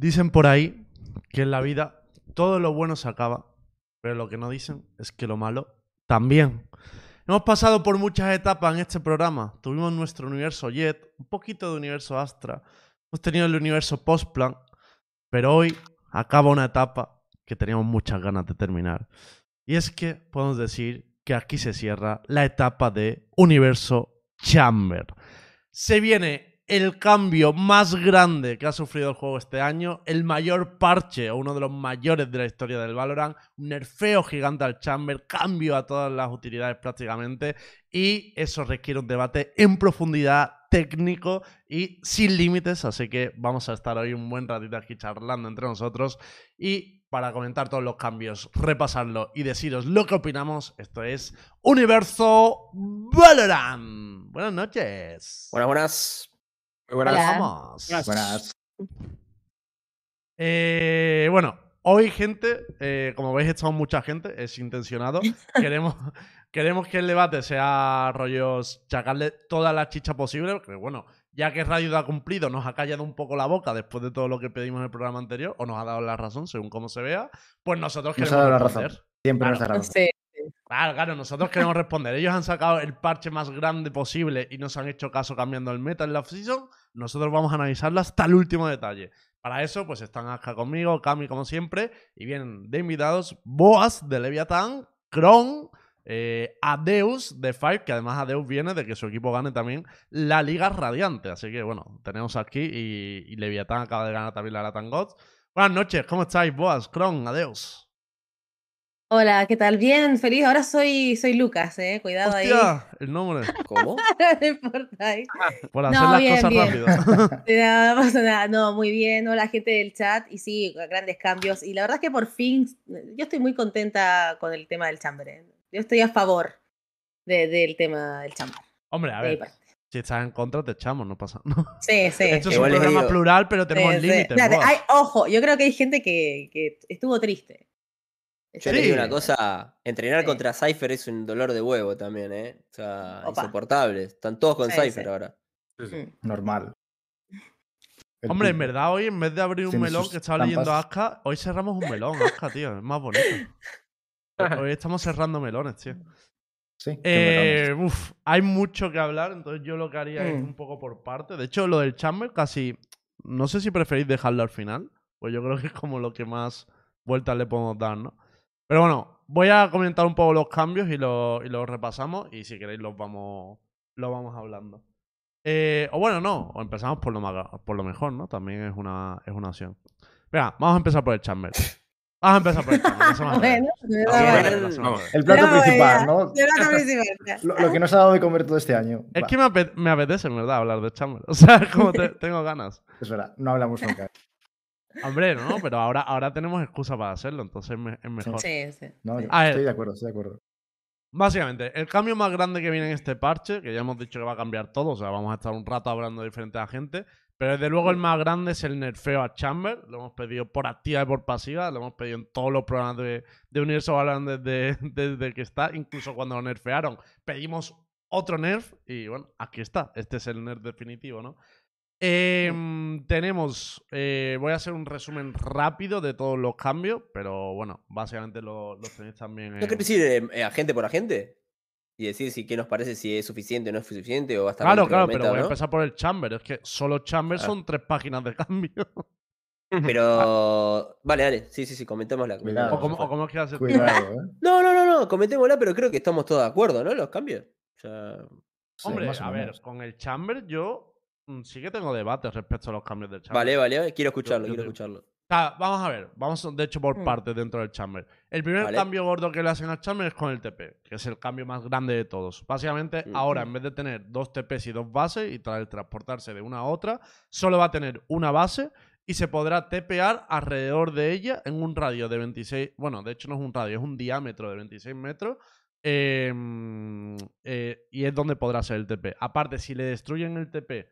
Dicen por ahí que en la vida todo lo bueno se acaba, pero lo que no dicen es que lo malo también. Hemos pasado por muchas etapas en este programa. Tuvimos nuestro universo Jet, un poquito de universo Astra, hemos tenido el universo Postplan, pero hoy acaba una etapa que teníamos muchas ganas de terminar. Y es que podemos decir que aquí se cierra la etapa de universo Chamber. Se viene el cambio más grande que ha sufrido el juego este año, el mayor parche o uno de los mayores de la historia del Valorant, un nerfeo gigante al Chamber, cambio a todas las utilidades prácticamente y eso requiere un debate en profundidad técnico y sin límites, así que vamos a estar hoy un buen ratito aquí charlando entre nosotros y para comentar todos los cambios, repasarlo y deciros lo que opinamos, esto es Universo Valorant. Buenas noches. Buenas, buenas. Buenas. Vamos. Buenas. Eh, bueno, hoy, gente, eh, como veis, estamos mucha gente, es intencionado. queremos, queremos que el debate sea rollos, sacarle toda la chicha posible, porque bueno, ya que Radio ha cumplido, nos ha callado un poco la boca después de todo lo que pedimos en el programa anterior, o nos ha dado la razón, según cómo se vea, pues nosotros Nos ha queremos dado la responder. razón. Siempre Claro. nos ha dado. Sí. Claro, claro, nosotros queremos responder. Ellos han sacado el parche más grande posible y nos han hecho caso cambiando el meta en la off-season. Nosotros vamos a analizarlo hasta el último detalle. Para eso, pues están acá conmigo, Cami como siempre, y vienen de invitados Boas de Leviathan, Kron, eh, Adeus de Five, que además Adeus viene de que su equipo gane también la Liga Radiante. Así que bueno, tenemos aquí y, y Leviathan acaba de ganar también la Latin Gods. Buenas noches, ¿cómo estáis, Boas, Kron, Adeus? Hola, ¿qué tal? Bien, feliz. Ahora soy, soy Lucas, eh. Cuidado ahí. El nombre. ¿Cómo? no importa ahí. Por hacer No, las bien, cosas bien. rápido. No, no pasa nada. No, muy bien. Hola, gente del chat. Y sí, grandes cambios. Y la verdad es que por fin, yo estoy muy contenta con el tema del chamber. eh. Yo estoy a favor de- del tema del chamber. Hombre, a ver, si estás en contra, te echamos, no pasa nada. Sí, sí. Esto es un programa digo- plural, pero tenemos sí, límites. Ojo, yo creo que hay gente que, que estuvo triste. Yo Sí. digo una cosa, entrenar Sí. contra Cypher es un dolor de huevo también, ¿eh? O sea, Opa. insoportable. Están todos con Sí, Cypher sí. ahora. Mm. Normal. El Hombre, en verdad, hoy en vez de abrir un melón que estaba leyendo. Aska, hoy cerramos un melón, Aska, tío. Es más bonito. Hoy estamos cerrando melones, tío. Sí, Eh, uf, hay mucho que hablar, entonces yo lo que haría es Mm. un poco por parte. De hecho, lo del Chamber casi. No sé si preferís dejarlo al final, pues yo creo que es como lo que más vueltas le podemos dar, ¿no? Pero bueno, voy a comentar un poco los cambios y los y los repasamos y si queréis los vamos, los vamos hablando. Eh, o bueno, no, o empezamos por lo, más- por lo mejor, ¿no? También es una, es una opción. Venga, vamos a empezar por el Chamber. Vamos a empezar por el Chamber. Bueno, breve. El plato principal, ¿no? principal, ya. Lo, lo que nos ha dado de comer todo este año. Es Va, que me, ape- me apetece, en verdad, hablar de Chamber. O sea, es como te- tengo ganas. Es verdad, no hablamos nunca. Hombre, no, pero ahora, ahora tenemos excusa para hacerlo, entonces me- es mejor. Sí, sí. No, sí. A ver. estoy de acuerdo, estoy de acuerdo. Básicamente, el cambio más grande que viene en este parche, que ya hemos dicho que va a cambiar todo, o sea, vamos a estar un rato hablando de diferentes agentes, pero desde luego el más grande es el nerfeo a Chamber, lo hemos pedido por activa y por pasiva, lo hemos pedido en todos los programas de, de Universo Valorant desde, desde que está, incluso cuando lo nerfearon, pedimos otro nerf y bueno, aquí está, este es el nerf definitivo, ¿no? Em, tenemos, eh, voy a hacer un resumen rápido de todos los cambios, pero bueno, básicamente lo- los tenéis también ¿No en... querés ir eh, eh, agente por agente? Y decir si qué nos parece, si es suficiente o no es suficiente, o va a estar Claro, claro, pero voy a ¿no? empezar por el Chamber. Es que solo Chamber Ah. son tres páginas de cambio. Pero. Vale, dale. Sí, sí, sí, comentémosla. Cuidado. o, como, o como quieras hacer. Cuidado, ¿eh? No, no, no, no, comentémosla, pero creo que estamos todos de acuerdo, ¿no? Los cambios. O sea, Hombre, a ver, con el Chamber yo sí que tengo debates respecto a los cambios del Chamber. vale, vale, quiero escucharlo, yo quiero te- escucharlo. O sea, vamos a ver, vamos de hecho por Mm. partes dentro del Chamber. El primer Vale. cambio gordo que le hacen al Chamber es con el TP, que es el cambio más grande de todos. Básicamente, Mm. ahora en vez de tener dos TPs y dos bases y tra- transportarse de una a otra, solo va a tener una base y se podrá tepear alrededor de ella en un radio de 26. Bueno, de hecho no es un radio, es un diámetro de 26 metros. eh, eh, y es donde podrá ser el TP. Aparte, si le destruyen el TP,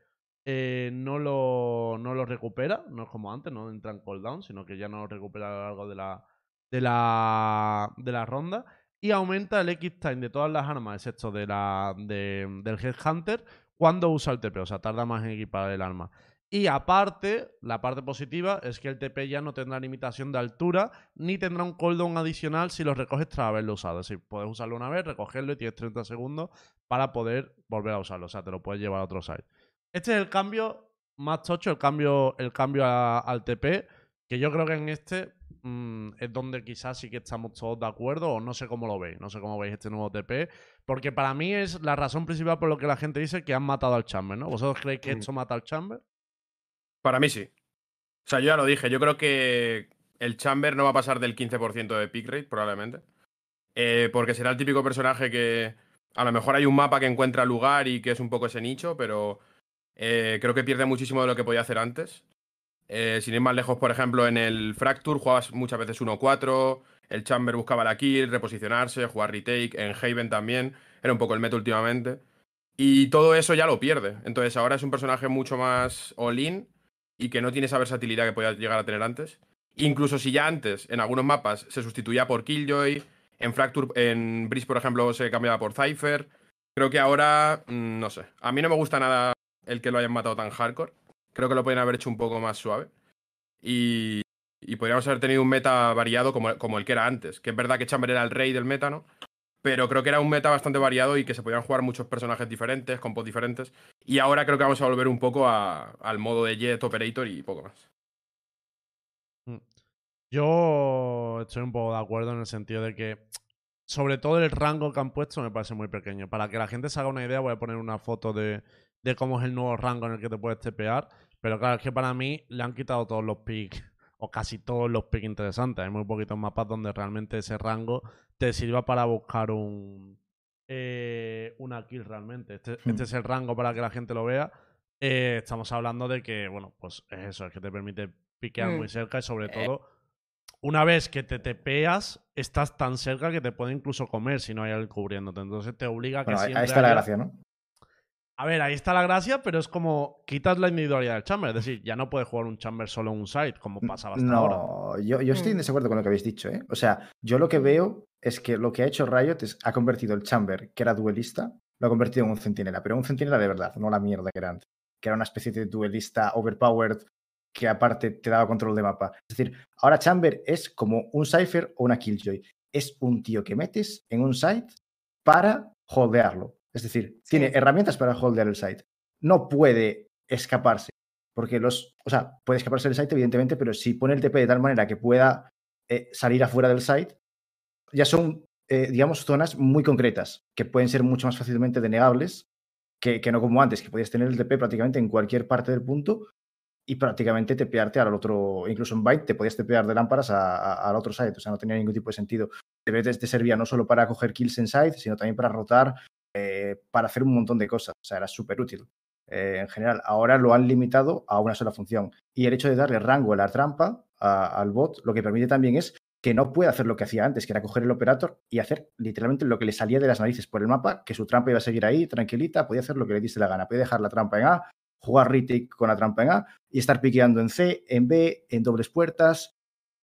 eh, no, lo, no lo recupera. No es como antes, no entra en cooldown, sino que ya no lo recupera a lo largo de la, de la, de la ronda. Y aumenta el X-Time de todas las armas, excepto de la, de- del Headhunter, cuando usa el TP. O sea, tarda más en equipar el arma. Y aparte, la parte positiva es que el TP ya no tendrá limitación de altura ni tendrá un cooldown adicional si lo recoges tras haberlo usado. Es decir, puedes usarlo una vez, recogerlo y tienes 30 segundos para poder volver a usarlo. O sea, te lo puedes llevar a otro site. Este es el cambio más tocho, el cambio, el cambio al TP, que yo creo que en este mm, es donde quizás sí que estamos todos de acuerdo, o no sé cómo lo veis, no sé cómo veis este nuevo TP, porque para mí es la razón principal por lo que la gente dice que han matado al Chamber, ¿no? ¿Vosotros creéis que esto mata al Chamber? Para mí sí. O sea, yo ya lo dije, yo creo que el Chamber no va a pasar del 15% de pick rate, probablemente. Eh, porque será el típico personaje que a lo mejor hay un mapa que encuentra lugar y que es un poco ese nicho, pero eh, creo que pierde muchísimo de lo que podía hacer antes. Eh, sin ir más lejos, por ejemplo, en el Fracture jugabas muchas veces 1-4, el Chamber buscaba la kill, reposicionarse, jugar retake, en Haven también, era un poco el meta últimamente. Y todo eso ya lo pierde. Entonces ahora es un personaje mucho más all-in y que no tiene esa versatilidad que podía llegar a tener antes. Incluso si ya antes, en algunos mapas, se sustituía por Killjoy, en Fracture, en Breeze, por ejemplo, se cambiaba por Cypher. Creo que ahora, mm, no sé. A mí no me gusta nada el que lo hayan matado tan hardcore. Creo que lo podrían haber hecho un poco más suave. Y, y podríamos haber tenido un meta variado como, como, el que era antes. Que es verdad que Chamber era el rey del meta, ¿no? Pero creo que era un meta bastante variado y que se podían jugar muchos personajes diferentes, compos diferentes. Y ahora creo que vamos a volver un poco a, al modo de Jet Operator y poco más. Mm. Yo estoy un poco de acuerdo en el sentido de que, sobre todo el rango que han puesto me parece muy pequeño. Para que la gente se haga una idea, voy a poner una foto de, de cómo es el nuevo rango en el que te puedes tepear. Pero claro, es que para mí le han quitado todos los picks, o casi todos los picks interesantes. Hay muy poquitos mapas donde realmente ese rango te sirva para buscar un eh, una kill realmente. Este, este, hmm. es el rango para que la gente lo vea. Eh, estamos hablando de que, bueno, pues es eso, es que te permite piquear muy hmm. cerca y sobre eh. todo, una vez que te tepeas, estás tan cerca que te puede incluso comer si no hay alguien cubriéndote. Entonces te obliga a que siempre Ahí está la gracia, ¿no? A ver, ahí está la gracia, pero es como quitas la individualidad del chamber. Es decir, ya no puedes jugar un chamber solo en un site, como pasaba hasta ahora. No, yo, yo estoy en mm. desacuerdo con lo que habéis dicho, ¿eh? O sea, yo lo que veo es que lo que ha hecho Riot es ha convertido el chamber, que era duelista, lo ha convertido en un centinela, pero un centinela de verdad, no la mierda que era antes. Que era una especie de duelista overpowered que aparte te daba control de mapa. Es decir, ahora Chamber es como un Cypher o una Killjoy. Es un tío que metes en un site para holdearlo. Es decir, tiene herramientas para holdear el site. No puede escaparse, porque los, o sea, puede escaparse del site evidentemente, pero si pone el TP de tal manera que pueda eh, salir afuera del site, ya son, eh, digamos, zonas muy concretas, que pueden ser mucho más fácilmente denegables que, que, no como antes, que podías tener el TP prácticamente en cualquier parte del punto y prácticamente tepearte al otro, incluso en Byte te podías tepear de lámparas al otro site, o sea, no tenía ningún tipo de sentido. TP te servía no solo para coger kills en site, sino también para rotar eh, para hacer un montón de cosas. O sea, era súper útil. Eh, en general, ahora lo han limitado a una sola función. Y el hecho de darle rango a la trampa al bot, lo que permite también es que no puede hacer lo que hacía antes, que era coger el operator y hacer literalmente lo que le salía de las narices por el mapa, que su trampa iba a seguir ahí, tranquilita, podía hacer lo que le diste la gana, podía dejar la trampa en A, jugar retake con la trampa en A y estar piqueando en C, en B, en dobles puertas,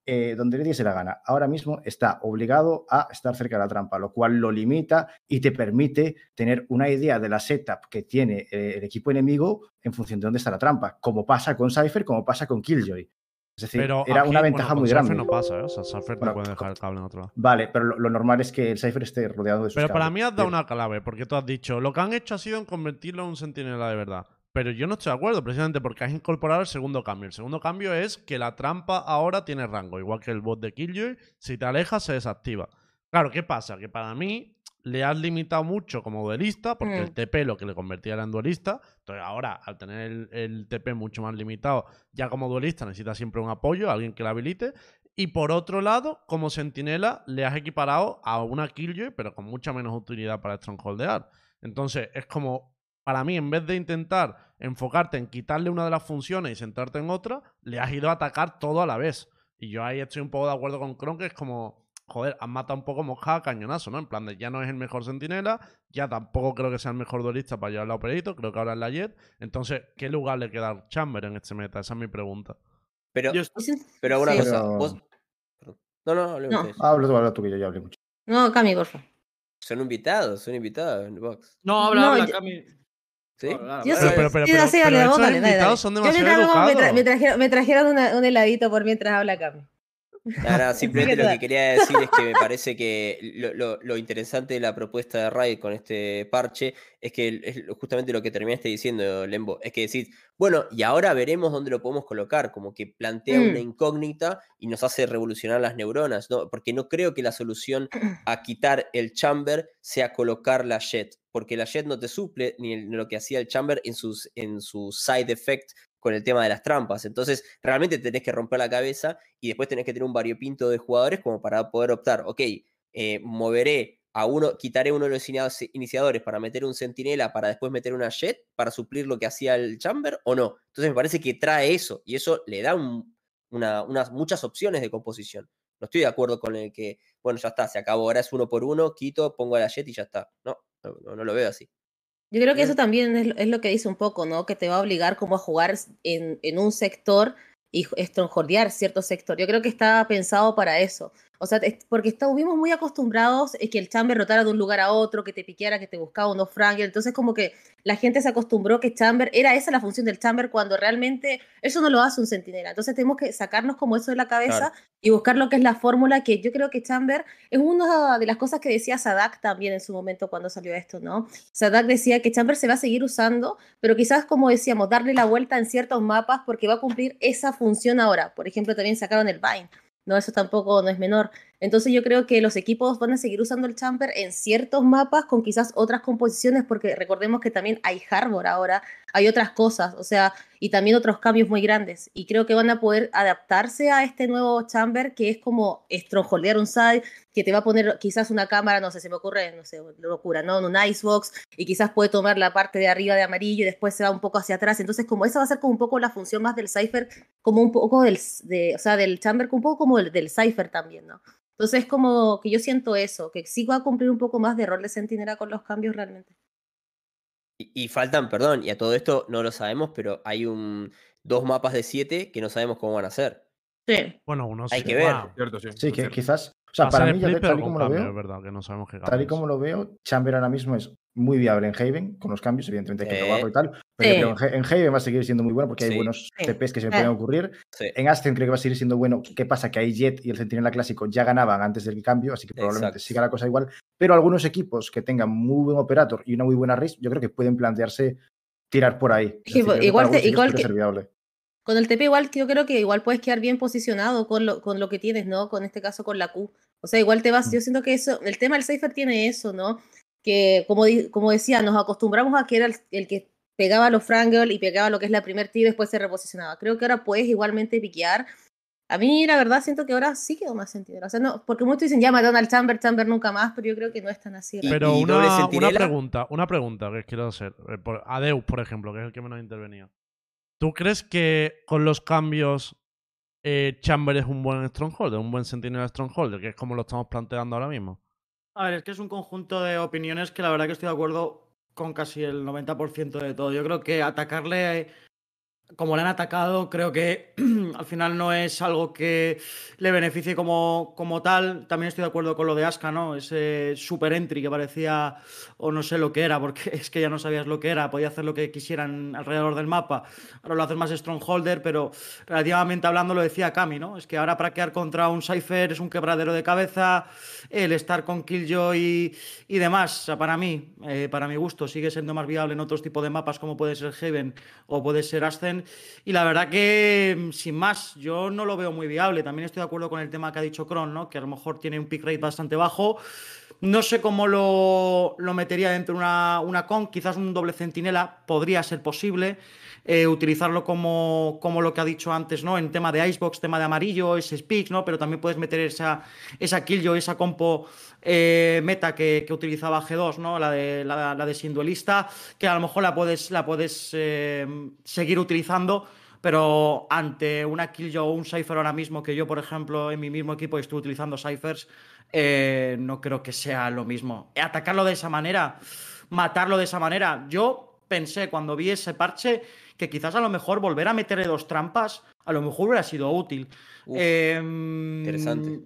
eh, donde le diese la gana. Ahora mismo está obligado a estar cerca de la trampa, lo cual lo limita y te permite tener una idea de la setup que tiene eh, el equipo enemigo en función de dónde está la trampa, como pasa con Cypher, como pasa con Killjoy. Es decir, era una ventaja muy grande. no pasa, ¿eh? O sea, Cypher no puede dejar el cable en otro lado. Vale, pero lo, normal es que el Cypher esté rodeado de sus Pero para mí has dado una clave, porque tú has dicho, lo que han hecho ha sido en convertirlo en un sentinela de verdad. Pero yo no estoy de acuerdo, precisamente porque has incorporado el segundo cambio. El segundo cambio es que la trampa ahora tiene rango, igual que el bot de Killjoy. Si te alejas, se desactiva. Claro, ¿qué pasa? Que para mí le has limitado mucho como duelista, porque el mm. TP lo que le convertía era en duelista. Entonces ahora, al tener el, TP mucho más limitado, ya como duelista necesita siempre un apoyo, alguien que la habilite. Y por otro lado, como sentinela, le has equiparado a una Killjoy, pero con mucha menos utilidad para strongholdear. Entonces, es como para mí, en vez de intentar enfocarte en quitarle una de las funciones y centrarte en otra, le has ido a atacar todo a la vez. Y yo ahí estoy un poco de acuerdo con Kron, que es como, joder, has matado un poco mojada a cañonazo, ¿no? En plan de ya no es el mejor sentinela, ya tampoco creo que sea el mejor duelista para llevar la operito, creo que ahora es la Jet. Entonces, ¿qué lugar le queda a Chamber en este meta? Esa es mi pregunta. Pero, pero una cosa, vos... No, no, no, no. Habla tú, habla tú, que yo ya hablé mucho. No, Cami, por favor. Son invitados, son invitados en Box. No, habla, habla, Cami. ¿Sí? Yo Pero, sí, pero, pero, pero- sí, pero dale, estos dale, dale, dale. son Yo demasiado vamos, me, tra- me trajeron, me trajeron una- un heladito por mientras habla Cami. Nada, simplemente lo que quería decir es que me parece que lo, lo- lo interesante de la propuesta de Riot con este parche es que es lo- justamente lo que terminaste diciendo, Lembo, es que decís, bueno, y ahora veremos dónde lo podemos colocar, como que plantea una Mm. incógnita y nos hace revolucionar las neuronas, ¿no? Porque no creo que la solución a quitar el chamber sea colocar la jet, porque la jet no te suple ni, lo que hacía el chamber en sus, en su side effect con el tema de las trampas. Entonces, realmente tenés que romper la cabeza y después tenés que tener un variopinto de jugadores como para poder optar, ok, eh, moveré a uno, quitaré uno de los inicia- iniciadores para meter un centinela para después meter una jet para suplir lo que hacía el chamber o no. Entonces me parece que trae eso y eso le da un- una- unas muchas opciones de composición. No estoy de acuerdo con el que, bueno, ya está, se acabó, ahora es uno por uno, quito, pongo a la jet y ya está. No, no, no- lo veo así. Yo creo que eso también es, lo- es lo que dice un poco, ¿no? Que te va a obligar como a jugar en, en un sector y strongholdear cierto sector. Yo creo que está pensado para eso. O sea, porque estuvimos muy acostumbrados a que el chamber rotara de un lugar a otro, que te piqueara, que te buscaba unos frangles. Entonces, como que la gente se acostumbró que chamber, era esa la función del chamber, cuando realmente eso no lo hace un centinela. Entonces, tenemos que sacarnos como eso de la cabeza Claro. y buscar lo que es la fórmula, que yo creo que chamber es una de las cosas que decía Sadak también en su momento cuando salió esto, ¿no? Sadak decía que Chamber se va a seguir usando, pero quizás, como decíamos, darle la vuelta en ciertos mapas porque va a cumplir esa función ahora. Por ejemplo, también sacaron el Vine, ¿no? Eso tampoco no es menor. Entonces yo creo que los equipos van a seguir usando el Chamber en ciertos mapas con quizás otras composiciones, porque recordemos que también hay Harbor ahora, hay otras cosas, o sea, y también otros cambios muy grandes. Y creo que van a poder adaptarse a este nuevo Chamber que es como strongholdear un side, que te va a poner quizás una cámara, no sé, se me ocurre, no sé, locura, ¿no? Un icebox, y quizás puede tomar la parte de arriba de amarillo y después se va un poco hacia atrás. Entonces, como esa va a ser como un poco la función más del Cypher, como un poco del, de, o sea, del Chamber, un poco como del, del Cypher también, ¿no? Entonces, como que yo siento eso, que sí va a cumplir un poco más de rol de sentinela con los cambios realmente. Y, y faltan, perdón, y a todo esto no lo sabemos, pero hay un dos mapas de siete que no sabemos cómo van a ser. Sí. Bueno, uno Hay sí. que ver. Ah, Cierto, sí. Sí, que cierto. quizás. O sea, para mí, ya tal y como lo cambio, veo, es verdad, que no sabemos qué tal y como lo veo, Chamber ahora mismo es muy viable en Haven, con los cambios, evidentemente que probarlo y tal. Pero yo creo en, en Haven va a seguir siendo muy bueno porque hay buenos. TPs que se me Ah. pueden ocurrir. Sí, En Ascent creo que va a seguir siendo bueno. ¿Qué pasa? Que hay Jet y el Centinela clásico ya ganaban antes del cambio, así que probablemente Exacto. siga la cosa igual. Pero algunos equipos que tengan muy buen operator y una muy buena RIS, yo creo que pueden plantearse tirar por ahí. Sí, decir, que igual igual que-. Con el TP igual yo creo que igual puedes quedar bien posicionado con lo, con lo que tienes, ¿no? Con este caso con la Q. O sea, igual te vas, Mm. yo siento que eso, el tema del Cypher tiene eso, ¿no? Que como, como decía, nos acostumbramos a que era el, el que pegaba los Frangel y pegaba lo que es la primer T y después se reposicionaba. Creo que ahora puedes igualmente piquear. A mí la verdad siento que ahora sí quedó más sentido. O sea, no, porque muchos dicen ya mataron al Chamber, Chamber nunca más, pero yo creo que no es tan así. Pero una, una pregunta, una pregunta que quiero hacer. eh, por Adeus, por ejemplo, que es el que menos ha intervenido. ¿Tú crees que con los cambios eh, Chamber es un buen Strongholder, un buen Sentinel Strongholder, que es como lo estamos planteando ahora mismo? A ver, es que es un conjunto de opiniones que la verdad que estoy de acuerdo con casi el 90% de todo. Yo creo que atacarle como le han atacado, creo que al final no es algo que le beneficie como, como tal. También estoy de acuerdo con lo de Aska, ¿no? Ese super entry que parecía, o no sé lo que era, porque es que ya no sabías lo que era, podía hacer lo que quisieran alrededor del mapa. Ahora lo haces más Strongholder, pero relativamente hablando lo decía Kami, ¿no? Es que ahora praquear contra un Cypher es un quebradero de cabeza, el estar con Killjoy y, y demás, para mí, eh, para mi gusto, sigue siendo más viable en otros tipos de mapas como puede ser Heaven o puede ser Ascent. Y la verdad que, mm, sin más, yo no lo veo muy viable. También estoy de acuerdo con el tema que ha dicho Kron, ¿no? Que a lo mejor tiene un pick rate bastante bajo. No sé cómo lo, lo metería dentro de una, una con, quizás un doble centinela podría ser posible. eh, utilizarlo como, como lo que ha dicho antes, ¿no? En tema de Icebox, tema de amarillo, ese speak, ¿no? Pero también puedes meter esa, esa killjoy, esa compo eh, meta que, que utilizaba G2, ¿no? La de, la, la de Sinduelista, que a lo mejor la puedes, la puedes eh, seguir utilizando. Pero ante una Killjoy o un Cypher ahora mismo, que yo, por ejemplo, en mi mismo equipo estoy utilizando Cyphers, eh, no creo que sea lo mismo. Atacarlo de esa manera, matarlo de esa manera. Yo pensé cuando vi ese parche que quizás a lo mejor volver a meterle dos trampas, a lo mejor hubiera sido útil. Uf, Eh, interesante.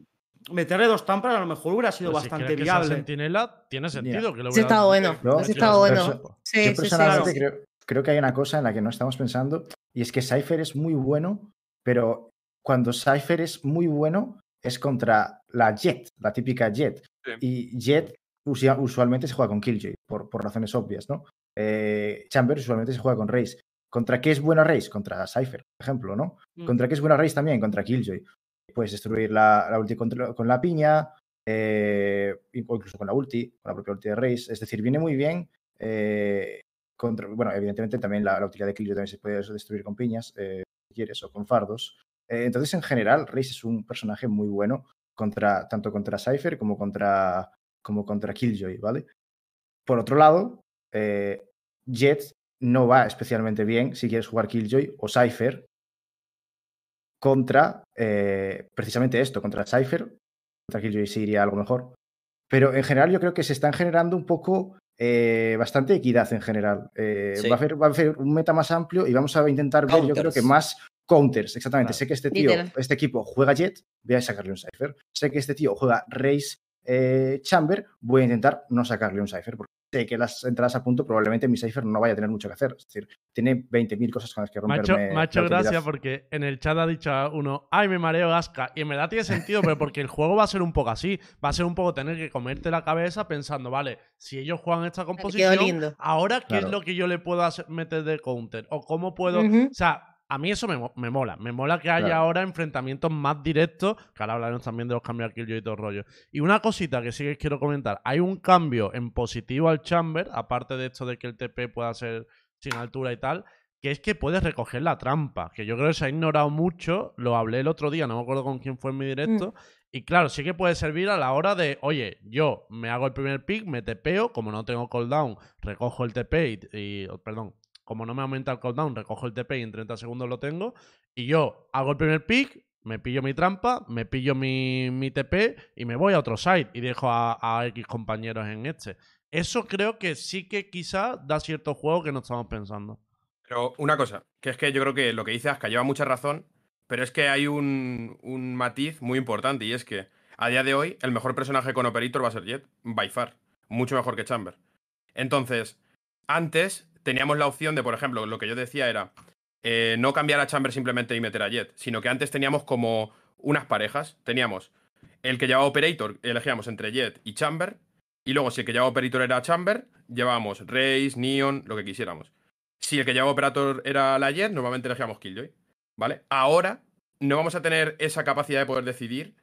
meterle dos Tampers a lo mejor hubiera sido Pero si bastante quieres que sea viable. sentinela, tiene sentido que lo hubiera está bueno, No, pero- está bueno. Sí, sí, sí. creo que hay una cosa en la que no estamos pensando y es que Cypher es muy bueno, pero cuando Cypher es muy bueno es contra la Jet, la típica Jet. Sí. Y Jet usualmente se juega con Killjoy, por, por razones obvias, ¿no? Eh, Chamber usualmente se juega con Raze. ¿Contra qué es buena Raze? Contra Cypher, por ejemplo, ¿no? Mm. ¿Contra qué es buena Raze también? Contra Killjoy. Puedes destruir la, la ulti con la piña, eh, o incluso con la ulti, con la propia ulti de Raze. Es decir, viene muy bien. eh, bueno, evidentemente también la, utilidad de Killjoy también se puede destruir con piñas, eh, si quieres, o con fardos. Eh, entonces, en general, Raze es un personaje muy bueno contra, tanto contra Cypher como contra, como contra Killjoy, ¿vale? Por otro lado, eh, Jet no va especialmente bien si quieres jugar Killjoy o Cypher contra eh, precisamente esto, contra Cypher. Contra Killjoy sí iría algo mejor. Pero en general yo creo que se están generando un poco eh, bastante equidad en general. Eh, Sí. va, a haber, va a haber un meta más amplio y vamos a intentar ver, yo creo que más counters. Exactamente. Claro. Sé que este tío, Literal. este equipo juega Jet, voy a sacarle un Cypher. Sé que este tío juega Raze eh, Chamber, voy a intentar no sacarle un Cypher. Porque sé que las entradas a punto probablemente mi Cypher no vaya a tener mucho que hacer. Es decir, tiene 20.000 cosas con las que Me ha hecho, romperme. me ha hecho la utilidad. gracia porque en el chat ha dicho a uno, ay, me mareo Gasca. Y en verdad tiene sentido, pero porque el juego va a ser un poco así. Va a ser un poco tener que comerte la cabeza pensando, vale, si ellos juegan esta composición, lindo. ahora qué es lo que yo le puedo hacer- meter de counter. O cómo puedo. O sea, a mí eso me, me mola. Me mola que haya Claro. ahora enfrentamientos más directos. Que ahora hablaremos también de los cambios aquí y todo el rollo. Y una cosita que sí que quiero comentar. Hay un cambio en positivo al Chamber, aparte de esto de que el TP pueda ser sin altura y tal, que es que puedes recoger la trampa. Que yo creo que se ha ignorado mucho. Lo hablé el otro día, no me acuerdo con quién fue en mi directo. Y claro, sí que puede servir a la hora de, oye, yo me hago el primer pick, me tepeo, como no tengo cooldown, recojo el TP y, y- perdón, como no me aumenta el cooldown, recojo el TP y en 30 segundos lo tengo. Y yo hago el primer pick, me pillo mi trampa, me pillo mi, mi TP y me voy a otro site y dejo a, X compañeros en este. Eso creo que sí que quizá da cierto juego que no estamos pensando. Pero una cosa, que es que yo creo que lo que dice Aska lleva mucha razón, pero es que hay un, un matiz muy importante y es que a día de hoy el mejor personaje con Operator va a ser Jet, by far, mucho mejor que Chamber. Entonces, antes teníamos la opción de, por ejemplo, lo que yo decía era eh, no cambiar a Chamber simplemente y meter a Jet, sino que antes teníamos como unas parejas. Teníamos el que llevaba Operator, elegíamos entre Jet y Chamber, y luego si el que llevaba Operator era Chamber, llevábamos Raze, Neon, lo que quisiéramos. Si el que llevaba Operator era la Jet, normalmente elegíamos Killjoy. ¿Vale? Ahora no vamos a tener esa capacidad de poder decidir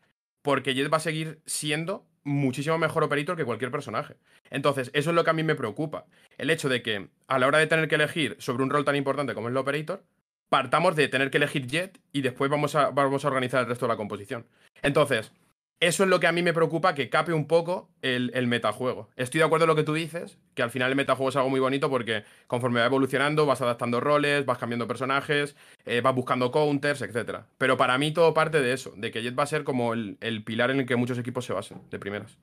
porque Jet va a seguir siendo muchísimo mejor Operator que cualquier personaje. Entonces, eso es lo que a mí me preocupa. El hecho de que a la hora de tener que elegir sobre un rol tan importante como es el Operator, partamos de tener que elegir Jet y después vamos a, vamos a organizar el resto de la composición. Entonces, eso es lo que a mí me preocupa, que cape un poco el, el metajuego. Estoy de acuerdo en lo que tú dices, que al final el metajuego es algo muy bonito porque conforme va evolucionando, vas adaptando roles, vas cambiando personajes, eh, vas buscando counters, etc. Pero para mí todo parte de eso, de que Jet va a ser como el, el pilar en el que muchos equipos se basen, de primeras.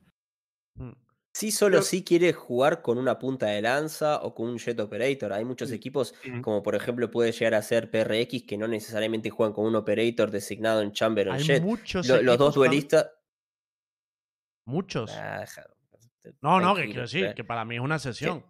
Mm. Sí, solo Pero- si quiere jugar con una punta de lanza o con un Jet Operator. Hay muchos Mm. equipos, como por ejemplo puede llegar a ser PRX, que no necesariamente juegan con un Operator designado en Chamber o Jet. muchos Lo- los dos duelistas. Muchos. Ah, déjalo, No, no, que quiero decir, que para mí es una sesión.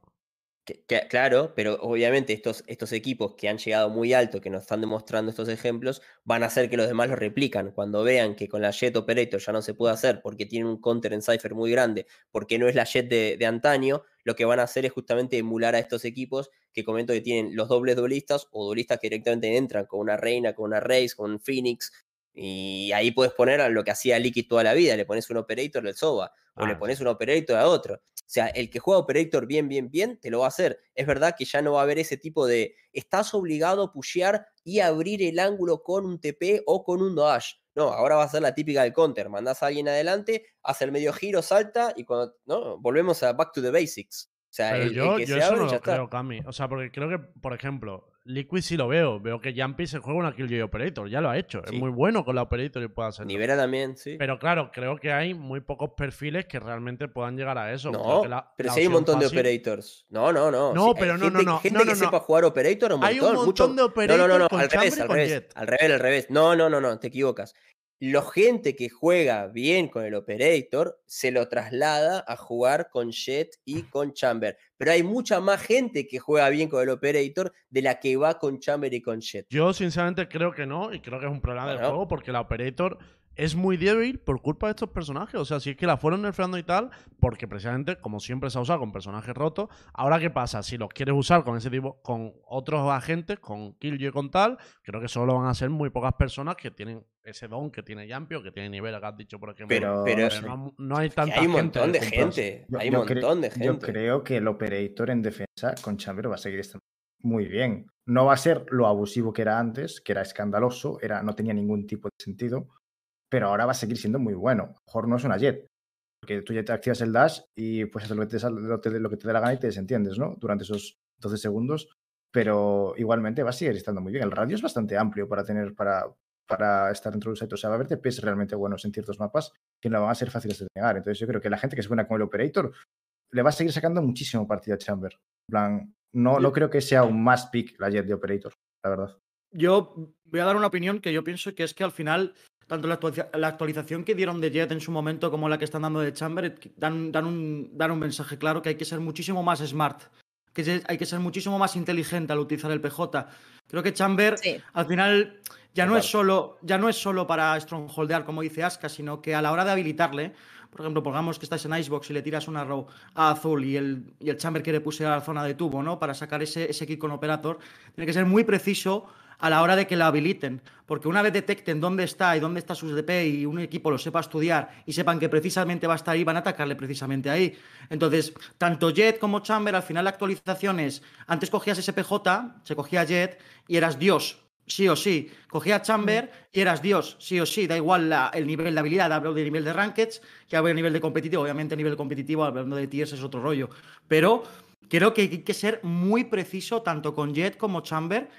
Que- que- claro, pero obviamente estos, estos equipos que han llegado muy alto, que nos están demostrando estos ejemplos, van a hacer que los demás lo replican. Cuando vean que con la Jet Operator ya no se puede hacer porque tienen un counter en Cypher muy grande, porque no es la Jet de, de antaño, lo que van a hacer es justamente emular a estos equipos que comento que tienen los dobles duelistas o duelistas que directamente entran con una Reina, con una Raze, con un Phoenix. Y ahí puedes poner lo que hacía Liquid toda la vida, le pones un Operator del SOBA, o Ah, le sí. pones un Operator a otro. O sea, el que juega Operator bien, bien, bien, te lo va a hacer. Es verdad que ya no va a haber ese tipo de estás obligado a pushear y abrir el ángulo con un TP o con un dash. No, ahora va a ser la típica del counter. Mandás a alguien adelante, hace el medio giro, salta y cuando. No, volvemos a back to the basics. O sea, el, el yo, que yo se eso abre no ya lo está. creo, Cami. O sea, porque creo que, por ejemplo, Liquid sí lo veo. Veo que Jumpy se juega una Killjoy Operator. Ya lo ha hecho. Sí. Es muy bueno con la Operator y puede hacerlo. Nivera también, sí. Pero claro, creo que hay muy pocos perfiles que realmente puedan llegar a eso. No, que la- pero la si hay un montón de operators. No, no, no. No, Sí, pero no, no, gente, no, Gente no, que no, no. sepa jugar operator, un montón. Hay un montón mucho- de No, no, no, no, con al revés, al revés. Al revés, al revés. No, no, no, no, te equivocas. La gente que juega bien con el Operator se lo traslada a jugar con Jet y con Chamber. Pero hay mucha más gente que juega bien con el Operator de la que va con Chamber y con Jet. Yo sinceramente creo que no y creo que es un problema del Bueno. juego porque la Operator es muy débil por culpa de estos personajes. O sea, si es que la fueron nerfeando y tal, porque precisamente, como siempre se ha usado con personajes rotos, ahora qué pasa? Si los quieres usar con ese tipo, con otros agentes, con Killjoy y con tal, creo que solo van a ser muy pocas personas que tienen ese don que tiene Yampi o que tiene nivel, que has dicho, por ejemplo. Pero- Pero- no, no hay tanta hay un gente montón de que compras. gente. Yo- Hay un yo montón de Yo gente. creo que el Operator en defensa con Chamber va a seguir estando muy bien. No va a ser lo abusivo que era antes, que era escandaloso, era, no tenía ningún tipo de sentido, pero ahora va a seguir siendo muy bueno. A lo mejor no es una jet, porque tú ya te activas el dash y pues haces lo que te, lo, te- lo que te dé la gana y te desentiendes, ¿no? Durante esos 12 segundos, pero igualmente va a seguir estando muy bien. El radio es bastante amplio para tener, para, para estar dentro del set. O sea, va a haber TPs realmente buenos en ciertos mapas que no van a ser fáciles de negar. Entonces yo creo que la gente que es buena con el Operator le va a seguir sacando muchísimo partido a Chamber. Plan, no, no creo que sea un más pick la jet de Operator, la verdad. Yo voy a dar una opinión que yo pienso que es que al final, tanto la, actualiza- la actualización que dieron de Jet en su momento como la que están dando de Chamber, dan, dan, un, dan un mensaje claro que hay que ser muchísimo más smart, que hay que ser muchísimo más inteligente al utilizar el PJ. Creo que Chamber Sí. al final ya no, es solo, ya no es solo para strongholdear, como dice Aska, sino que a la hora de habilitarle, por ejemplo, pongamos que estás en Icebox y le tiras una row a azul y el, y el Chamber quiere pusear a la zona de tubo, ¿no? Para sacar ese, ese kick con Operator, tiene que ser muy preciso a la hora de que la habiliten. Porque una vez detecten dónde está y dónde está su DP y un equipo lo sepa estudiar y sepan que precisamente va a estar ahí, van a atacarle precisamente ahí. Entonces, tanto Jet como Chamber, al final la actualización es, antes cogías SPJ, se cogía Jet y eras Dios, sí o sí. Cogía Chamber y eras Dios, sí o sí. Da igual el nivel de habilidad, hablo de nivel de rankeds, que hablo de nivel de competitivo. Obviamente, nivel competitivo, hablando de tiers, es otro rollo. Pero creo que hay que ser muy preciso tanto con Jet como Chamber,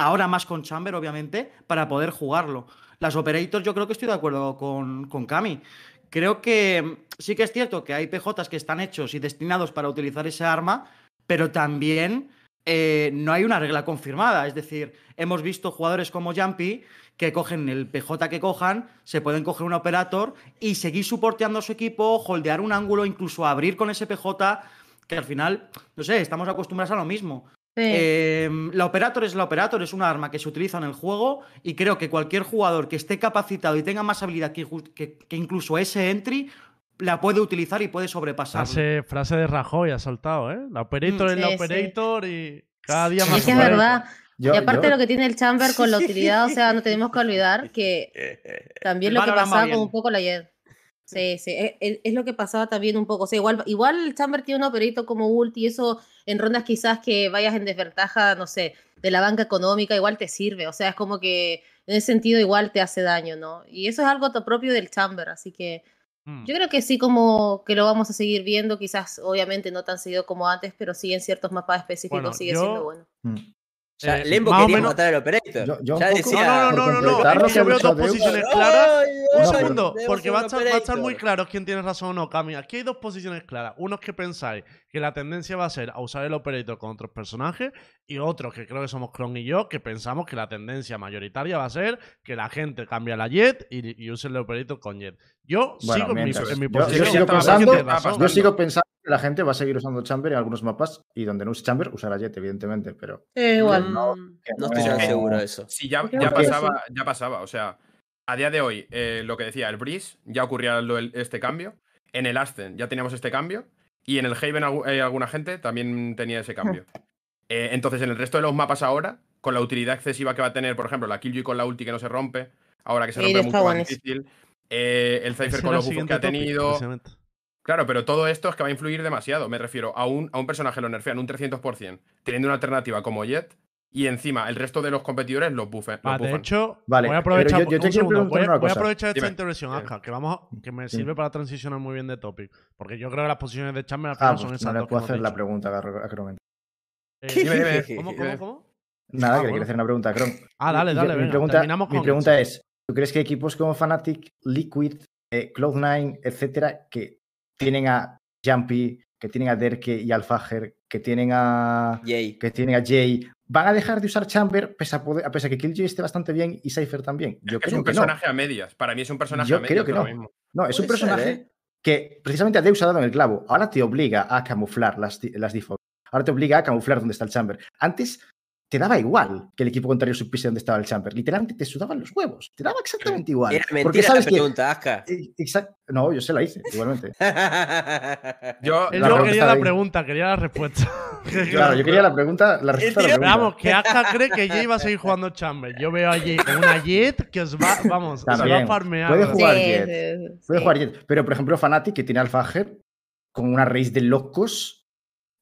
ahora más con Chamber, obviamente, para poder jugarlo. Las Operators, yo creo que estoy de acuerdo con, con Cami. Creo que mm, sí que es cierto que hay PJs que están hechos y destinados para utilizar ese arma, pero también eh, no hay una regla confirmada. Es decir, hemos visto jugadores como Jumpy que cogen el PJ que cojan, se pueden coger un operator y seguir soporteando a su equipo, holdear un ángulo, incluso abrir con ese PJ, que al final, no sé, estamos acostumbrados a lo mismo. Sí. Eh, la Operator es la Operator, es un arma que se utiliza en el juego y creo que cualquier jugador que esté capacitado y tenga más habilidad que, ju- que- que incluso ese entry la puede utilizar y puede sobrepasar. Frase, frase de Rajoy ha soltado, ¿eh? La Operator Mm, es la sí. Operator y cada día más es que es verdad. Yo- y aparte yo- lo que tiene el Chamber con la utilidad, o sea, no tenemos que olvidar que también lo que pasaba con un poco la Jet. Sí, sí, es, es- es lo que pasaba también un poco. O sea, igual, igual el Chamber tiene un operito como ulti y eso en rondas quizás que vayas en desventaja, no sé, de la banca económica, igual te sirve. O sea, es como que en ese sentido igual te hace daño, ¿no? Y eso es algo to- propio del Chamber, así que Mm. yo creo que sí como que lo vamos a seguir viendo, quizás obviamente no tan seguido como antes, pero sí en ciertos mapas específicos Bueno, sigue yo- siendo bueno. Mm. Ya, Eh, Lembo quería menos- matar al Operator. Yo- yo ya poco- decía. No, no, no, no, no, es que yo veo dos posiciones Ay, claras. ay, Un segundo, porque va a, estar, va a estar muy claro quién tiene razón o no, Cami. Aquí hay dos posiciones claras. Unos que pensáis que la tendencia va a ser a usar el Operator con otros personajes y otros que creo que somos Kron y yo, que pensamos que la tendencia mayoritaria va a ser que la gente cambie a la Jet y, y use el Operator con Jet. Yo Bueno, sigo en mi, mientras- en mi yo- posición. yo sigo pensando-. Yo sigo la gente va a seguir usando Chamber en algunos mapas y donde no use Chamber, usará Jet, evidentemente, pero igual. no, Mm, No estoy no- tan seguro de eso. Sí, ya, pasaba, ya pasaba. O sea, a día de hoy, eh, lo que decía, el Breeze ya ocurría lo este cambio. En el Ascen ya teníamos este cambio. Y en el Haven eh, alguna gente también tenía ese cambio. Eh, entonces, en el resto de los mapas ahora, con la utilidad excesiva que va a tener, por ejemplo, la Killjoy con la ulti que no se rompe, ahora que se rompe mucho más difícil. eh, el Cypher con los buffos que ha tenido. Claro, pero todo esto es que va a influir demasiado. Me refiero a un, a un personaje lo nerfean un 300%, teniendo una alternativa como Jet, y encima el resto de los competidores los buffen. los Ah, de hecho, Vale, voy a aprovechar, yo- yo te un quiero segundo, preguntar voy, a- una voy a cosa. aprovechar esta Dime. intervención. Aska, que, vamos a- que me sirve para transicionar muy bien de topic. Porque yo creo que las posiciones de Chamber al Ah, final pues son no esas le que puedo hacer la dicho. pregunta a. Eh. ¿Cómo, cómo, cómo? Nada, Ah, que le bueno. quiero hacer una pregunta a Chrome. Ah, dale, dale, venga, Mi pregunta, terminamos mi pregunta es: ¿tú crees que equipos como Fnatic, Liquid, eh, Cloud9, etcétera, que tienen a Jumpy, que tienen a Derke y Alfager, que tienen a que tienen a Jay, van a dejar de usar Chamber pese a, poder- a pesar que Killjoy esté bastante bien y Cypher también. Yo es creo un que no. personaje a medias. Para mí es un personaje Yo a medias. creo que no. mismo. No, es un ser, personaje ¿eh? que precisamente Deus ha dado en el clavo. Ahora te obliga a camuflar las, las default. Ahora te obliga a camuflar dónde está el chamber. Antes te daba igual que el equipo contrario supiese dónde estaba el chamber. Literalmente te sudaban los huevos. Te daba exactamente igual. Era Porque mentira la sabes que. pregunta, Aska. Eh, exact- No, yo se la hice, igualmente. Yo, Él La no quería la ahí. pregunta, quería la respuesta. Claro, yo quería la pregunta, la respuesta a la tío- pregunta. Vamos, que Aska cree que Jay va a seguir jugando Chamber. Yo veo a Jay con una Jet que os va, vamos, os va a También. farmear. Puede jugar Sí, Jet. sí, Puede jugar Jet. Pero, por ejemplo, Fnatic, que tiene Alfager con una raíz de locos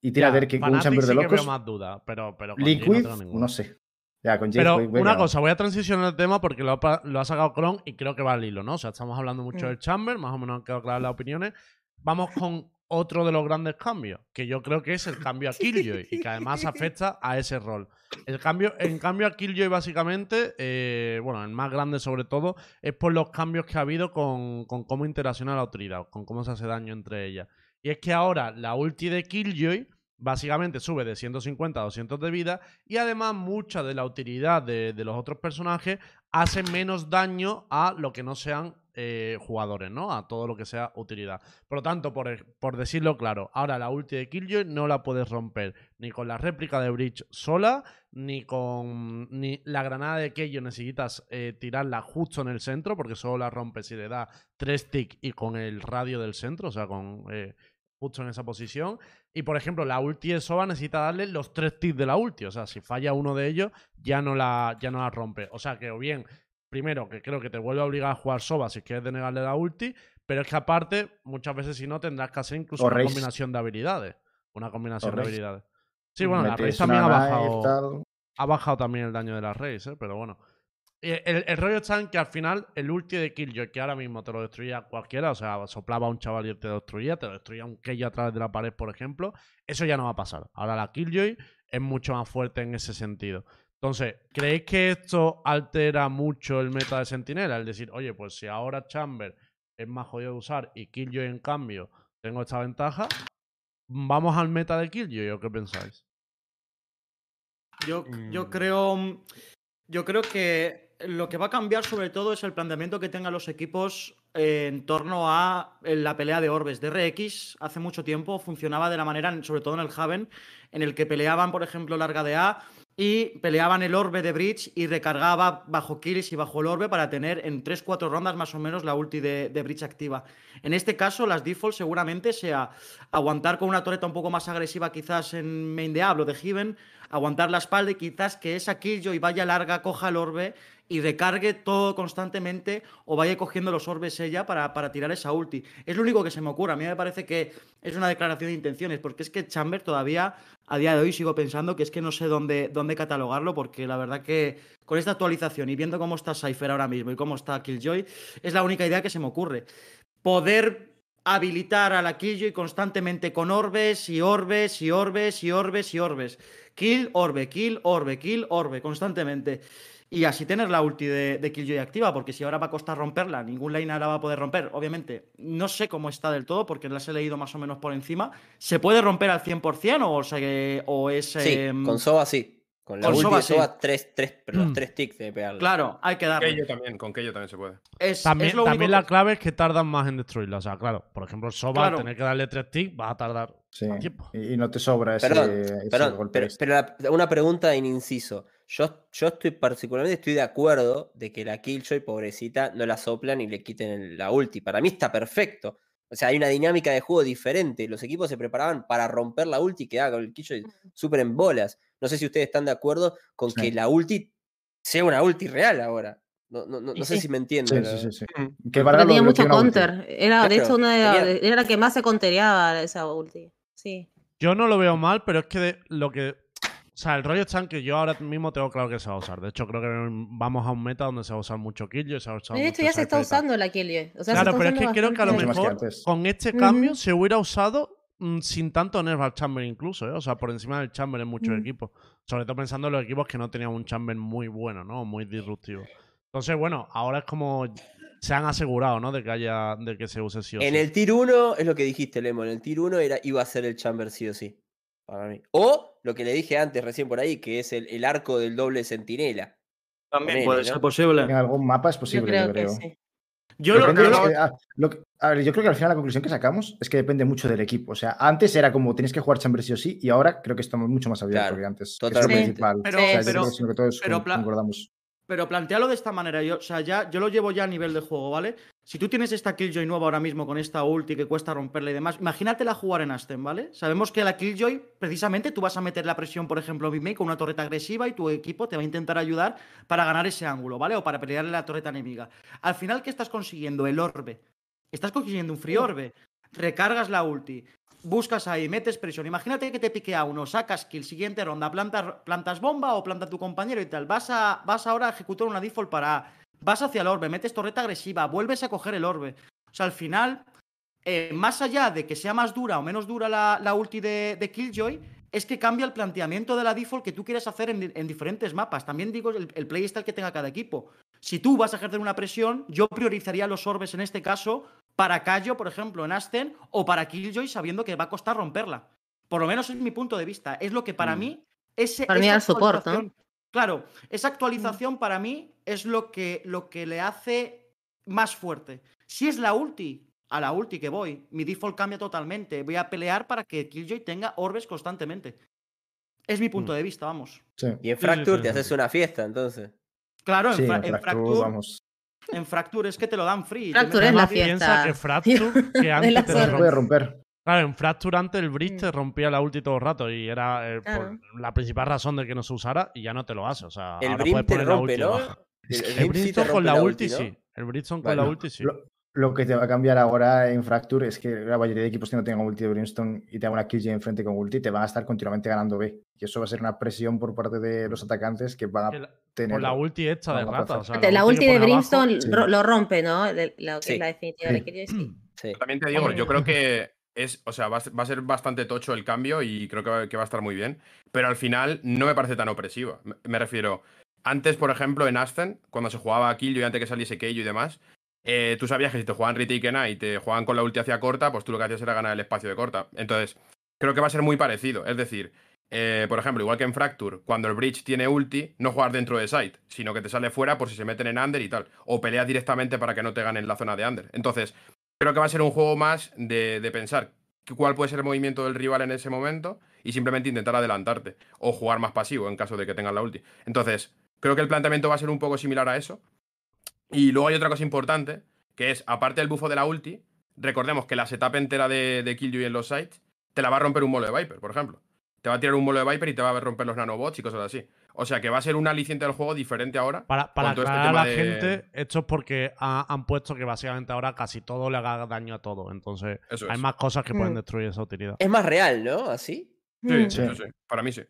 y tiene a Ya, Derke con un chamber de sí que locos. veo más duda, pero, pero no Liquid, ninguna. no sé. Ya, con Jay Pero una cosa, voy a transicionar el tema porque lo ha, lo ha sacado Cron y creo que va al hilo, ¿no? O sea, estamos hablando mucho Mm. del Chamber, más o menos han quedado claras las opiniones. Vamos con otro de los grandes cambios, que yo creo que es el cambio a Killjoy y que además afecta a ese rol. El cambio, en cambio a Killjoy básicamente, eh, bueno, el más grande sobre todo, es por los cambios que ha habido con, con cómo interacciona la autoridad, con cómo se hace daño entre ellas. Y es que ahora la ulti de Killjoy básicamente sube de 150 a 200 de vida y además mucha de la utilidad de, los otros personajes hace menos daño a lo que no sean eh, jugadores, ¿no? A todo lo que sea utilidad. Por lo tanto, por, por decirlo claro, ahora la ulti de Killjoy no la puedes romper ni con la réplica de Breach sola, ni con ni la granada de Keio necesitas eh, tirarla justo en el centro, porque solo la rompes si le da 3 ticks y con el radio del centro, o sea, con eh, justo en esa posición. Y por ejemplo, la ulti de Soba necesita darle los tres tips de la ulti. O sea, si falla uno de ellos, ya no la, ya no la rompe. O sea que, o bien, primero, que creo que te vuelve a obligar a jugar Soba si quieres denegarle la ulti. Pero es que aparte, muchas veces si no, tendrás que hacer incluso O una combinación de habilidades. Una combinación de habilidades. Sí, bueno, la Raze también ha bajado, ha bajado también el daño de la Raze, ¿eh? pero bueno. El, el rollo está en que al final el ulti de Killjoy, que ahora mismo te lo destruía cualquiera, o sea, soplaba a un chaval y te lo destruía, te lo destruía un Keio a través de la pared, por ejemplo, eso ya no va a pasar. Ahora la Killjoy es mucho más fuerte en ese sentido. Entonces, ¿creéis que esto altera mucho el meta de Sentinela? Es decir, oye, pues si ahora Chamber es más jodido de usar y Killjoy en cambio tengo esta ventaja, ¿vamos al meta de Killjoy o qué pensáis? Yo, yo Mm. creo. Yo creo que lo que va a cambiar sobre todo es el planteamiento que tengan los equipos eh, en torno a eh, la pelea de orbes. DRX hace mucho tiempo funcionaba de la manera, sobre todo en el Haven, en el que peleaban, por ejemplo, larga de A y peleaban el orbe de Bridge y recargaba bajo kills y bajo el orbe para tener en 3-4 rondas más o menos la ulti de, Bridge activa. En este caso, las default seguramente sea aguantar con una torreta un poco más agresiva quizás en main de de Heaven, aguantar la espalda y quizás que esa Killjoy vaya larga, coja el orbe y recargue todo constantemente o vaya cogiendo los orbes ella para, para tirar esa ulti. Es lo único que se me ocurre. A mí me parece que es una declaración de intenciones, porque es que Chamber todavía, a día de hoy, sigo pensando que es que no sé dónde, dónde catalogarlo, porque la verdad que con esta actualización y viendo cómo está Cypher ahora mismo y cómo está Killjoy, es la única idea que se me ocurre. Poder habilitar a la Killjoy constantemente con orbes y orbes y orbes y orbes y orbes. Kill, orbe, kill, orbe, kill, orbe, constantemente. Y así tener la ulti de, de Killjoy activa, porque si ahora va a costar romperla, ningún laner la va a poder romper. Obviamente, no sé cómo está del todo, porque las he leído más o menos por encima. ¿Se puede romper al 100% o, se- o es... Sí, em, con Soba sí. Con la con ulti Soba de sí. Soba, tres, tres, pero los Mm. tres ticks de pegarle. Claro, hay que darle. Keio también, con Keio también se puede. Es, También, es lo único también la que- clave es que tardan más en destruirla. O sea, claro, por ejemplo, el Soba, Claro. tener que darle tres ticks, va a tardar Sí. más tiempo. Y, y no te sobra ese, Perdón, ese Perdón, golpe pero, extra. pero la- una pregunta en inciso. Yo, yo estoy particularmente estoy de acuerdo de que la Killjoy, pobrecita, no la soplan y le quiten el- la ulti. Para mí está perfecto. O sea, hay una dinámica de juego diferente. Los equipos se preparaban para romper la ulti y quedaba con el Killjoy súper en bolas. No sé si ustedes están de acuerdo con Sí. que la ulti sea una ulti real ahora. No, no, no, no sé sí. si me entienden. Sí, sí, sí, sí. Mm. Que lo tenía mucha ulti. counter. Era, de hecho, una de la- tenía- era la que más se contereaba esa ulti. Sí. Yo no lo veo mal, pero es que de- lo que. O sea, el rollo está en que yo ahora mismo tengo claro que se va a usar. De hecho, creo que vamos a un meta donde se va a usar mucho kill y se va a usar De mucho hecho, ya se está usando la Killjoy. O sea, se Claro, está pero es que creo que a lo mejor con este cambio se hubiera usado sin tanto nerf al Chamber incluso, ¿eh? O sea, por encima del Chamber en muchos Mm. equipos. Sobre todo pensando en los equipos que no tenían un Chamber muy bueno, ¿no? Muy disruptivo. Entonces, bueno, ahora es como se han asegurado, ¿no? De que haya, de que se use sí o En sí. el tier 1, es lo que dijiste, Lemo, en el tier 1 era, iba a ser el chamber sí o sí. Para mí. O lo que le dije antes, recién por ahí, que es el, el arco del doble sentinela. También puede ¿no? ser posible. En algún mapa es Yo posible, creo yo que creo. sí. Yo lo, lo- ah, lo que- a ver, yo creo que al final la conclusión que sacamos es que depende mucho del equipo. O sea, antes era como tienes que jugar Chamber sí o sí, y ahora creo que estamos mucho más abiertos Claro, que antes. que es lo totalmente. principal. Pero- O sea, pero- que sino que todos pero con- pla- concordamos. Pero plantealo de esta manera, yo, o sea, ya, yo lo llevo ya a nivel de juego, ¿vale? Si tú tienes esta Killjoy nueva ahora mismo con esta ulti que cuesta romperla y demás, imagínatela jugar en Aston, ¿vale? Sabemos que la Killjoy, precisamente, tú vas a meter la presión, por ejemplo, en con una torreta agresiva y tu equipo te va a intentar ayudar para ganar ese ángulo, ¿vale? O para pelearle la torreta enemiga. Al final, ¿qué estás consiguiendo? El orbe. Estás consiguiendo un free orbe. Recargas la ulti. Buscas ahí, metes presión. Imagínate que te piquea uno, sacas kill, siguiente ronda, plantas, plantas bomba o planta tu compañero y tal. Vas, a, vas ahora a ejecutar una default para. Vas hacia el orbe, metes torreta agresiva, vuelves a coger el orbe. O sea, al final, eh, más allá de que sea más dura o menos dura la, la ulti de, Killjoy, es que cambia el planteamiento de la default que tú quieres hacer en, en diferentes mapas. También digo el, el playstyle que tenga cada equipo. Si tú vas a ejercer una presión, yo priorizaría los orbes en este caso para Kayo, por ejemplo, en Aston, o para Killjoy sabiendo que va a costar romperla. Por lo menos es mi punto de vista. Es lo que para Mm. mí. Ese, Para mí ¿no? actualización- Claro, esa actualización para mí es lo que, lo que le hace más fuerte. Si es la ulti, a la ulti que voy, mi default cambia totalmente. Voy a pelear para que Killjoy tenga orbes constantemente. Es mi punto Mm. de vista, vamos. Sí. Y en sí, Fracture sí, te haces una fiesta, entonces. Claro, en, Sí, fra- en en Fracture, Fracture, vamos. En Fracture es que te lo dan free. Fracture es la fiesta. Piensa que Fracture, que antes la te puede romper. Claro, en Fracture antes el Bridge te Mm. rompía la ulti todo el rato y era eh, por la principal razón de que no se usara y ya no te lo hace. O sea, El ahora puedes te poner la rompe, ulti ¿no? baja. El, el con la la ulti, ¿no? sí. El Brimstone con Bueno, la ulti sí. Lo, lo que te va a cambiar ahora en Fracture es que la mayoría de equipos que no tengan ulti de Brimstone y tengan una Killjoy enfrente con ulti te van a estar continuamente ganando B. Y eso va a ser una presión por parte de los atacantes que van a la- tener. Por la ulti esta de rata. o sea, La, que ulti de abajo- Brimstone sí. lo rompe, ¿no? La, Sí. la definitiva de Sí. También te digo, yo creo que es, o sea, va a, ser, bastante tocho el cambio y creo que va, que va a estar muy bien. Pero al final no me parece tan opresiva. Me, me refiero, antes, por ejemplo, en Aston, cuando se jugaba a Kill y antes que saliese Keio y demás, eh, tú sabías que si te jugaban Retake y te jugaban con la ulti hacia corta, pues tú lo que hacías era ganar el espacio de corta. Entonces, creo que va a ser muy parecido. Es decir, eh, por ejemplo, igual que en Fracture, cuando el Bridge tiene ulti, no jugar dentro de site, sino que te sale fuera por si se meten en under y tal. O peleas directamente para que no te ganen la zona de under. Entonces, creo que va a ser un juego más de, de pensar cuál puede ser el movimiento del rival en ese momento y simplemente intentar adelantarte. O jugar más pasivo en caso de que tengan la ulti. Entonces, creo que el planteamiento va a ser un poco similar a eso. Y luego hay otra cosa importante, que es, aparte del bufo de la ulti, recordemos que la setup entera de, de Killjoy en los sites te la va a romper un molo de Viper, por ejemplo. Te va a tirar un molo de Viper y te va a romper los nanobots y cosas así. O sea que va a ser un aliciente del juego diferente ahora. Para, para este aclarar a la de- gente, esto es porque ha- han puesto que básicamente ahora casi todo le haga daño a todo. Entonces, Eso hay es. más cosas que pueden Mm. destruir esa utilidad. Es más real, ¿no? Así. Sí, Mm. sí, Sí. sí, Para mí sí.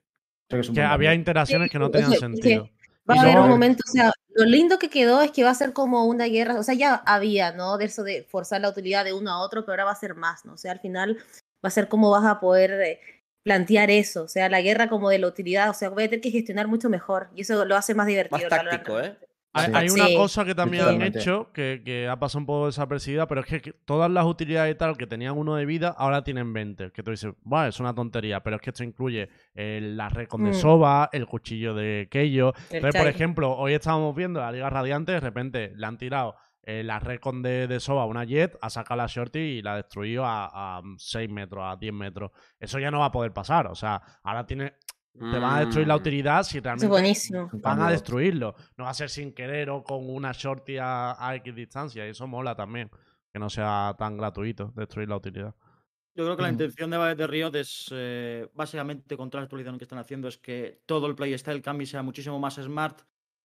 Que había interacciones que no tenían sentido. Va a haber un momento, o sea, lo lindo que quedó es que va a ser como una guerra, o sea, ya había, ¿no? De eso de forzar la utilidad de uno a otro, pero ahora va a ser más, ¿no? O sea, al final va a ser cómo vas a poder eh, plantear eso, o sea, la guerra como de la utilidad, o sea, voy a tener que gestionar mucho mejor y eso lo hace más divertido. Más táctico, ¿eh? Hay, Sí. hay una Sí. cosa que también han hecho que, que ha pasado un poco desapercibida, pero es que, que todas las utilidades y tal que tenían uno de vida ahora tienen 20. Que tú dices, bueno, es una tontería, pero es que esto incluye eh, la recon de Mm. Soba, el cuchillo de Keio. El Entonces, por ejemplo, hoy estábamos viendo la Liga Radiante, de repente le han tirado eh, la recon de, de Soba a una Jet, ha sacado la Shorty y la ha destruido a, a 6 metros, a 10 metros. Eso ya no va a poder pasar. O sea, ahora tiene. Te van a destruir la Mm. utilidad si realmente es buenísimo. Un van a destruirlo. No va a ser sin querer o con una shorty a, a X distancia. Y eso mola también. Que no sea tan gratuito destruir la utilidad. Yo creo que la intención de, de Riot es, eh, básicamente, con toda la actualización que están haciendo, es que todo el playstyle cambie sea muchísimo más smart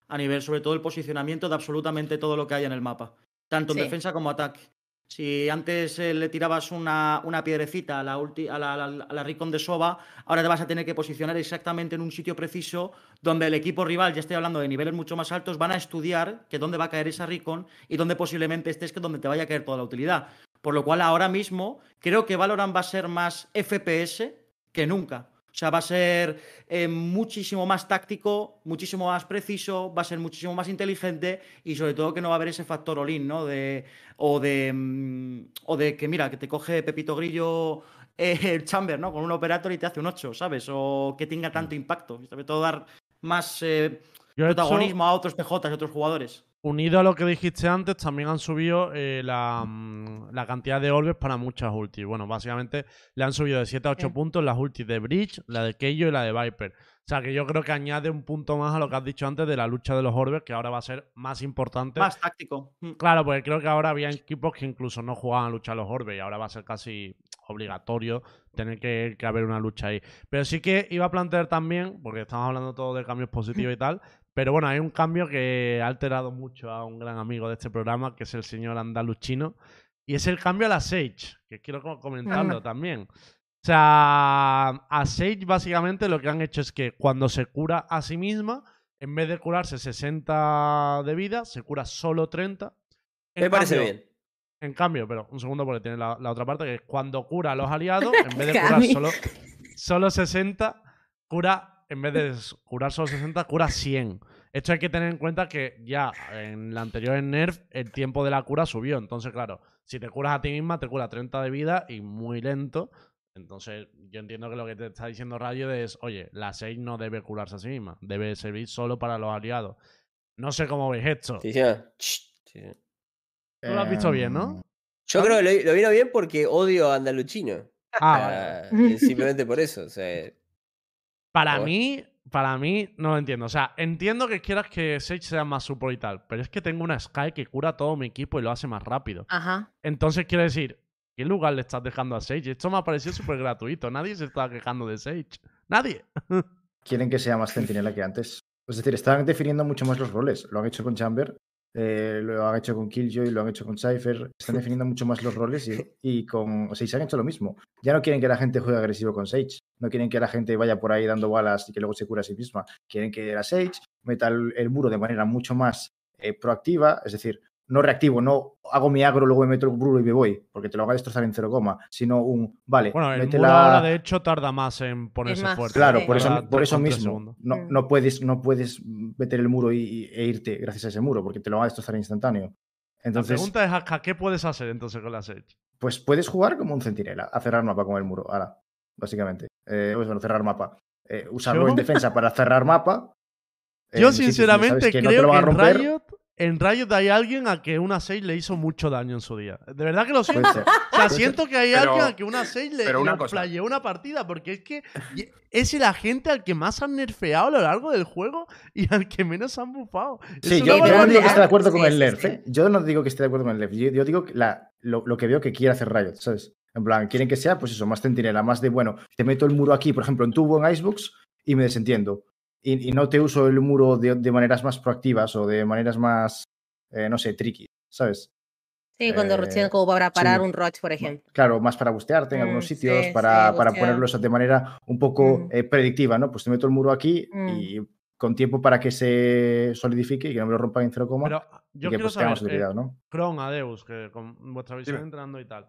a nivel, sobre todo, el posicionamiento de absolutamente todo lo que hay en el mapa, tanto en Sí. defensa como ataque. Si antes eh, le tirabas una, una piedrecita a la, ulti- a, la, a la- de Soba, ahora te vas a tener que posicionar exactamente en un sitio preciso donde el equipo rival, ya estoy hablando de niveles mucho más altos, van a estudiar que dónde va a caer esa Recon y dónde posiblemente estés que donde te vaya a caer toda la utilidad. Por lo cual ahora mismo creo que Valorant va a ser más FPS que nunca. O sea, va a ser eh, muchísimo más táctico, muchísimo más preciso, va a ser muchísimo más inteligente y sobre todo que no va a haber ese factor olín, ¿no? De, o, de, mm, o de que, mira, que te coge Pepito Grillo eh, el Chamber, ¿no? Con un operator y te hace un 8, ¿sabes? O que tenga tanto impacto. Y sobre todo dar más eh, hecho- protagonismo a otros PJs y a otros jugadores. Unido a lo que dijiste antes, también han subido eh, la, mm, la cantidad de orbes para muchas ultis. Bueno, básicamente le han subido de 7 a 8 Sí. puntos las ultis de Bridge, la de Keijo y la de Viper. O sea que yo creo que añade un punto más a lo que has dicho antes de la lucha de los orbes, que ahora va a ser más importante. Más táctico. Mm. Claro, porque creo que ahora había equipos que incluso no jugaban a lucha a los orbes y ahora va a ser casi obligatorio tener que, que haber una lucha ahí. Pero sí que iba a plantear también, porque estamos hablando todo de cambios positivos y tal, pero bueno, hay un cambio que ha alterado mucho a un gran amigo de este programa, que es el señor Andaluchino, y es el cambio a la Sage, que quiero co- comentarlo también. O sea, a Sage básicamente lo que han hecho es que cuando se cura a sí misma, en vez de curarse 60 de vida, se cura solo 30. En Me parece cambio- bien. En cambio, pero un segundo porque tiene la, la otra parte, que es cuando cura a los aliados, en vez de curar solo, solo 60, cura, en vez de curar solo 60, cura 100. Esto hay que tener en cuenta que ya en la anterior en Nerf el tiempo de la cura subió. Entonces, claro, si te curas a ti misma, te cura 30 de vida y muy lento. Entonces, yo entiendo que lo que te está diciendo Rayo es, oye, la 6 no debe curarse a sí misma, debe servir solo para los aliados. No sé cómo veis esto. Sí, sí, sí. Tú lo has visto bien, ¿no? Em, Yo creo que lo, lo vino bien porque odio a Andaluchino. Ah, vale. Ah, simplemente por eso. O sea, Para Joder. mí, para mí, no lo entiendo. O sea, entiendo que quieras que Sage sea más support y tal, pero es que tengo una Sky que cura todo mi equipo y lo hace más rápido. Ajá. Entonces, quiero decir, ¿qué lugar le estás dejando a Sage? Esto me ha parecido súper gratuito. Nadie se está quejando de Sage. Nadie. quieren que sea más centinela que antes. Es decir, están definiendo mucho más los roles. Lo han hecho con Chamber, eh, lo han hecho con Killjoy, lo han hecho con Cypher. Están definiendo mucho más los roles y, y con o sea, y se han hecho lo mismo. Ya no quieren que la gente juegue agresivo con Sage. No quieren que la gente vaya por ahí dando balas y que luego se cura a sí misma. Quieren que la Sage meta el, el muro de manera mucho más eh, proactiva. Es decir, no reactivo, no hago mi agro, luego me meto el muro y me voy, porque te lo va a destrozar en cero coma, sino un, vale, Bueno, el mete muro la- ahora, de hecho, tarda más en ponerse más, fuerte. Claro, Sí. por eso, por eso mismo. No, Mm. no, puedes, no puedes meter el muro y, e irte gracias a ese muro, porque te lo va a destrozar instantáneo. La Entonces, pregunta es, Aska, ¿qué puedes hacer entonces con la Sage? pues puedes jugar como un centinela, a cerrar mapa con el muro, ahora, básicamente. Eh, pues, bueno, cerrar mapa. Eh, usarlo Yo- en defensa para cerrar mapa. Yo, sitios donde sinceramente, que creo que a en Riot, en Riot hay alguien a que una 6 le hizo mucho daño en su día. De verdad que lo siento. ser. O sea, siento que hay Pero- alguien al que una 6 le, una le una partida, porque es que es el agente al que más han nerfeado a lo largo del juego y al que menos han bufado. Sí, yo, no yo no digo que esté de acuerdo con Sí, el sí, nerf, sí. ¿eh? Yo no digo que esté de acuerdo con el nerf. Yo, yo digo que la- lo, lo que veo que quiere hacer Riot, ¿sabes? En plan, quieren que sea, pues eso, más centinela, más de, bueno, te meto el muro aquí, por ejemplo, en tubo en Icebox y me desentiendo. Y, y no te uso el muro de, de maneras más proactivas o de maneras más, eh, no sé, tricky, ¿sabes? Sí, cuando Eh, como para parar sí. un Roach, por ejemplo. Claro, más para bustearte en Mm, algunos sí, sitios, sí, para, para bustear. ponerlos de manera un poco Mm. eh, predictiva, ¿no? Pues te meto el muro aquí Mm. y con tiempo para que se solidifique y que no me lo rompan en cero coma Pero y yo que quiero pues saber, eh, utilidad, ¿no? Kron, Adeus, que con vuestra visión Dime. entrenando y tal.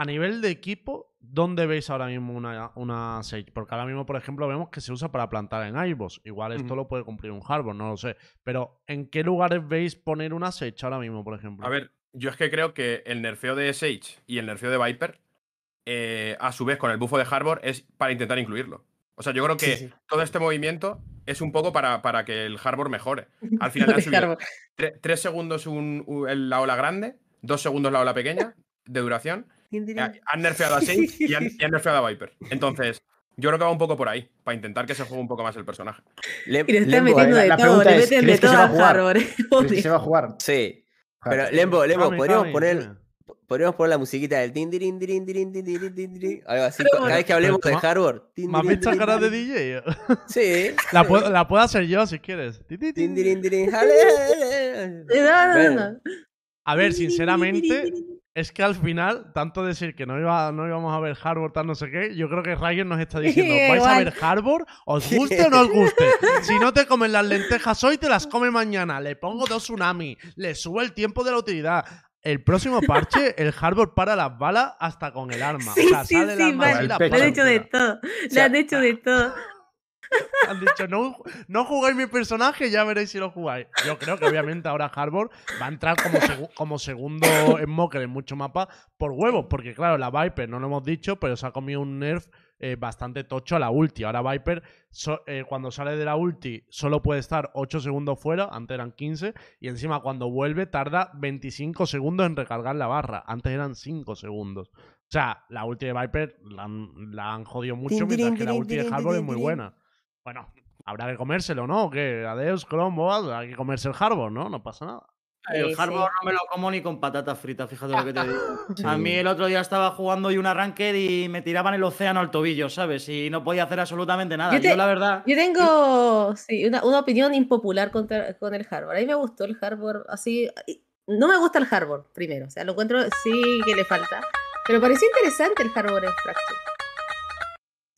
A nivel de equipo, ¿dónde veis ahora mismo una, una Sage? Porque ahora mismo, por ejemplo, vemos que se usa para plantar en Ivos. Igual esto lo puede cumplir un Harbor, no lo sé. Pero, ¿en qué lugares veis poner una Sage ahora mismo, por ejemplo? A ver, yo es que creo que el nerfeo de Sage y el nerfeo de Viper, eh, a su vez con el bufo de Harbor, es para intentar incluirlo. O sea, yo creo que Sí, sí. todo este movimiento es un poco para, para que el Harbor mejore. Al final le han subido Harbor. tre- tres segundos un- la ola grande, dos segundos la ola pequeña de duración. Eh, Han nerfeado a Sage y han, y han nerfeado a Viper. Entonces, yo creo que va un poco por ahí, para intentar que se juegue un poco más el personaje. Lem- Y le están Lembo, metiendo la- de la todo, le meten de ¿crees que todo se va a Odio. se va a jugar? Sí. Pero, Lembo, Lembo, podríamos poner. Podríamos poner la musiquita del tin, dirin, dirin, dirin, Algo así. Pero Cada vez que hablemos de Harbor. tin, ¿Me cara de. DJ? Sí. la, puedo, la puedo hacer yo si quieres. Ti, ti, ti. Tin, Bueno. no. A ver, sinceramente, es que al final, tanto decir que no, iba, no íbamos a ver Harbor, tal no sé qué, yo creo que Ryan nos está diciendo, ¿vais a ver Harbor? ¿Os guste o no os guste? Si no te comen las lentejas hoy, te las come mañana. Le pongo dos tsunamis, le subo el tiempo de la utilidad. el próximo parche, el Harbor para las balas hasta con el arma. Sí, o sea, sí, sale el sí, arma vale. han hecho de todo. Le han hecho de todo. Han dicho, no, no jugáis mi personaje, ya veréis si lo jugáis. Yo creo que obviamente ahora Harbor va a entrar como, como segundo Smoker en muchos mapas por huevos, porque claro, la Viper no lo hemos dicho, pero se ha comido un nerf eh, bastante tocho a la ulti. Ahora Viper, eh, cuando sale de la ulti, solo puede estar 8 segundos fuera, antes eran 15, y encima cuando vuelve tarda 25 segundos en recargar la barra, antes eran 5 segundos. O sea, la ulti de Viper la han, la han jodido mucho, mientras que la ulti de Harbor es muy buena. Bueno, habrá que comérselo, ¿no? Que Adeus, Chrome, Boas, hay que comerse el Harbor, ¿no? No pasa nada. El Sí, no me lo como ni con patatas fritas, fíjate lo que te digo. Sí. A mí el otro día estaba jugando y una ranked y me tiraban el océano al tobillo, ¿sabes? Y no podía hacer absolutamente nada. Yo la verdad. Yo tengo sí, una, una opinión impopular contra- con el Harbor. A mí me gustó el Harbor así. No me gusta el Harbor, primero. O sea, lo encuentro sí que le falta. Pero pareció interesante el Harbor en Fracture.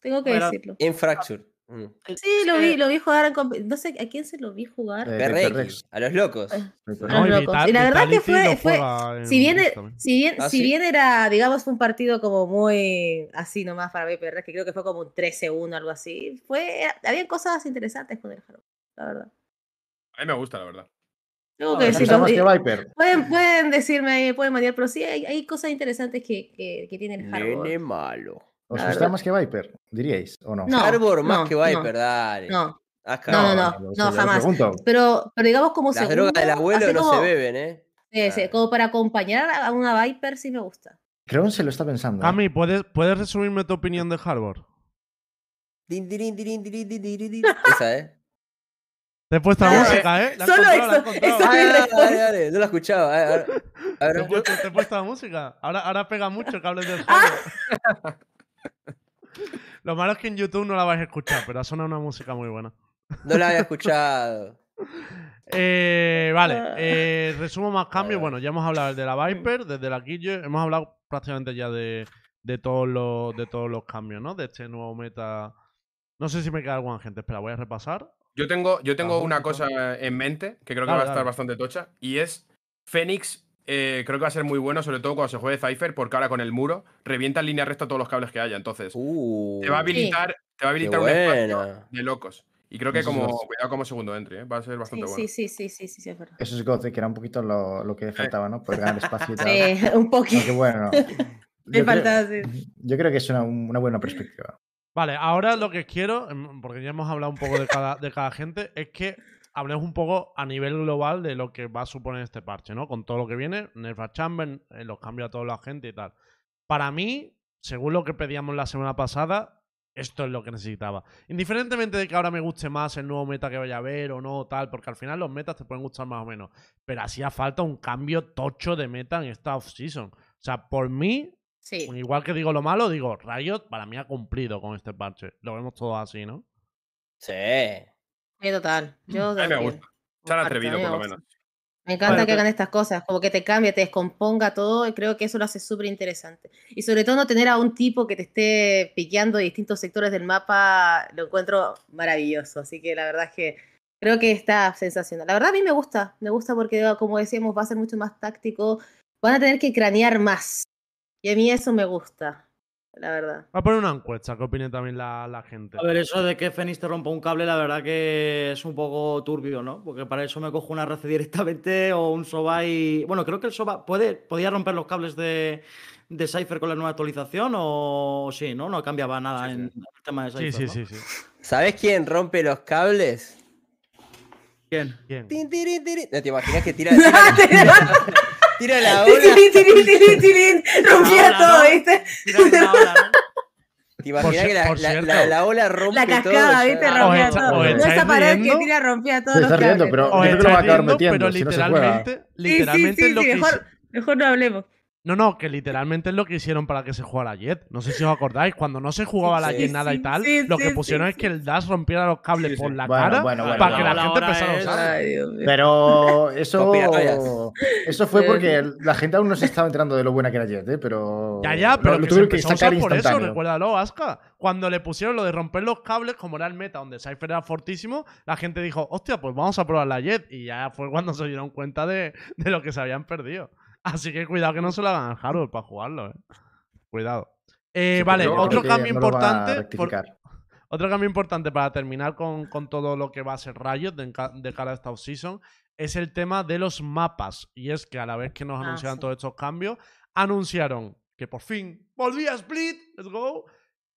Tengo que Bueno, decirlo. En Fracture. Mm. Sí, lo vi, lo vi jugar No sé a quién se lo vi jugar. Eh, PRX, PRX. a los locos. Eh. No, y locos. Y la verdad que fue- fue- Si bien, si bien, ¿Ah, si sí? bien era, digamos, un partido como muy así nomás para VPR, que creo que fue como un 13-1, algo así, fue, había cosas interesantes con el Harbor, la verdad. A mí me gusta, la verdad. Tengo No, que me ¿Te decirlo. que? Pueden, pueden decirme ahí, pueden manejar, pero sí hay, hay cosas interesantes que, que, que tiene el Harbor. Nene malo. ¿Os gusta más que Viper? ¿Diríais o no? No, Harbor más no, que no. Viper, dale. No, Has No, no, cagado. no. o sea, yo lo jamás. pero, pero digamos como Las segundo, drogas del abuelo así no como, se beben, ¿eh? sí, sí, Ah. como para acompañar a una Viper sí me gusta. Creo se lo está pensando. ¿eh? Cami, ¿puedes, ¿puedes resumirme tu opinión de Harbor? Esa, ¿eh? Te he puesto la Ah, música, ¿eh? La solo encontrado, la he eso, eso- Ah, dale, dale, dale, no la escuchaba. A ver, a ver, Te he, puesto, te he puesto la música. Ahora, ahora pega mucho que hables del Ah. Lo malo es que en YouTube no la vais a escuchar, pero ha sonado una música muy buena. no la había escuchado. Eh, vale, Ah. eh, resumo más cambios. Bueno, ya hemos hablado de la Viper, desde la Guille, hemos hablado prácticamente ya de, de, todos los, de todos los cambios, ¿no? De este nuevo meta. No sé si me queda alguna gente, espera, voy a repasar. Yo tengo, yo tengo una cosa en mente que creo que Dale, va a estar dale. bastante tocha. Y es Fénix. Eh, creo que va a ser muy bueno, sobre todo cuando se juegue Cypher, porque ahora con el muro revienta en línea recta todos los cables que haya. Entonces, Uh, te va a habilitar, te va a habilitar un espacio de locos. Y creo que como, cuidado como segundo entry, ¿eh? va a ser bastante sí, bueno. sí, sí, sí, sí, sí, es verdad. Eso es God, que era un poquito lo, lo que faltaba, ¿no? Poder ganar espacio y tal. Sí, un poquito. Aunque bueno. Me faltaba creo, yo creo que es una, una buena perspectiva. Vale, ahora lo que quiero, em, porque ya hemos hablado un poco de cada, de cada gente, es que hablemos un poco a nivel global de lo que va a suponer este parche, ¿no? Con todo lo que viene, Nerf a Chamber, eh, los cambios a toda la gente y tal. Para mí, según lo que pedíamos la semana pasada, esto es lo que necesitaba. Indiferentemente de que ahora me guste más el nuevo meta que vaya a haber o no, tal, porque al final los metas te pueden gustar más o menos. Pero hacía falta un cambio tocho de meta en esta off-season. O sea, por mí, Sí. Igual que digo lo malo, digo, Riot para mí ha cumplido con este parche. Lo vemos todos así, ¿no? Sí. Sí, total. Yo A mí me gusta. Se han atrevido, por lo menos. Me encanta Bueno, que hagan estas cosas, como que te cambie, te descomponga todo, y creo que eso lo hace súper interesante. Y sobre todo no tener a un tipo que te esté piqueando de distintos sectores del mapa, lo encuentro maravilloso. Así que la verdad es que creo que está sensacional. La verdad a mí me gusta, me gusta porque como decíamos va a ser mucho más táctico, van a tener que cranear más. Y a mí eso me gusta, la verdad. Va a poner una encuesta, que opine también la, la gente. A ver, eso de que Fénix te rompa un cable, la verdad que es un poco turbio, ¿no? Porque para eso me cojo una RC directamente o un SOBA y. Bueno, creo que el SOBA puede, podía romper los cables de, de Cypher con la nueva actualización o sí, ¿no? No cambiaba nada Sí, sí. en el tema de Sí, Cypher. sí, ¿no? sí, sí. ¿Sabes quién rompe los cables? Bien. Bien. Tin, tirin, tirin. ¿No te imaginas que tira, tira, tira la ola? Tirín, tirín, tirín, Rompía todo, ¿no? ¿viste? Tira una ola, ¿no? ¿Te imaginas Por que la, la- cierto. la- la ola rompe La todo? cascada, ya? ¿viste? Rompía todo. No esa pared riendo. que tira rompía todos Se los está riendo, pero yo creo que lo va a acabar metiendo pero si no se juega. literalmente, Sí, sí, literalmente sí, es lo sí, que mejor no hablemos. No, no, que literalmente es lo que hicieron para que se jugara Jet. No sé si os acordáis, cuando no se jugaba la Sí, Jet nada y tal, sí, lo que pusieron sí, es que el Dash rompiera los cables Sí, sí. por la Bueno, cara bueno, bueno, para que la gente empezara a. Ay, mío. Pero eso, eso fue porque la gente aún no se estaba enterando de lo buena que era Jet, ¿eh? pero Ya, ya, lo- pero lo, que se tuvieron que sacar usar por eso, recuérdalo, Aska. Cuando le pusieron lo de romper los cables, como era el meta donde Cypher era fortísimo, la gente dijo, hostia, pues vamos a probar la Jet. Y ya fue cuando se dieron cuenta de, de lo que se habían perdido. Así que cuidado que no se lo hagan al Hardware para jugarlo, eh. Cuidado. Eh, Sí, vale, otro cambio no importante. por- otro cambio importante para terminar con, con todo lo que va a ser Riot de, cara a esta offseason es el tema de los mapas. Y es que a la vez que nos Ah, anunciaron sí. todos estos cambios, anunciaron que por fin volvía Split, let's go,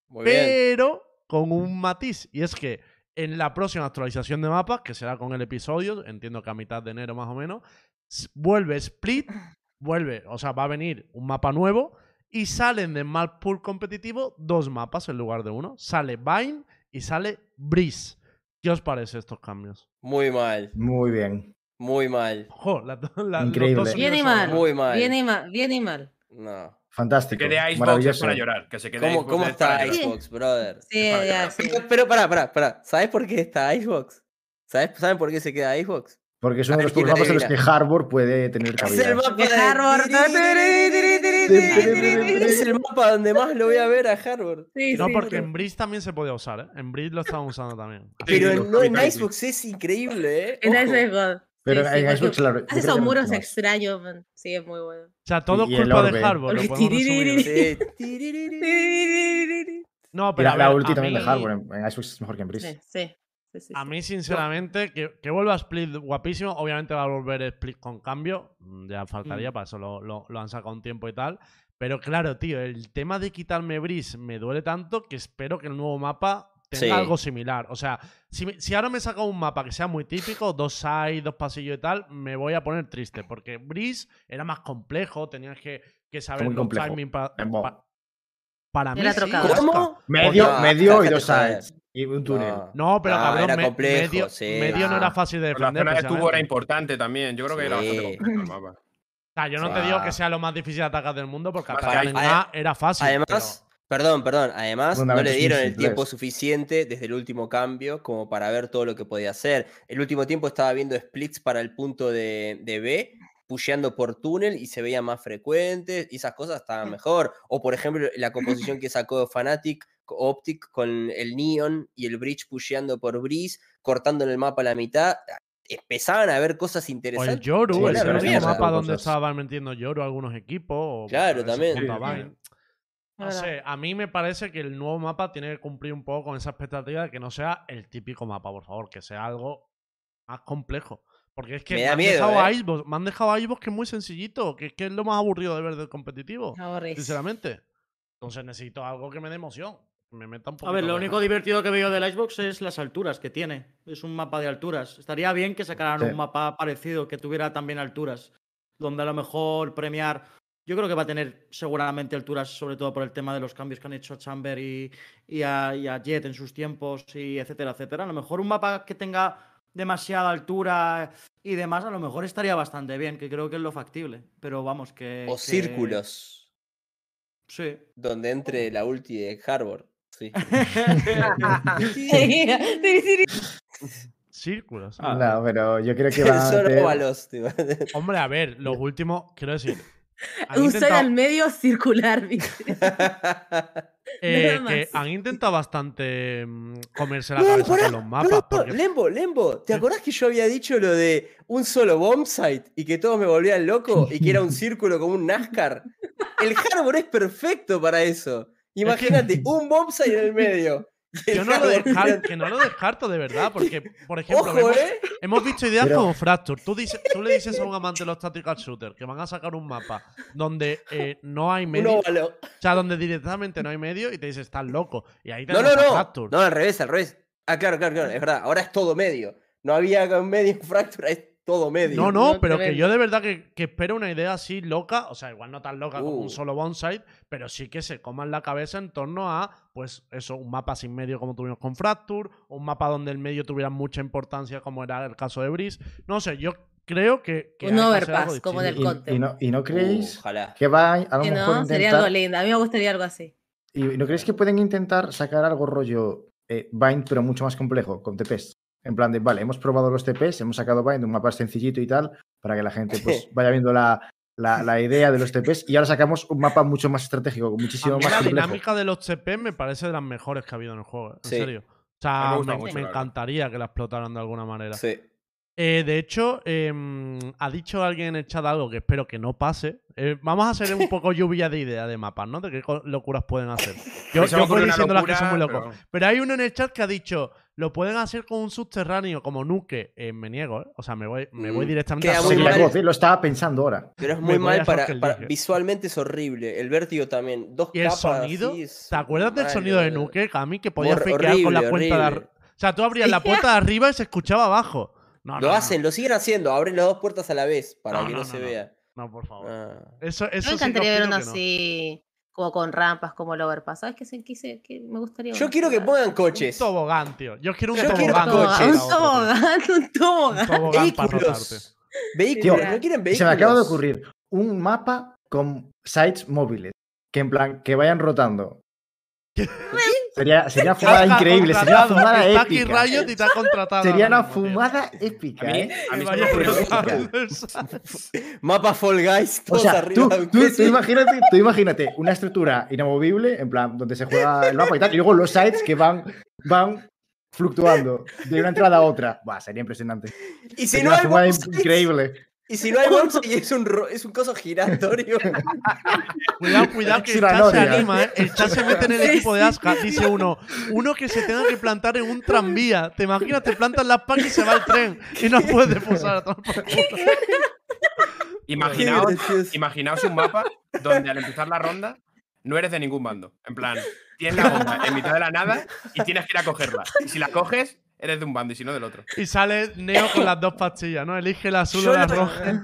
Muy bien. pero con un matiz. Y es que en la próxima actualización de mapas, que será con el episodio, entiendo que a mitad de enero más o menos, vuelve Split, vuelve, o sea, va a venir un mapa nuevo y salen de map pool competitivo dos mapas en lugar de uno. Sale Vine y sale Breeze. ¿Qué os parece estos cambios? Muy mal. Muy bien. Muy mal. Jo, la- la- los Increíble. dos Bien y mal. Muy mal. Bien y mal, bien y mal. No. Que Fantástico. quede Icebox es maravilloso. para llorar. Que se quede ¿Cómo, Icebox cómo está. Xbox, brother? Sí, ya, sí. Pero, pero pará, pará, pará. ¿Sabes por qué está Xbox? ¿Sabes, ¿Saben por qué se queda Xbox? Porque es uno de los pocos mapas en los que. Harbor puede tener Es cabida. el mapa De Harvard. Es el mapa donde más lo voy a ver a Harvard. Sí, No, sí, porque pero- en Breeze también se podía usar, ¿eh? En Breeze lo estaban usando también. Pero los no en. Xbox es increíble, ¿eh? En Ojo. Ice God. Pero Sí, sí, en Xbox, claro. Hace esos muros extraños, man. Sí, es muy bueno. O sea, todo es culpa de. Harbor. No, pero la, a la ver, ulti a también de Harbor en, en Xbox es mejor que en Breeze. Sí, sí. sí, sí, A mí, sinceramente, que, que vuelva Split guapísimo. Obviamente va a volver Split con cambio. mm, Ya faltaría, Mm. para eso lo, lo- lo han sacado un tiempo y tal. Pero claro, tío, el tema de quitarme Breeze me duele tanto que espero que el nuevo mapa tenga Sí. algo similar. O sea, si, si ahora me saca un mapa que sea muy típico, dos side, dos pasillos y tal, me voy a poner triste. Porque Breeze era más complejo, tenías que, que saber los timing pa- En Bo. pa- para mí. Sí. ¿Cómo? Medio, medio y dos sides. Y un túnel. No. No, pero No, cabrón, era me- complejo, medio, sí. medio no Ah. era fácil de Pues la defender. zona de tubo era importante también. Yo creo que era bastante complejo el mapa. O sea, yo no te Ah. digo que sea lo más difícil de atacar del mundo, porque en Ade- A era fácil. Además, perdón, perdón, además no le dieron el tiempo suficiente desde el último cambio como para ver todo lo que podía hacer. El último tiempo estaba viendo splits para el punto de, de B, pusheando por túnel y se veía más frecuente y esas cosas estaban mejor. O por ejemplo, la composición que sacó Fanatic Optic con el Neon y el Bridge pusheando por Breeze, cortando en el mapa a la mitad. Empezaban a ver cosas o el interesantes. Yoru, Sí, el mapa donde Cosas. estaba metiendo Yoru algunos equipos. o Claro, también. No sé, a mí me parece que el nuevo mapa tiene que cumplir un poco con esa expectativa de que no sea el típico mapa, por favor, que sea algo más complejo. Porque es que Me han miedo, dejado a ¿eh? Icebox, me han dejado a Icebox que es muy sencillito, que, que es lo más aburrido de ver del competitivo, sinceramente. Entonces necesito algo que me dé emoción, que me meta un poco. A ver, lo único divertido que veo del Icebox es las alturas que tiene. Es un mapa de alturas. Estaría bien que sacaran Sí. un mapa parecido, que tuviera también alturas. Donde a lo mejor premiar. Yo creo que va a tener seguramente alturas, sobre todo por el tema de los cambios que han hecho a Chamber y, y a, y a Jet en sus tiempos, y etcétera, etcétera. A lo mejor un mapa que tenga demasiada altura y demás, a lo mejor estaría bastante bien, que creo que es lo factible. Pero vamos, que. O que- círculos, Sí. donde entre la ulti de Harbor. Sí. Círculos. Ah, No, pero yo creo que va. Hombre, a ver, los últimos, quiero decir. Han Un intentado- al medio circular, ¿viste? Eh, que han intentado bastante mm, comerse la No, cabeza pará, con los mapas. porque- Lembo, Lembo, ¿te Sí. acordás que yo había dicho lo de un solo bomb site y que todos me volvían loco y que era un círculo como un NASCAR? El Harbor es perfecto para eso. Imagínate, un bomb site en el medio. Yo no lo descarto, que no lo descarto de verdad, porque, por ejemplo, Ojo, hemos, ¿eh? hemos visto ideas Pero- como Fracture. Tú, dices- tú le dices a un amante de los tactical shooters que van a sacar un mapa donde eh, no hay medio, o sea, donde directamente no hay medio y te dices, estás loco. Y ahí No, tenemos no, a no. Fracture. No, al revés, al revés. Ah, claro, claro, claro, es verdad. Ahora es todo medio. No había un medio en Fractura, es todo medio. No, no, pero que yo de verdad que, que espero una idea así loca, o sea, igual no tan loca como Uh. un solo bonsai, pero sí que se coman la cabeza en torno a, pues eso, un mapa sin medio como tuvimos con Fracture, un mapa donde el medio tuviera mucha importancia como era el caso de Breeze. No sé, yo creo que... que Un overpass, como en el distinto. Y, no, y no creéis Ojalá. que va a lo Que mejor no, sería algo lindo. A mí me gustaría algo así. ¿Y no creéis que pueden intentar sacar algo rollo eh, Bind, pero mucho más complejo, con TPs? En plan de, vale, hemos probado los TPs, hemos sacado Bind, un mapa sencillito y tal, para que la gente pues, vaya viendo la, la, la idea de los TPs, y ahora sacamos un mapa mucho más estratégico, muchísimo más la complejo. dinámica de los CP me parece de las mejores que ha habido en el juego, en Sí. serio. O sea, me mucho, encantaría que la explotaran de alguna manera. Sí. Eh, de hecho, em, ha dicho alguien en el chat algo que espero que no pase. Eh, vamos a hacer un poco lluvia de ideas de mapas, ¿no? De qué locuras pueden hacer. Yo, yo voy diciendo las que son muy locos. pero- Pero hay uno en el chat que ha dicho, lo pueden hacer con un subterráneo como Nuke. Eh, me niego, ¿eh? O sea, me voy, me voy Mm, directamente queda a muy mal. Eh, Lo estaba pensando ahora. Pero es muy mal para. Visualmente es horrible. El vértigo también. Dos Y el capas sonido, es ¿te acuerdas del sonido de boludo. Nuke, Cami? Que podías fakear con la horrible, puerta de arriba. O sea, tú abrías la puerta de arriba y se escuchaba abajo. No, Lo no, hacen, lo siguen haciendo. Abren las dos puertas a la vez para No, que no, no, se vea. No, por favor. Ah. Eso, eso Me sí que encantaría ver uno que no. así, como con rampas, como el overpass. ¿Sabes qué, se- quise- qué me gustaría? Yo quiero que pongan Un coches. tobogán, tío. Yo quiero un Yo quiero tobogán. coches. para Un otro, tío. tobogán, un Un tobogán. tobogán para rotarte. Vehículos. Tío, ¿No quieren Se vehículos? me acaba de ocurrir un mapa con sites móviles. Que en plan, que vayan rotando. Sería, sería una fumada increíble, sería una fumada Está aquí épica. Riot y te ha contratado. Sería una fumada épica, ¿eh? a mí. Mapa Fall Guys, O sea, arriba tú, tú- tú imagínate, tú imagínate una estructura inamovible, en plan, donde se juega el mapa y tal, y luego los sites que van, van fluctuando de una entrada a otra. Buah, sería impresionante. Y si Sería no una hay fumada increíble. Y si no hay bombs y es un, ro- es un coso giratorio. Cuidado, cuidado, que el chat se anima, ¿eh? El chat se mete en el equipo de sí, Aska. Dice uno, uno que se tenga que plantar en un tranvía. ¿Te imaginas? Te plantas las pacas y se va el tren. Y no puedes posar a tomar por culo. Imaginaos, gracioso. imaginaos un mapa donde al empezar la ronda no eres de ningún bando. En plan, tienes la bomba en mitad de la nada y tienes que ir a cogerla. Y si la coges, eres de un bando y si no del otro. Y sale Neo con las dos pastillas, ¿no? Elige la azul Yo o la lo- roja.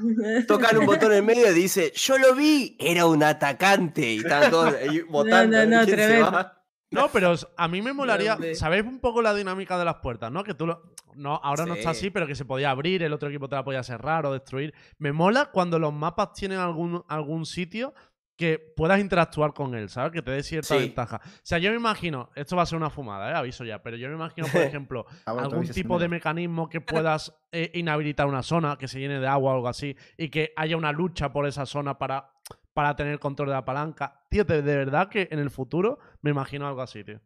Tocan un botón en medio y dice, yo lo vi, era un atacante. Y están todos ahí votando. no, no, tremendo. va. No, pero a mí me molaría. ¿Sabéis un poco la dinámica de las puertas, no? Que tú lo. No, ahora no está Sí. así, pero que se podía abrir, el otro equipo te la podía cerrar o destruir. Me mola cuando los mapas tienen algún, algún sitio que puedas interactuar con él, ¿sabes? Que te dé cierta Sí. ventaja. O sea, yo me imagino, esto va a ser una fumada, ¿eh? Aviso ya, pero yo me imagino, por ejemplo, Ah, algún tipo de mecanismo que puedas eh, inhabilitar una zona, que se llene de agua o algo así, y que haya una lucha por esa zona para, para tener control de la palanca. Tío, de, de verdad que en el futuro me imagino algo así, tío.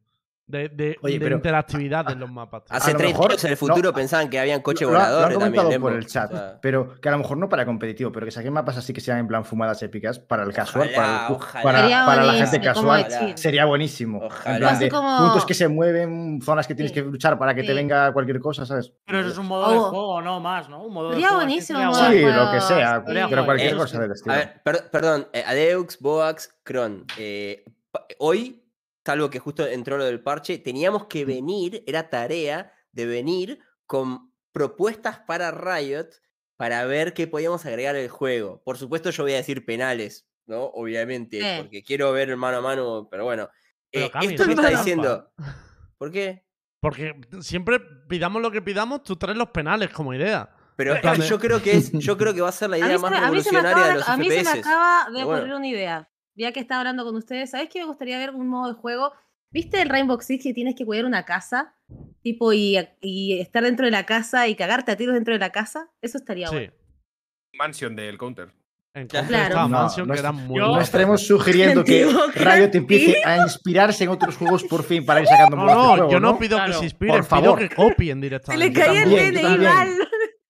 De, de, Oye, de pero- interactividad en los mapas. Hace lo 30 mejor- años en el futuro no, pensaban que habían coches Lo, lo han voladores comentado también. por el chat, O sea, pero que a lo mejor no para competitivo, pero que saquen mapas así que sean en plan fumadas épicas para el casual, Ojalá, para, el- para, para la gente casual. Sería buenísimo. Ojalá. En plan Así de como- puntos que se mueven, zonas que tienes Sí. que luchar para que te venga cualquier cosa, ¿sabes? Pero eso es un modo de juego, no más, ¿no? Un modo de Sería buenísimo Sí, juego, lo que sea, sí. pero cualquier cosa del estilo. A ver, per- perdón, eh, Adeux, Boax, Kron. eh, hoy, salvo que justo entró lo del parche, teníamos que venir, era tarea de venir con propuestas para Riot para ver qué podíamos agregar al juego. Por supuesto, yo voy a decir penales, ¿no? Obviamente, porque quiero ver mano a mano, pero bueno. Pero, Eh, Cami, esto es está trampa. diciendo. ¿Por qué? Porque siempre pidamos lo que pidamos, tú traes los penales como idea. Pero yo creo que es, yo creo que va a ser la idea más me, me revolucionaria de de- los a mí se me acaba de bueno. ocurrir una idea. Ya que estaba hablando con ustedes, ¿sabes qué me gustaría ver un modo de juego? ¿Viste el Rainbow Six que tienes que cuidar una casa? Tipo, y, y estar dentro de la casa y cagarte a tiros dentro de la casa. Eso estaría Sí. bueno. Mansion del counter. En Claro. No, Mansion, no que era muy No estaremos sugiriendo que Creativo, Riot empiece a inspirarse en otros juegos por fin para ir sacando No, modos de no, juego, yo no ¿no? pido que Claro, se inspiren, por pido favor. que copien Se directamente. le caía el DNI mal.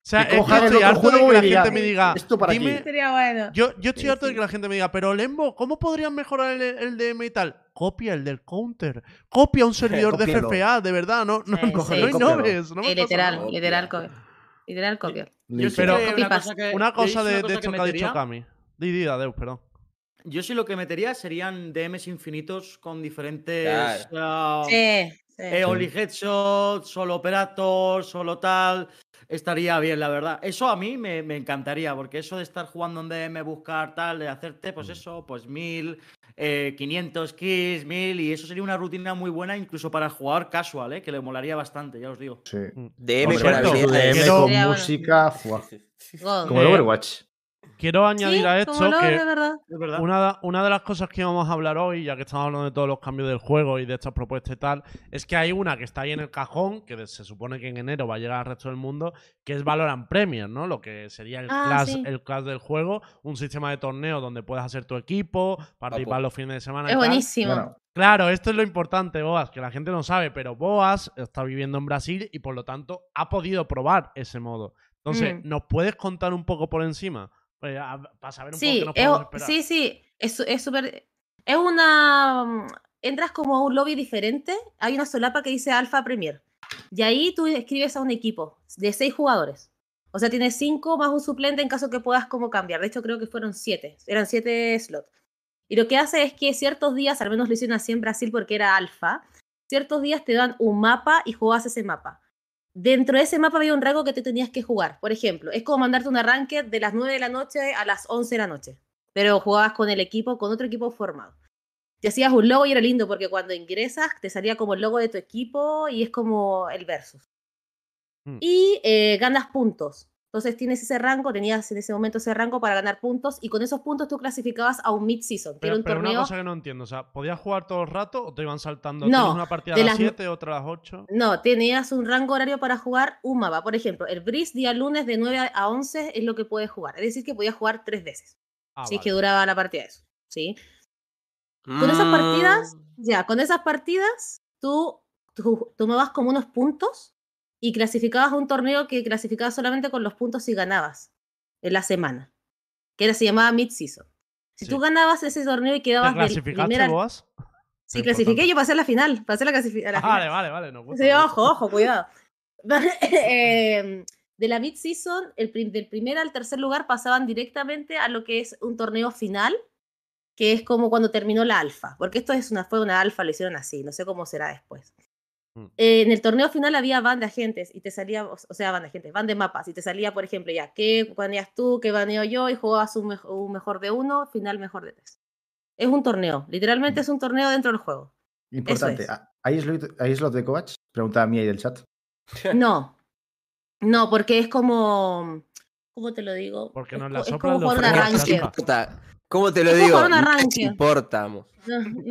O sea, Que es que estoy harto de que la gente me diga, "Esto para aquí". dime, bueno. yo, yo estoy harto de que la gente me diga, pero Lembo, ¿cómo podrían mejorar el, el DM y tal? Copia el del counter, copia un servidor de. FFA, de verdad, no, no, Sí, no, no innoves, no me Sí, pasa literal. Copia. literal copia. Literal copia. Yo Pero- una cosa que- Una cosa de, una de cosa esto que que ha dicho Cami. Di, di, Adeus, perdón. Yo sí lo que metería serían DMs infinitos con diferentes Claro. ah, Sí, sí. eh, only headshot, solo operator, solo tal. Estaría bien, la verdad. Eso a mí me, me encantaría, porque eso de estar jugando en DM, buscar tal, de hacerte, pues eso, pues mil, eh, 500 kills, mil, y eso sería una rutina muy buena incluso para el jugador casual, ¿eh? que le molaría bastante, ya os digo. Sí. DM Por con. DM música, como el Overwatch. Quiero añadir Sí, a esto no, que de verdad. Una, una de las cosas que vamos a hablar hoy, ya que estamos hablando de todos los cambios del juego y de estas propuestas y tal, es que hay una que está ahí en el cajón, que se supone que en enero va a llegar al resto del mundo, que es Valorant Premier, ¿no? Lo que sería el, Ah, class, sí. el class del juego, un sistema de torneo donde puedes hacer tu equipo, participar los fines de semana. y Es tal. buenísimo. Bueno, Claro, esto es lo importante, Boas, que la gente no sabe, pero Boas está viviendo en Brasil y por lo tanto ha podido probar ese modo. Entonces, Mm. ¿nos puedes contar un poco por encima? A- para saber un Sí, poco es, nos podemos esperar. sí, sí, es súper... Es una... Entras como a un lobby diferente, hay una solapa que dice Alpha Premier, y ahí tú escribes a un equipo de seis jugadores. O sea, tienes cinco más un suplente en caso que puedas como cambiar. De hecho, creo que fueron siete, eran siete slots. Y lo que hace es que ciertos días, al menos lo hicieron así en Brasil porque era alfa, ciertos días te dan un mapa y jugabas ese mapa. Dentro de ese mapa había un rango que te tenías que jugar. Por ejemplo, es como mandarte un arranque de las 9 de la noche a las 11 de la noche. Pero jugabas con el equipo, con otro equipo formado. Te hacías un logo y era lindo porque cuando ingresas te salía como el logo de tu equipo y es como el versus. Mm. Y eh, ganas puntos. Entonces tienes ese rango, tenías en ese momento ese rango para ganar puntos y con esos puntos tú clasificabas a un mid-season. Pero, un pero una torneo cosa que no entiendo, o sea, ¿podías jugar todo el rato o te iban saltando? No, ¿Tienes una partida a de las las nu- 7, otra a las 8? No, tenías un rango horario para jugar un mapa. Por ejemplo, el Breeze día lunes de 9 a 11 es lo que puedes jugar. Es decir, que podías jugar tres veces. Ah, si es vale. que duraba la partida eso. ¿sí? Con esas partidas, ya, con esas partidas, tú, tú tomabas como unos puntos y clasificabas a un torneo que clasificabas solamente con los puntos si ganabas en la semana. Que era, se llamaba Mid-Season. Si Sí. tú ganabas ese torneo y ¿Te quedabas del clasificaste primer vos? Sí, clasifiqué importante. yo pasé a la final. Pasé a la, a la Ah, final. vale, vale, vale. nos gusta, Sí, ojo, ojo, cuidado. Em, de la mid-season, prim- del primer al tercer lugar pasaban directamente a lo que es un torneo final, que es como cuando terminó la alfa, porque esto es una, fue una alfa, lo hicieron así, no sé cómo será después. Mm. Eh, en el torneo final había van de agentes y te salía, o sea, van de agentes, van de mapas y te salía, por ejemplo, ya, ¿qué baneas tú, qué baneo yo? Y jugabas un, mej- un mejor de uno, final mejor de tres. Es un torneo, literalmente es un torneo dentro del juego. Importante. es. ¿ah, ¿Hay slot, ¿Hay slot de Kovacs? Preguntaba a mí ahí del chat. No, no, porque es como, ¿cómo te lo digo? Porque es, nos co- la es soplan como jugar un arranque. ¿Cómo te lo Es digo? No importamos. No, no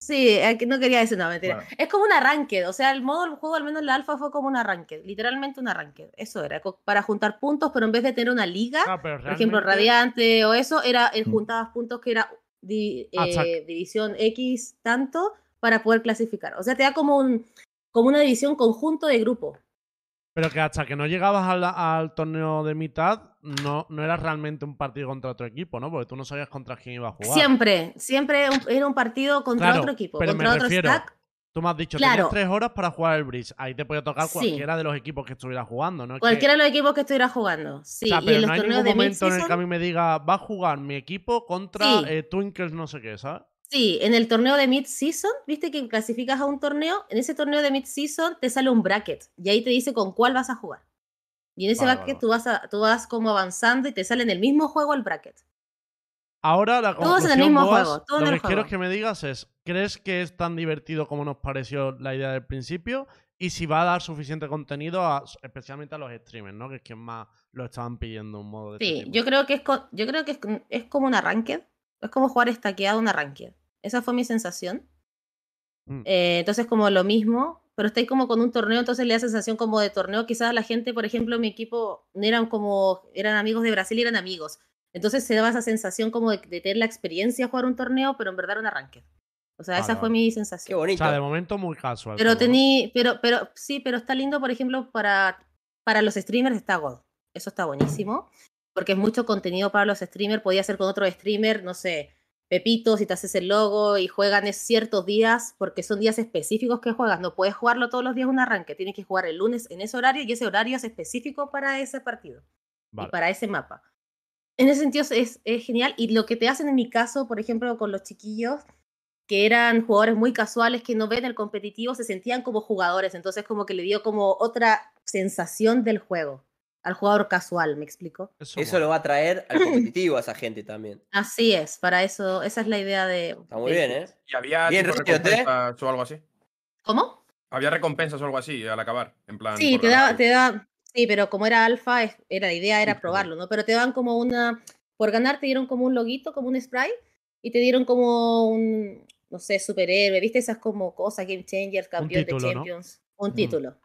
sí, eh, no quería decir una mentira. Bueno. Es como un arranque, o sea, el modo del juego, al menos la alfa, fue como un arranque, literalmente un arranque. Eso era, para juntar puntos, pero en vez de tener una liga, Ah, pero por ejemplo, realmente- Radiante o eso, era eh, Mm. juntabas puntos que era di- Ah, eh, división X tanto para poder clasificar. O sea, te da como un como una división conjunto de grupo. Pero que hasta que no llegabas al, al torneo de mitad, no, no era realmente un partido contra otro equipo, ¿no? Porque tú no sabías contra quién iba a jugar. Siempre, siempre era un partido contra Claro, otro equipo, pero me contra otro refiero- stack. Tú me has dicho, Claro. tenías tres horas para jugar el bridge. Ahí te podía tocar Sí. cualquiera de los equipos que estuviera jugando, ¿no? Que- Cualquiera de los equipos que estuviera jugando. Sí, o sea, y en los no hay torneos ningún de momento en el que a mí me diga, va a jugar mi equipo contra Sí. eh, Twinkles no sé qué, ¿sabes? Sí, en el torneo de mid-season, viste que clasificas a un torneo, en ese torneo de mid-season te sale un bracket y ahí te dice con cuál vas a jugar. Y en ese Vale, bracket vale, Tú, vas a, tú vas como avanzando y te sale en el mismo juego el bracket. Ahora la Todos en el mismo juego, todo en lo el que quiero juego. que me digas es, ¿crees que es tan divertido como nos pareció la idea del principio? Y si va a dar suficiente contenido, a- especialmente a los streamers, ¿no? Que es quien más lo estaban pidiendo un modo de este Sí, yo creo que es, yo creo que es, es como un arranque. Es como jugar estaqueado un arranque. Esa fue mi sensación. Mm. Eh, entonces, como lo mismo, pero estáis como con un torneo, entonces le da sensación como de torneo. Quizás la gente, por ejemplo, mi equipo no eran como, eran amigos de Brasil y eran amigos. Entonces se daba esa sensación como de, de tener la experiencia de jugar un torneo, pero en verdad era un arranque. O sea, Vale, esa fue mi Qué sensación. O bonito. sea, de momento muy casual. Pero tení, pero, pero sí, pero está lindo, por ejemplo, para, para los streamers está God. Eso está buenísimo. Porque es mucho contenido para los streamers. Podía ser con otro streamer, no sé, Pepito, si te haces el logo y juegan es ciertos días, porque son días específicos que juegas. No puedes jugarlo todos los días un arranque. Tienes que jugar el lunes en ese horario y ese horario es específico para ese partido Vale. y para ese mapa. En ese sentido es, es genial. Y lo que te hacen en mi caso, por ejemplo, con los chiquillos, que eran jugadores muy casuales que no ven el competitivo, se sentían como jugadores. Entonces como que le dio como otra sensación del juego al jugador casual, ¿me explico? Eso, Eso lo va a traer al competitivo a esa gente también. Así es, para eso, esa es la idea de... Está muy del bien, ¿eh? ¿Y había Bien, recompensas o algo así? ¿Cómo? ¿Había recompensas o algo así al acabar? En plan. Sí, te da, te da, sí, pero como era alfa, era la idea era probarlo, ¿no? Pero te dan como una, por ganar te dieron como un loguito, como un spray, y te dieron como un, no sé, superhéroe, ¿viste? Esas como cosas, Game Changers, campeón título, de ¿no? Champions, un Ujú. título.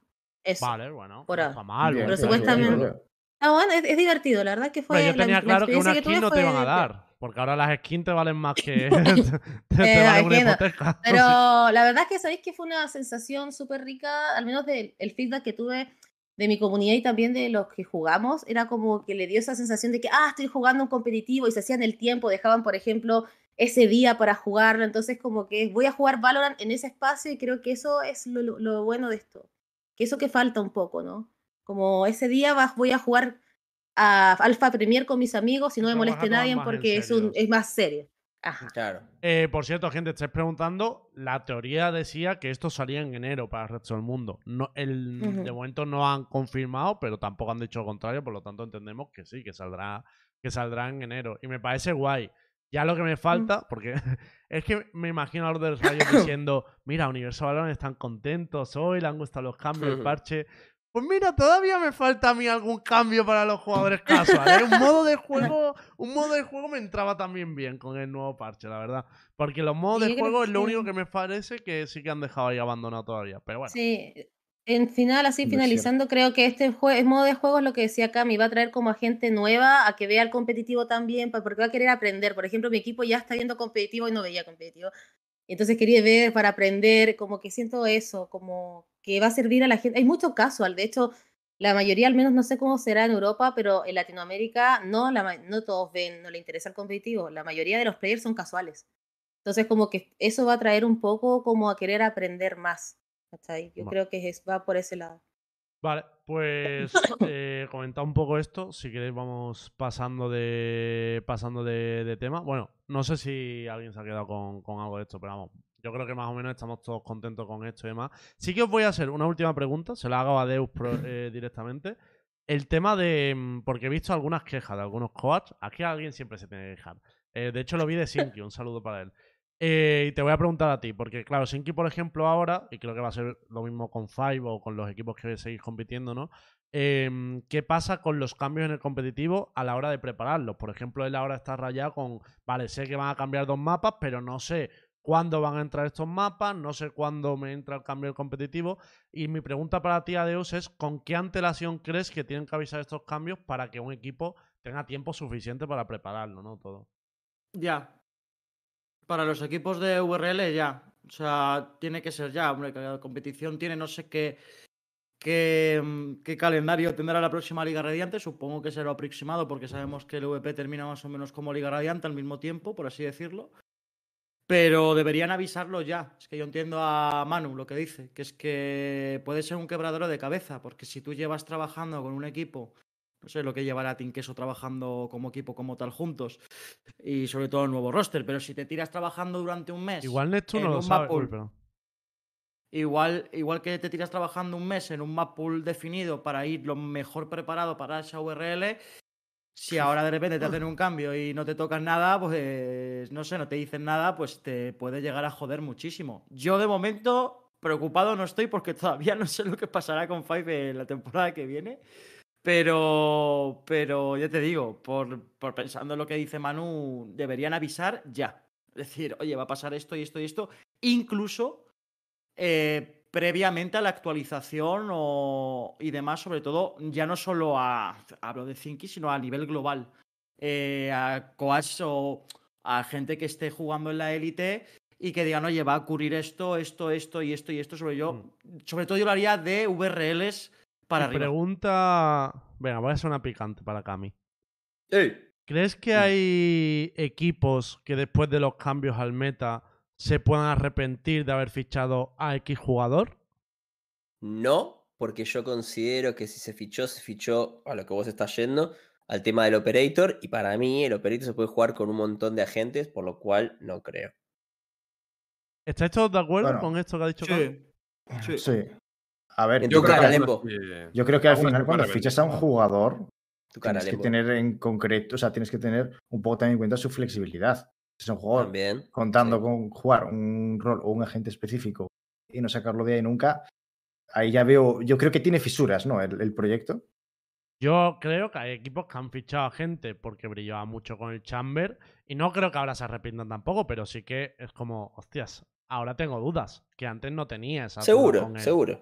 Eso. Vale, bueno. Por no ahora. está mal. Pero supuestamente- bien. Ah, bueno, es, es divertido, la verdad que fue... Pero yo tenía la claro que una skin no te iban a dar. Porque ahora las skins te valen más que. te, te Eh, valen una hipoteca. Pero la verdad es que sabéis que fue una sensación súper rica, al menos del el feedback que tuve de mi comunidad y también de los que jugamos, era como que le dio esa sensación de que, ah, estoy jugando un competitivo y se hacían el tiempo, dejaban, por ejemplo, ese día para jugarlo, entonces como que voy a jugar Valorant en ese espacio y creo que eso es lo, lo- lo bueno de esto, que eso que falta un poco, ¿no? Como ese día va- voy a jugar a Alpha Premier con mis amigos y no me vas moleste nadie porque es, un, es más serio. Ajá. Claro. Eh, por cierto, gente, estáis preguntando, la teoría decía que esto salía en enero para el resto del mundo. No, el, Ujú. De momento no han confirmado, pero tampoco han dicho lo contrario, por lo tanto entendemos que sí, que saldrá, que saldrá en enero. Y me parece guay. Ya lo que me falta, porque es que me imagino a los del Rayo diciendo, mira, Universo Balón están contentos hoy, le han gustado los cambios, el parche. Pues mira, todavía me falta a mí algún cambio para los jugadores casuales. ¿eh? Un modo de juego, un modo de juego me entraba también bien con el nuevo parche, la verdad. Porque los modos de juego que es lo único que me parece que sí que han dejado ahí abandonado todavía. Pero bueno, Sí, en final, así No finalizando, creo que este jue- modo de juego es lo que decía Cami, va a traer como a gente nueva a que vea el competitivo también, porque va a querer aprender. Por ejemplo, mi equipo ya está viendo competitivo y no veía competitivo. Entonces quería ver para aprender, como que siento eso, como que va a servir a la gente. Hay mucho casual, de hecho, la mayoría, al menos no sé cómo será en Europa, pero en Latinoamérica no, la, no todos ven, no le interesa el competitivo. La mayoría de los players son casuales. Entonces, como que eso va a traer un poco como a querer aprender más. ¿Cachai? Yo creo que es, va por ese lado. Vale, pues eh, comentar un poco esto. Si queréis, vamos pasando de pasando de, de tema. Bueno, no sé si alguien se ha quedado con, con algo de esto, pero vamos. Yo creo que más o menos estamos todos contentos con esto y demás. Sí que os voy a hacer una última pregunta, se la hago a Deus pro- eh, directamente. El tema de. mm, Porque he visto algunas quejas de algunos coaches. Aquí alguien siempre se tiene que quejar. Eh, de hecho, lo vi de Sinky, un saludo para él. Eh, y te voy a preguntar a ti, porque claro, Sinky, por ejemplo, ahora, y creo que va a ser lo mismo con Five o con los equipos que seguís compitiendo, ¿no? Em, ¿Qué pasa con los cambios en el competitivo a la hora de prepararlos? Por ejemplo, él ahora está rayado con, vale, sé que van a cambiar dos mapas, pero no sé cuándo van a entrar estos mapas, no sé cuándo me entra el cambio del competitivo. Y mi pregunta para ti, Adeus, es ¿con qué antelación crees que tienen que avisar estos cambios para que un equipo tenga tiempo suficiente para prepararlo, ¿no? Todo. Ya. Para los equipos de VRL ya. O sea, tiene que ser ya. Hombre, la competición tiene no sé qué, qué, mm, qué calendario tendrá la próxima Liga Radiante. Supongo que será aproximado porque sabemos que el VP termina más o menos como Liga Radiante al mismo tiempo, por así decirlo. Pero deberían avisarlo ya. Es que yo entiendo a Manu lo que dice, que es que puede ser un quebradero de cabeza, porque si tú llevas trabajando con un equipo, no sé lo que llevará Tinqueso trabajando como equipo como tal juntos, y sobre todo el nuevo roster, pero si te tiras trabajando durante un mes, Igual Neptuno lo sabe. Uy, igual, igual que te tiras trabajando un mes en un map pool definido para ir lo mejor preparado para esa URL, si ahora de repente te hacen un cambio y no te tocan nada, pues no sé, no te dicen nada, pues te puede llegar a joder muchísimo. Yo de momento preocupado no estoy porque todavía no sé lo que pasará con Five en la temporada que viene. Pero, pero ya te digo, por, por pensando en lo que dice Manu, deberían avisar ya. Es decir, oye, va a pasar esto y esto y esto. Incluso eh, previamente a la actualización o, y demás, sobre todo, ya no solo a, hablo de Zinky, sino a nivel global. Eh, a coaches o a gente que esté jugando en la élite y que digan, oye, va a ocurrir esto, esto, esto y esto y esto. Sobre, yo, sobre todo yo lo haría de VRLs para arriba. Pregunta. Venga, voy a hacer una picante para Cami. ¡Ey! ¿Crees que Mm. hay equipos que después de los cambios al meta se puedan arrepentir de haber fichado a X jugador? No, porque yo considero que si se fichó, se fichó a lo que vos estás yendo, al tema del operator, y para mí el operator se puede jugar con un montón de agentes, por lo cual no creo. ¿Estáis todos de acuerdo Bueno, con esto que ha dicho Cami? Sí. Sí. Sí. A ver, yo creo, cara, que, Lembo. yo creo que al final cuando fichas a un jugador, Tu cara, tienes que tener en concreto, o sea, tienes que tener un poco también en cuenta su flexibilidad. Si es un jugador También. contando sí. con jugar un rol o un agente específico y no sacarlo de ahí nunca, ahí ya veo, yo creo que tiene fisuras, ¿no? El, el proyecto. Yo creo que hay equipos que han fichado a gente porque brillaba mucho con el Chamber y no creo que ahora se arrepientan tampoco, pero sí que es como, hostias, ahora tengo dudas, que antes no tenía esa duda Seguro, seguro.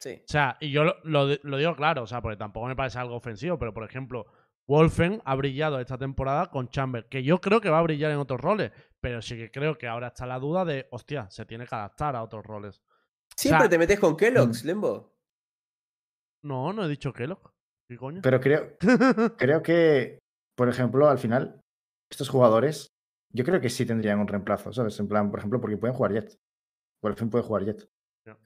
Sí. O sea, y yo lo, lo di- lo digo claro, o sea, porque tampoco me parece algo ofensivo, pero por ejemplo, Wolfen ha brillado esta temporada con Chamber, que yo creo que va a brillar en otros roles, pero sí que creo que ahora está la duda de, hostia, se tiene que adaptar a otros roles. Siempre sea, te metes con Kellogg's, Lembo. No, no he dicho Kellogg. ¿Qué coño? Pero creo, creo que, por ejemplo, al final, estos jugadores, yo creo que sí tendrían un reemplazo, ¿sabes? En plan, por ejemplo, porque pueden jugar Jet. Por fin puede jugar Jet.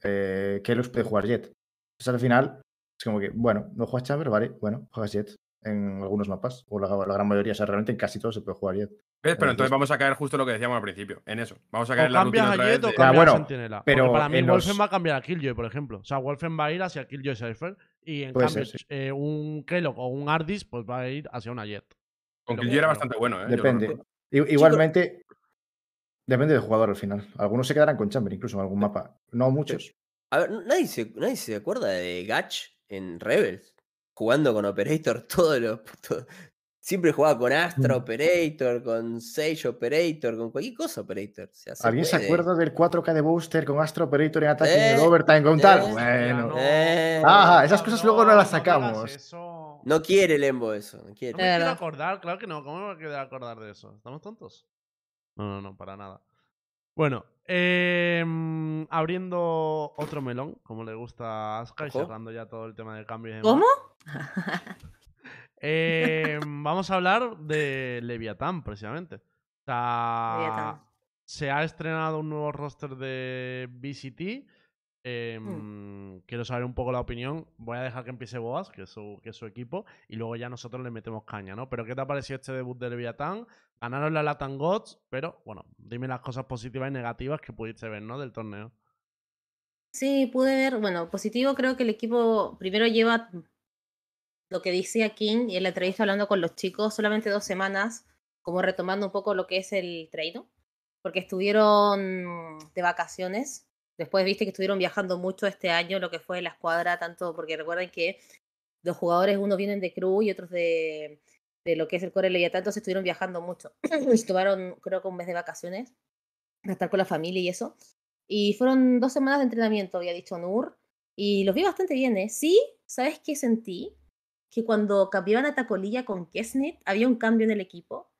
Eh, Kelos puede jugar Jet. Entonces al final, es como que, bueno, no juegas Chamber, vale, bueno, juegas Jet en algunos mapas, o la, la gran mayoría, o sea, realmente en casi todos se puede jugar Jet. ¿Ves? Pero Entonces- vamos a caer justo lo que decíamos al principio, en eso. Vamos a O caer en la cambias rutina a otra vez Jet o de- cambias Ah, bueno, Sentinela. pero Porque para mí en Wolfen los- va a cambiar a Killjoy, por ejemplo. O sea, Wolfen va a ir hacia Killjoy Cypher y en Puede cambio ser, sí. eh, un Kellogg o un Ardis pues va a ir hacia una Jet. Con Killjoy era bastante bueno, ¿eh? Depende. Igualmente, depende del jugador al final. Algunos se quedarán con Chamber, incluso en algún mapa. No muchos. A ver, nadie se, nadie se acuerda de Gatch en Rebels. Jugando con Operator todos los Siempre jugaba con Astra Mm. Operator, con Sage Operator, con cualquier cosa Operator. O sea, se ¿Alguien se acuerda del 4K de Booster con Astro Operator en ataque en el Eh, overtime con tal? eh, Bueno. no, Eh. Ajá, esas cosas luego no las me sacamos. eso. No quiere Lembo eso, no No quiere. me quiero verdad. acordar, claro que no. ¿Cómo me voy a quedar acordar de eso? ¿Estamos tontos? No, no, no, para nada. Bueno, em, abriendo otro melón, como le gusta a Aska, y cerrando ya todo el tema de cambios. ¿Cómo? Em, vamos a hablar de Leviatán, precisamente. O sea, Leviatán. se ha estrenado un nuevo roster de BCT. Em, Quiero saber un poco la opinión. Voy a dejar que empiece Boas, que es, su, que es su equipo, y luego ya nosotros le metemos caña, ¿no? Pero ¿qué te ha parecido este debut de Leviatán? Ganaron la Latin Gods, pero bueno, dime las cosas positivas y negativas que pudiste ver, ¿no? Del torneo. Sí, pude ver, bueno, positivo creo que el equipo primero lleva lo que decía King y en la entrevista hablando con los chicos, solamente dos semanas, como retomando un poco lo que es el treino, porque estuvieron de vacaciones. Después viste que estuvieron viajando mucho este año, lo que fue la escuadra, tanto porque recuerden que los jugadores, unos vienen de crew y otros de, de lo que es el core Leviatán, entonces estuvieron viajando mucho. Tomaron, creo que un mes de vacaciones, para estar con la familia y eso. Y fueron dos semanas de entrenamiento, había dicho Nur, y los vi bastante bien, ¿eh? Sí, ¿sabes qué sentí? Que cuando cambiaban a Tacolilla con Kesnit, había un cambio en el equipo.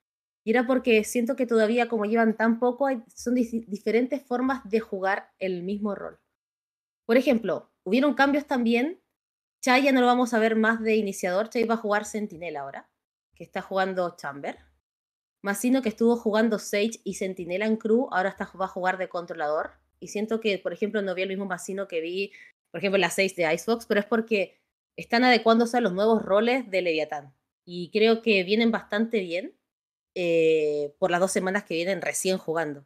Y era porque siento que todavía, como llevan tan poco, son diferentes formas de jugar el mismo rol. Por ejemplo, hubieron cambios también. Chai ya no lo vamos a ver más de iniciador, Chai va a jugar Sentinel ahora, que está jugando Chamber. Masino que estuvo jugando Sage y Sentinela en crew, ahora está, va a jugar de controlador. Y siento que, por ejemplo, no vi el mismo Masino que vi, por ejemplo, la 6 de Icebox, pero es porque están adecuándose a los nuevos roles de Leviatán. Y creo que vienen bastante bien eh, por las dos semanas que vienen recién jugando.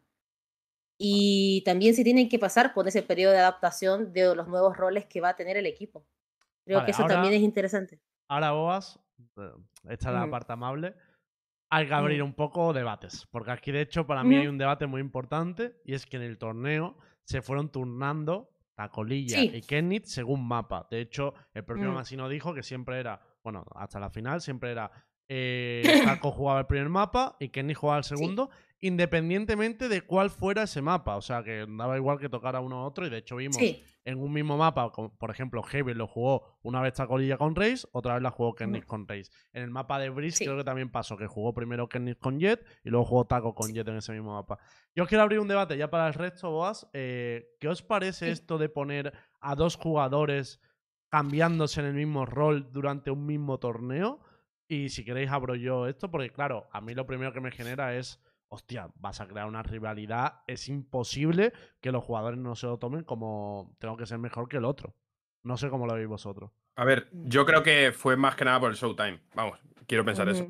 Y también se tienen que pasar por ese periodo de adaptación de los nuevos roles que va a tener el equipo. Creo Vale, que eso ahora- también es interesante. Ahora, Boas, eh, esta es la Ujú. parte amable. Hay que abrir un poco debates, porque aquí de hecho para mí hay un debate muy importante y es que en el torneo se fueron turnando Tacolilla Sí. y Kenneth según mapa. De hecho, el propio Mm. Masino dijo que siempre era, bueno, hasta la final siempre era eh, Taco jugaba el primer mapa y Kenny jugaba el segundo, independientemente de cuál fuera ese mapa. O sea, que daba igual que tocara uno u otro y de hecho vimos Sí, en un mismo mapa, por ejemplo, Heavy lo jugó una vez Tacolilla con Raze, otra vez la jugó Kennis con Raze. En el mapa de Breeze Sí. creo que también pasó, que jugó primero Kennis con Jet y luego jugó Taco con Jet en ese mismo mapa. Yo os quiero abrir un debate ya para el resto, Boas. Eh, ¿Qué os parece esto de poner a dos jugadores cambiándose en el mismo rol durante un mismo torneo? Y si queréis abro yo esto, porque claro, a mí lo primero que me genera es, hostia, vas a crear una rivalidad, es imposible que los jugadores no se lo tomen como tengo que ser mejor que el otro. No sé cómo lo veis vosotros. A ver, yo creo que fue más que nada por el Showtime. Vamos, quiero pensar eso.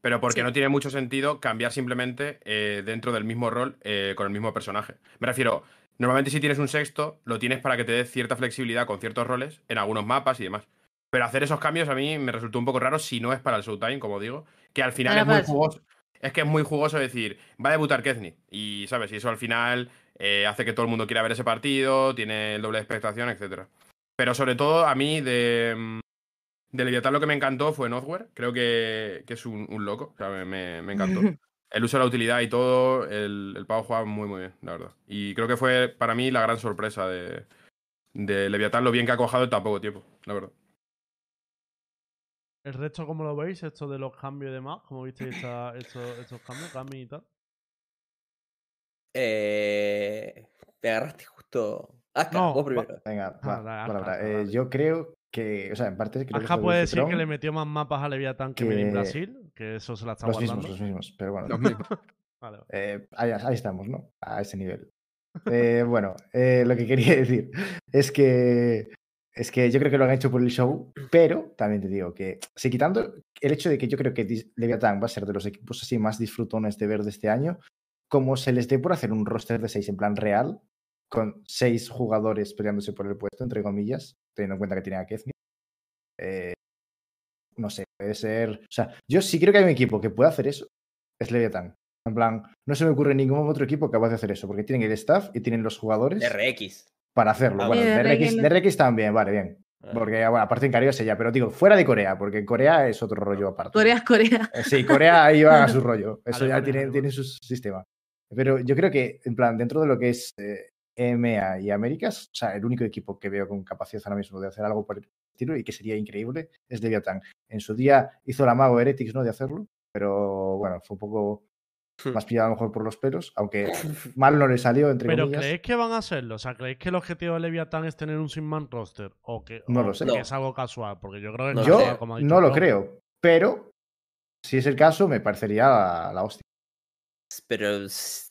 Pero porque Sí. no tiene mucho sentido cambiar simplemente eh, dentro del mismo rol eh, con el mismo personaje. Me refiero, normalmente si tienes un sexto, lo tienes para que te dé cierta flexibilidad con ciertos roles en algunos mapas y demás. Pero hacer esos cambios a mí me resultó un poco raro si no es para el Showtime, como digo, que al final es muy jugoso. Es que es muy jugoso decir, va a debutar Kezney. Y, ¿sabes? Y eso al final eh, hace que todo el mundo quiera ver ese partido, tiene el doble de expectación, etcétera. Pero sobre todo, a mí, de, mm, de Leviatán lo que me encantó fue Northware. Creo que, que es un, un loco. O sea, me, me- me encantó. El uso de la utilidad y todo, el, el pavo juega muy, muy bien, la verdad. Y creo que fue para mí la gran sorpresa de, de Leviatán, lo bien que ha cojado en tan poco tiempo, la verdad. ¿El resto cómo lo veis? Esto de los cambios y demás. ¿Cómo visteis esta- estos, estos cambios? Cambios y tal. Eh, te agarraste justo. No, vos va- primero. Venga, Ah, va, dale, hazla, Eh, dale. yo creo que, o sea, en parte creo que puede decir que le metió más mapas a Leviatán que que- Brasil, que eso se la está los guardando. mismos, los mismos, pero bueno. Lo mismo. Vale, vale. Eh, ahí, ahí estamos, ¿no? A ese nivel. Eh, bueno, eh, lo que quería decir es que es que yo creo que lo han hecho por el show, pero también te digo que, si quitando el hecho de que yo creo que Leviatán va a ser de los equipos así más disfrutones de ver de este año, como se les dé por hacer un roster de seis en plan real, con seis jugadores peleándose por el puesto, entre comillas, teniendo en cuenta que tiene a Kezni, eh, no sé, puede ser. O sea, yo sí creo que hay un equipo que puede hacer eso, es Leviatán. En plan, no se me ocurre ningún otro equipo capaz de hacer eso, porque tienen el staff y tienen los jugadores RX. Para hacerlo. Ah, bueno, DRX, DRX. También, vale, bien. Ah. Porque, bueno, aparte en Corea ya, pero digo, fuera de Corea, porque en Corea es otro rollo aparte. Corea es Corea. Eh, Sí, Corea ahí va a su rollo. Eso ya tiene, tiene su sistema. Pero yo creo que, en plan, dentro de lo que es eh, EMEA y Américas, o sea, el único equipo que veo con capacidad ahora mismo de hacer algo por el estilo y que sería increíble es Leviatán. En su día hizo la mago Heretics, ¿no? De hacerlo, pero bueno, fue un poco. Más pillado a lo mejor por los pelos, aunque mal no le salió, entre Pero comillas. ¿creéis que van a hacerlo? O sea, ¿creéis que el objetivo de Leviatán es tener un sin-man roster? ¿O que, No o lo sé. que No. es algo casual? Porque yo creo que No Yo casual, como ha dicho no lo Tom. creo, pero si es el caso, me parecería la, la hostia. Pero es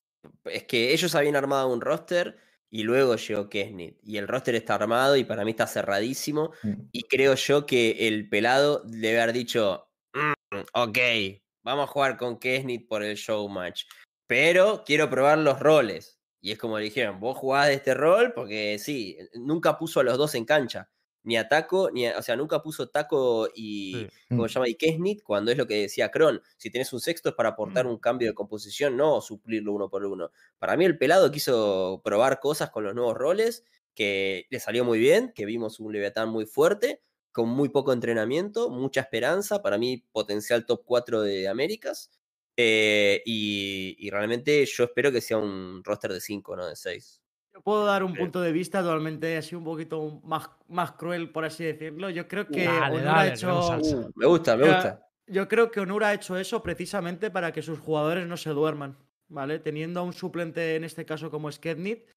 es que ellos habían armado un roster y luego llegó Kesnit. Y el roster está armado y para mí está cerradísimo. Mm. Y creo yo que el pelado debe haber dicho, "Mm, ok, vamos a jugar con Kesnit por el show match. Pero quiero probar los roles. Y es como le dijeron, vos jugás de este rol porque sí, nunca puso a los dos en cancha. Ni a Taco, ni a- o sea, nunca puso Taco y, Sí. ¿cómo Mm. se llama? Y Kesnit, cuando es lo que decía Kron. Si tenés un sexto es para aportar un cambio de composición, no suplirlo uno por uno. Para mí el pelado quiso probar cosas con los nuevos roles, que le salió muy bien, que vimos un Leviatán muy fuerte, con muy poco entrenamiento, mucha esperanza, para mí potencial top 4 de Américas. eh, y, y realmente yo espero que sea un roster de 5, no de 6. Yo puedo dar un Sí. punto de vista totalmente así un poquito más, más cruel, por así decirlo. Yo creo que Dale, Onura dale, ha hecho. Uh, me gusta, me gusta. Yo creo que Onura ha hecho eso precisamente para que sus jugadores no se duerman, ¿vale? Teniendo a un suplente, en este caso como Skednit,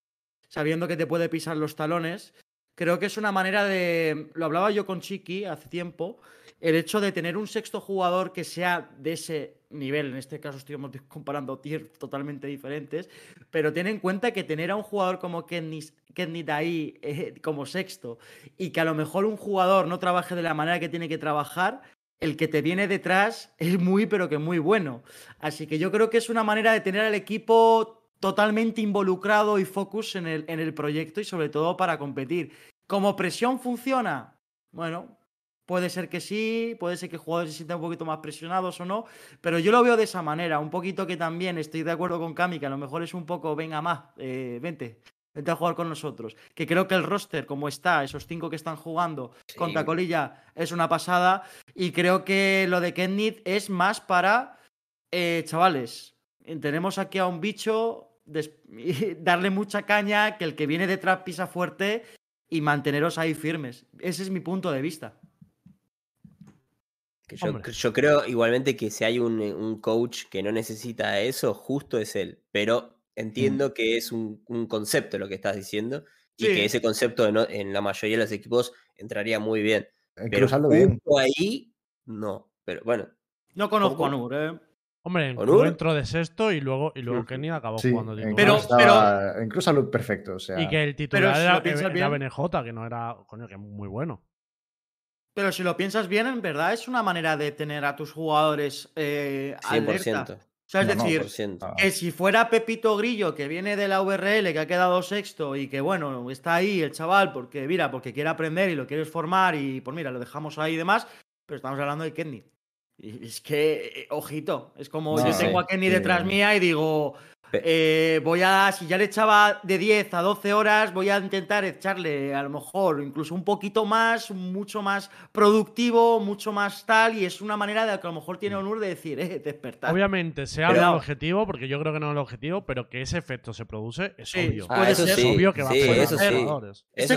sabiendo que te puede pisar los talones, creo que es una manera de. Lo hablaba yo con Chiqui hace tiempo. El hecho de tener un sexto jugador que sea de ese nivel, en este caso estamos comparando tiers totalmente diferentes, pero ten en cuenta que tener a un jugador como Kednit Kednit ahí eh, como sexto y que a lo mejor un jugador no trabaje de la manera que tiene que trabajar, el que te viene detrás es muy, pero que muy bueno. Así que yo creo que es una manera de tener al equipo totalmente involucrado y focus en el, en el proyecto y sobre todo para competir. ¿Como presión funciona? Bueno, puede ser que sí, puede ser que jugadores se sientan un poquito más presionados o no, pero yo lo veo de esa manera, un poquito que también estoy de acuerdo con Cami, que a lo mejor es un poco, venga más, eh, vente, vente a jugar con nosotros. Que creo que el roster, como está, esos cinco que están jugando con Sí. Tacolilla, es una pasada. Y creo que lo de Kenneth es más para, eh, chavales, tenemos aquí a un bicho, darle mucha caña, que el que viene detrás pisa fuerte y manteneros ahí firmes. Ese es mi punto de vista. Que yo, creo igualmente que si hay un, eh, un coach que no necesita eso, justo es él. Pero entiendo que es un, un concepto lo que estás diciendo y Sí. que ese concepto no- en la mayoría de los equipos entraría muy bien. Pero Cruzando bien. justo ahí, no. Pero bueno, No conozco a. Nur, ¿eh? Hombre, entró de sexto y luego, y luego. Kenny acabó Sí, jugando Pero- en Cruz salud perfecto. O sea, y que el Pero titular si era, lo piensas era bien- BNJ, que no era, coño, que muy bueno. Pero si lo piensas bien, en verdad es una manera de tener a tus jugadores eh, 100%. alerta. O sea, es No, decir, 100%. que si fuera Pepito Grillo, que viene de la VRL, que ha quedado sexto y que, bueno, está ahí el chaval porque, mira, porque quiere aprender y lo quieres formar y, pues mira, lo dejamos ahí y demás, pero estamos hablando de Kenny. Y es que, eh, ojito, es como No, yo sí, tengo a Kenny sí. detrás mía y digo, eh, voy a, si ya le echaba de 10 a 12 horas, voy a intentar echarle a lo mejor incluso un poquito más, mucho más productivo, mucho más tal, y es una manera de que a lo mejor tiene honor de decir, eh, despertar. Obviamente, se habla del objetivo, porque yo creo que no es el objetivo, pero que ese efecto se produce es Sí, obvio. Ah, eso ser. es sí, obvio que va sí, a eso jugadores. es Eso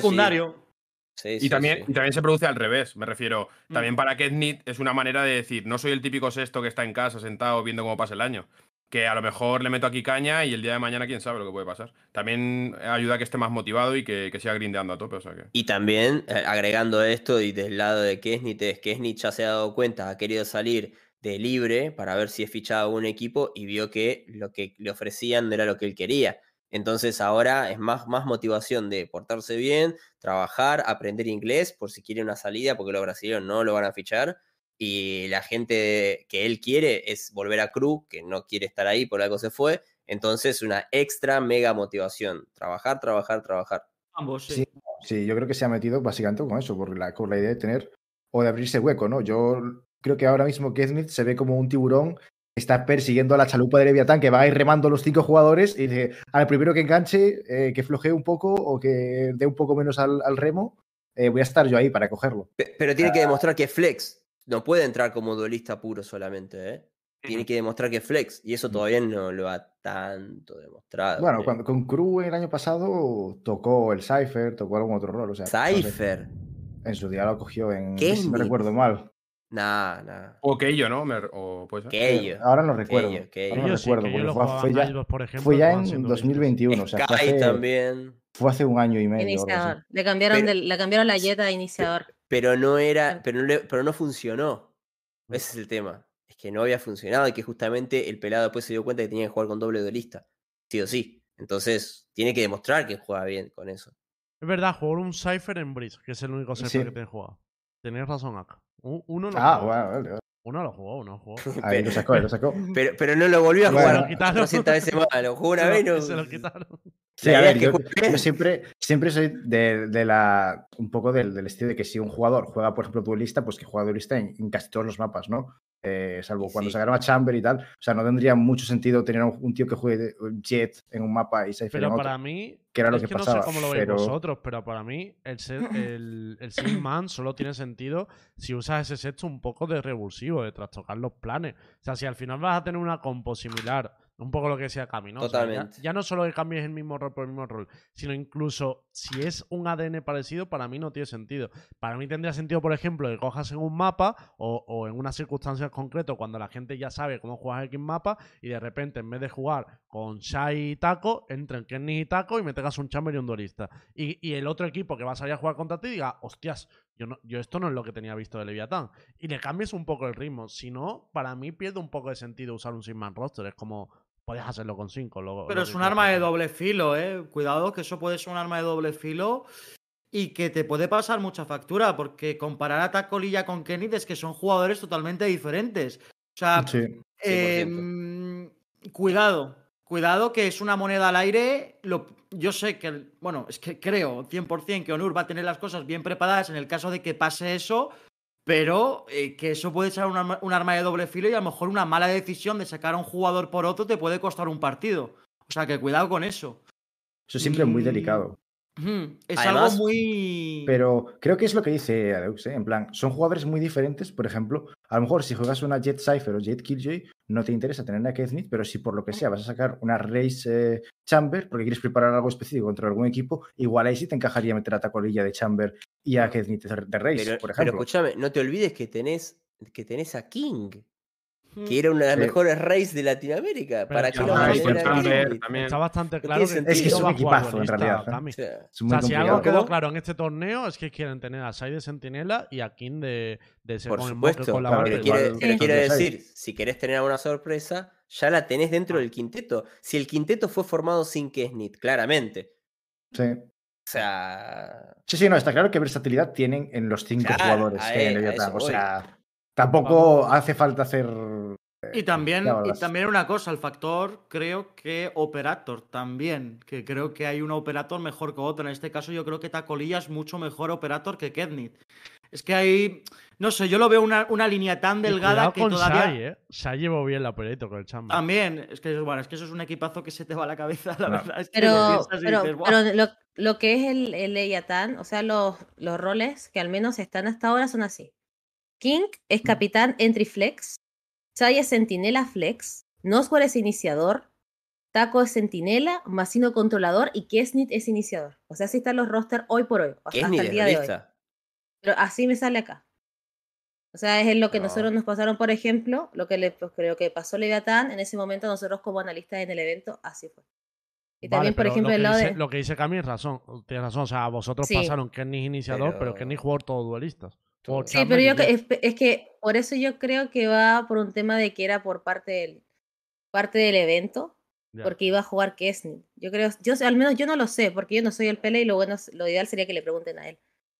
sí. Sí, Y también, sí. y también se produce al revés, me refiero. También Mm. para Kednit es una manera de decir, no soy el típico sexto que está en casa sentado viendo cómo pasa el año. que a lo mejor le meto aquí caña y el día de mañana quién sabe lo que puede pasar. También ayuda a que esté más motivado y que, que siga grindeando a tope. O sea que... Y también, eh, agregando esto, y del lado de Kesnit, es Kesnit ya se ha dado cuenta, ha querido salir de libre para ver si es fichado a un equipo y vio que lo que le ofrecían no era lo que él quería. Entonces ahora es más, más motivación de portarse bien, trabajar, aprender inglés por si quiere una salida, porque los brasileños no lo van a fichar. Y la gente que él quiere es volver a Cruz, que no quiere estar ahí, por algo se fue. Entonces una extra mega motivación. Trabajar, trabajar, trabajar. Ambos, sí. Sí, sí, yo creo que se ha metido básicamente con eso, por la, con la idea de tener o de abrirse hueco, ¿no? Yo creo que ahora mismo Smith se ve como un tiburón está persiguiendo a la chalupa de Leviatán, que va a ir remando los cinco jugadores y dice, al primero que enganche, eh, que flojee un poco o que dé un poco menos al, al remo, eh, voy a estar yo ahí para cogerlo. Pe- Pero tiene que demostrar que es flex. No puede entrar como duelista puro solamente, ¿eh? Tiene que demostrar que es flex. Y eso todavía no lo ha tanto demostrado. Bueno, cuando, con Crew el año pasado tocó el Cypher, tocó algún otro rol. O sea, no sé, Cypher. en su día lo cogió en. ¿Qué si no recuerdo mal. Nah, nah. O Keio, ¿no? Me- o. Que ellos. Ahora no recuerdo. Keio, Keio. ahora no sí, recuerdo, que yo porque lo fue, jugaba fue en ya, por ejemplo, fue ya en siendo 2021. O sea, fue Sky hace, también. fue hace un año y medio. Iniciador. Le cambiaron, Pero- le cambiaron la Jet a iniciador. Pero no era. Pero no, le- pero no funcionó. Ese es el tema. Es que no había funcionado y que justamente el pelado después se dio cuenta que tenía que jugar con doble duelista. Sí o sí. Entonces, tiene que demostrar que juega bien con eso. Es verdad, jugó un Cypher en Breeze, que es el único Cypher Sí. que tiene jugado. Tenías razón acá. Uno lo Ah, jugó. bueno, vale, vale. Uno lo jugó, uno lo jugó. Ahí lo sacó, ahí lo sacó. Pero, pero no lo volvió a Bueno. jugar Lo quitaron. 300 veces más. Lo jugó una Se lo- vez no. Se lo quitaron. Sí, a ver, yo, siempre, siempre soy de, de la. un poco del, del estilo de que si un jugador juega, por ejemplo, duelista, pues que juega duelista en, en casi todos los mapas, ¿no? Eh, salvo cuando Sí. sacaron a Chamber y tal. O sea, no tendría mucho sentido tener un, un tío que juegue Jet en un mapa y Cypher Pero en otro. para mí, que era lo es que que pasaba, no sé cómo lo veis pero- vosotros, pero para mí el, set, el, el Man solo tiene sentido si usas ese set un poco de revulsivo, de trastocar los planes. O sea, si al final vas a tener una compo similar, un poco lo que decía Cami, ¿no? O sea, ya- Totalmente. ya, no solo que cambies el mismo rol por el mismo rol, sino incluso si es un ADN parecido, para mí no tiene sentido. Para mí tendría sentido, por ejemplo, que cojas en un mapa o, o en unas circunstancias concretas cuando la gente ya sabe cómo juegas X mapa y de repente en vez de jugar con Shai y Taco, entren Kenny y Taco y me tengas un chamber y un duelista. Y, y el otro equipo que va a salir a jugar contra ti diga, hostias, yo, no, yo esto no es lo que tenía visto de Leviatán. Y le cambies un poco el ritmo. Si no, para mí pierde un poco de sentido usar un Six-Man roster. Es como, puedes hacerlo con 5. Pero es un arma de doble filo, ¿eh? Cuidado, que eso puede ser un arma de doble filo y que te puede pasar mucha factura, porque comparar a Tacolilla con Kenneth es que son jugadores totalmente diferentes. O sea, Sí. em, cuidado, cuidado que es una moneda al aire. Lo, yo sé que, bueno, es que creo 100% que Onur va a tener las cosas bien preparadas en el caso de que pase eso, pero eh, que eso puede ser un arma, de doble filo y a lo mejor una mala decisión de sacar a un jugador por otro te puede costar un partido. O sea, que cuidado con eso. Eso siempre es muy delicado. Es Además- algo muy... Pero creo que es lo que dice Adeus, ¿eh? En plan, son jugadores muy diferentes. Por ejemplo, a lo mejor si juegas una Jet Cypher o Jet Killjoy, no te interesa tener a Keznit, pero si por lo que sea vas a sacar una Race eh, Chamber porque quieres preparar algo específico contra algún equipo, igual ahí sí te encajaría meter a Tacolilla de Chamber y a Keznit de de Race, Pero, por pero ejemplo. escúchame, no te olvides que tenés, que tenés a King. Que era una de las Sí. mejores races de Latinoamérica. Pero ¿Para que no a. Está bastante claro que. Es que es un va a jugar equipazo, en realidad, ¿eh? O sea, O sea, si algo quedó claro en este torneo es que quieren tener a Sai de Sentinela y a King de, de por con el supuesto. con la claro, quiere, Sí. quiero decir, si querés tener alguna sorpresa, ya la tenés dentro del quinteto. Si el quinteto fue formado sin Kesnit, claramente. Sí. O sea, sí, sí, no, está claro que versatilidad tienen en los cinco Claro, jugadores que hay en e- eso O voy. sea, tampoco hace falta hacer. Y también, ya y también una cosa, el factor creo que Operator también, que creo que hay un Operator mejor que otro. En este caso yo creo que Tacolilla es mucho mejor Operator que Kednit. Es que hay, no sé, yo lo veo una, una línea tan delgada que con todavía... Shai, ¿eh? Shai llevó bien la operator con el chamber. También, es que, bueno, es que eso es un equipazo que se te va a la cabeza, la No. verdad. Es que lo Pero, lo, lo que es el, el Leviatán, o sea, los, los roles que al menos están hasta ahora son así. King es capitán entry flex, Chai es sentinela flex, Noswar es iniciador, Taco es sentinela, Masino controlador y Kesnit es iniciador. O sea, así están los roster hoy por hoy, hasta el día de hoy. Pero así me sale acá. O sea, es lo que No. nosotros nos pasaron, por ejemplo, lo que le pues, creo que pasó Leviatán, en ese momento nosotros como analistas en el evento, así fue. Y Vale, también, por ejemplo, lo el que, lado dice, de... lo que dice Cami es razón. Tiene razón. O sea, vosotros Sí. pasaron Kenny es iniciador, pero, Pero- Kenny jugó todos duelistas. Sí, pero yo es, es que por eso yo creo que va por un tema de que era por parte del, parte del evento, Ya. porque iba a jugar Kesney. Yo creo, yo al menos yo no lo sé, porque yo no soy el Pele y lo bueno, lo ideal sería que le pregunten a él.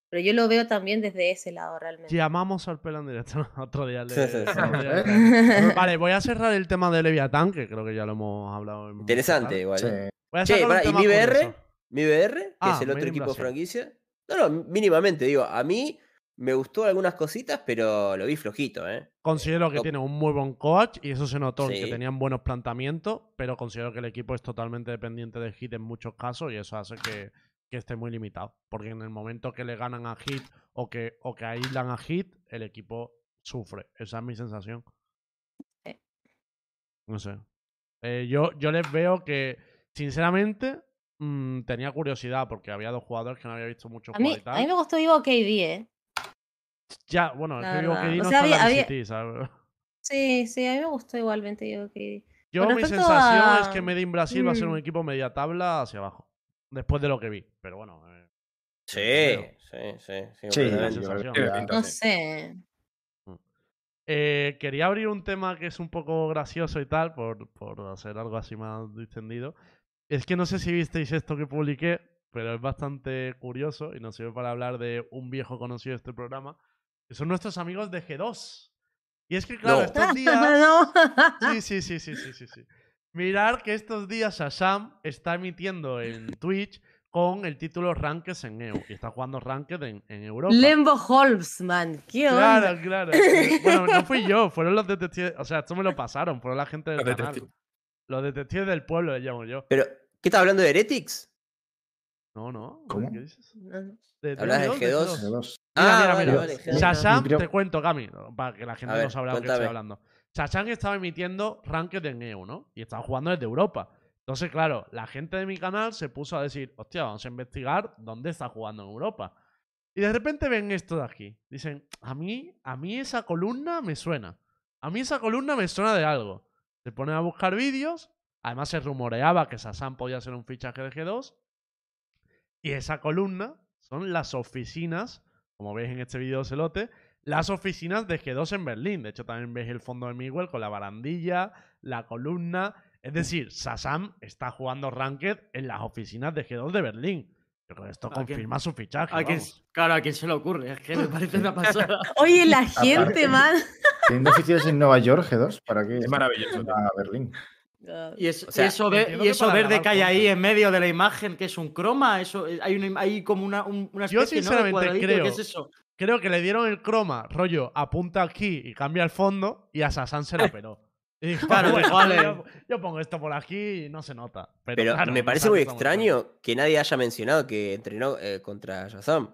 Pero yo lo veo también desde ese lado realmente. Llamamos al pelo en directo otro día. le- Sí, sí, sí. le- vale, voy a cerrar el tema de Leviatán, que creo que ya lo hemos hablado. en- Interesante, igual. Sí. ¿eh? Voy a Che, pará, ¿y mi BR? Mi BR, que Ah, es el otro equipo franquicia. No, no, mínimamente, digo, a mí me gustó algunas cositas, pero lo vi flojito, ¿eh? Considero que No- tiene un muy buen coach y eso se notó que tenían buenos planteamientos, pero considero que el equipo es totalmente dependiente de Hit en muchos casos y eso hace que, que esté muy limitado. Porque en el momento que le ganan a Hit o que, o que aíslan a Hit, el equipo sufre. Esa es mi sensación. No sé. Eh, yo, yo les veo que, sinceramente, mm, tenía curiosidad porque había dos jugadores que no había visto mucho A mí, jugar y tal. a mí me gustó vivo KD, ¿eh? Ya, bueno, es La que digo que O no sea, la había- había- ¿sabes? Sí, sí, a mí me gustó igualmente. Yo, Con mi sensación es que Made in Brasil va a ser un Mm. equipo media tabla hacia abajo. Después de lo que vi. Pero bueno. eh, Sí, creo. sí, sí. sí, Sí, yo. No sé. eh, quería abrir un tema que es un poco gracioso y tal, por, por hacer algo así más distendido. Es que no sé si visteis esto que publiqué, pero es bastante curioso y nos sirve para hablar de un viejo conocido de este programa, que son nuestros amigos de G2. Y es que, claro, No. estos días. no. Sí, sí, sí, sí, sí, sí, sí. Mirar que estos días Shazam está emitiendo en Twitch con el título Ranked en EU. Y está jugando Ranked en, en Europa. Lembo Holzman, ¿qué onda? Claro, claro. Bueno, no fui yo, fueron los detectives. O sea, esto me lo pasaron, fueron la gente del Los canal. detectives. Los detectives del pueblo, le llamo yo. Pero, ¿qué estás hablando de Heretics? No, no. ¿Cómo? ¿Qué dices? No, no. De, Hablas de G2, G2. De dos. Mira, ah, mira, vale, mira. vale. Shazam, te cuento, Cami, para que la gente ver, no sabrá de qué estoy hablando. Shazam estaba emitiendo Ranked en EU, ¿no? Y estaba jugando desde Europa. Entonces, claro, la gente de mi canal se puso a decir, hostia, vamos a investigar dónde está jugando en Europa. Y de repente ven esto de aquí. Dicen, a mí, a mí esa columna me suena. A mí esa columna me suena de algo. Se ponen a buscar vídeos. Además se rumoreaba que Shazam podía ser un fichaje de G2. Y esa columna son las oficinas, como veis en este vídeo celote, las oficinas de G2 en Berlín. De hecho, también veis el fondo de Miguel con la barandilla, la columna. Es decir, Shazam está jugando Ranked en las oficinas de G2 de Berlín. Yo creo que esto ¿A quién- confirma su fichaje. ¿A quién- vamos. claro, a quién se le ocurre. Es que me parece una pasada. Oye, la gente, Aparte- man. Teniendo oficinas en Nueva York, G2, ¿para qué? Es maravilloso. A Berlín. Y, es- O sea, y eso, ve- y verde que hay ahí en medio de la imagen, que es un croma, eso eh, hay, una, hay como una, un- una Yo especie ¿no? de sinceramente creo- ¿qué es eso? Creo que le dieron el croma, rollo, apunta aquí y cambia el fondo, y a Shazam se lo operó. Y dijo, Claro, "Bueno, vale. yo, yo pongo esto por aquí y no se nota. Pero, Pero claro, me parece muy extraño que nadie haya mencionado que entrenó eh, contra Shazam.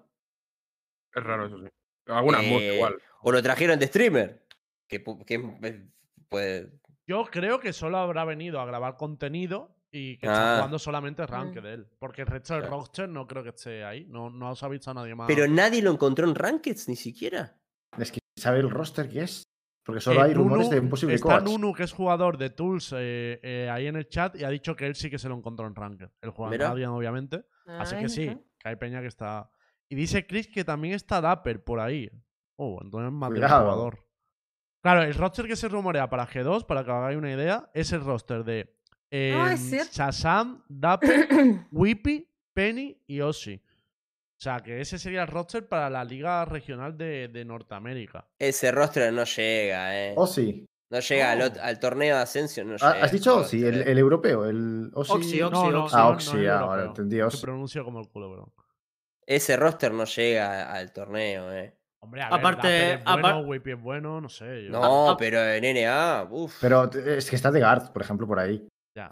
Es raro eso, sí. Algunas Eh, muertes igual. O lo trajeron de streamer. Que, que puede. Yo creo que solo habrá venido a grabar contenido y que Ah. está jugando solamente rank Mm. de él. Porque el resto del Claro. roster no creo que esté ahí. No, no os ha visto a nadie más. Pero nadie lo encontró en Rankeds ni siquiera. Es que sabe el roster que es. Porque solo Eh, hay rumores Nunu- de un posible Está coach. Nunu, que es jugador de Tools, eh, eh, ahí en el chat y ha dicho que él sí que se lo encontró en Ranked. El jugador. Radiant, obviamente. Así que sí, ajá. que hay peña que está. Y dice Chris que también está Dapper por ahí. Oh, entonces más de un Cuidado. jugador. Claro, el roster que se rumorea para G2, para que hagáis una idea, es el roster de Ah, es em, cierto. Shazam, Dapper, Whippy, Penny y Ossi. O sea, que ese sería el roster para la Liga Regional de, de Norteamérica. Ese rostro no llega, ¿eh? O sí. No llega al, torneo de Ascension. No Ah, llega ¿Has dicho roster, El, eh. el europeo. El Oxy. Oxy, Oxy, no, no, Oxy. Ah, Oxy, ah, ahora entendí. Se Oxy. pronuncia como el culo, bro. Ese roster no llega al torneo, ¿eh? Hombre, a ver, Aparte- es bueno, apar- Whippy es bueno, no sé. yo- No, pero en NA, uff. Pero es que está de Guard, por ejemplo, por ahí. Ya.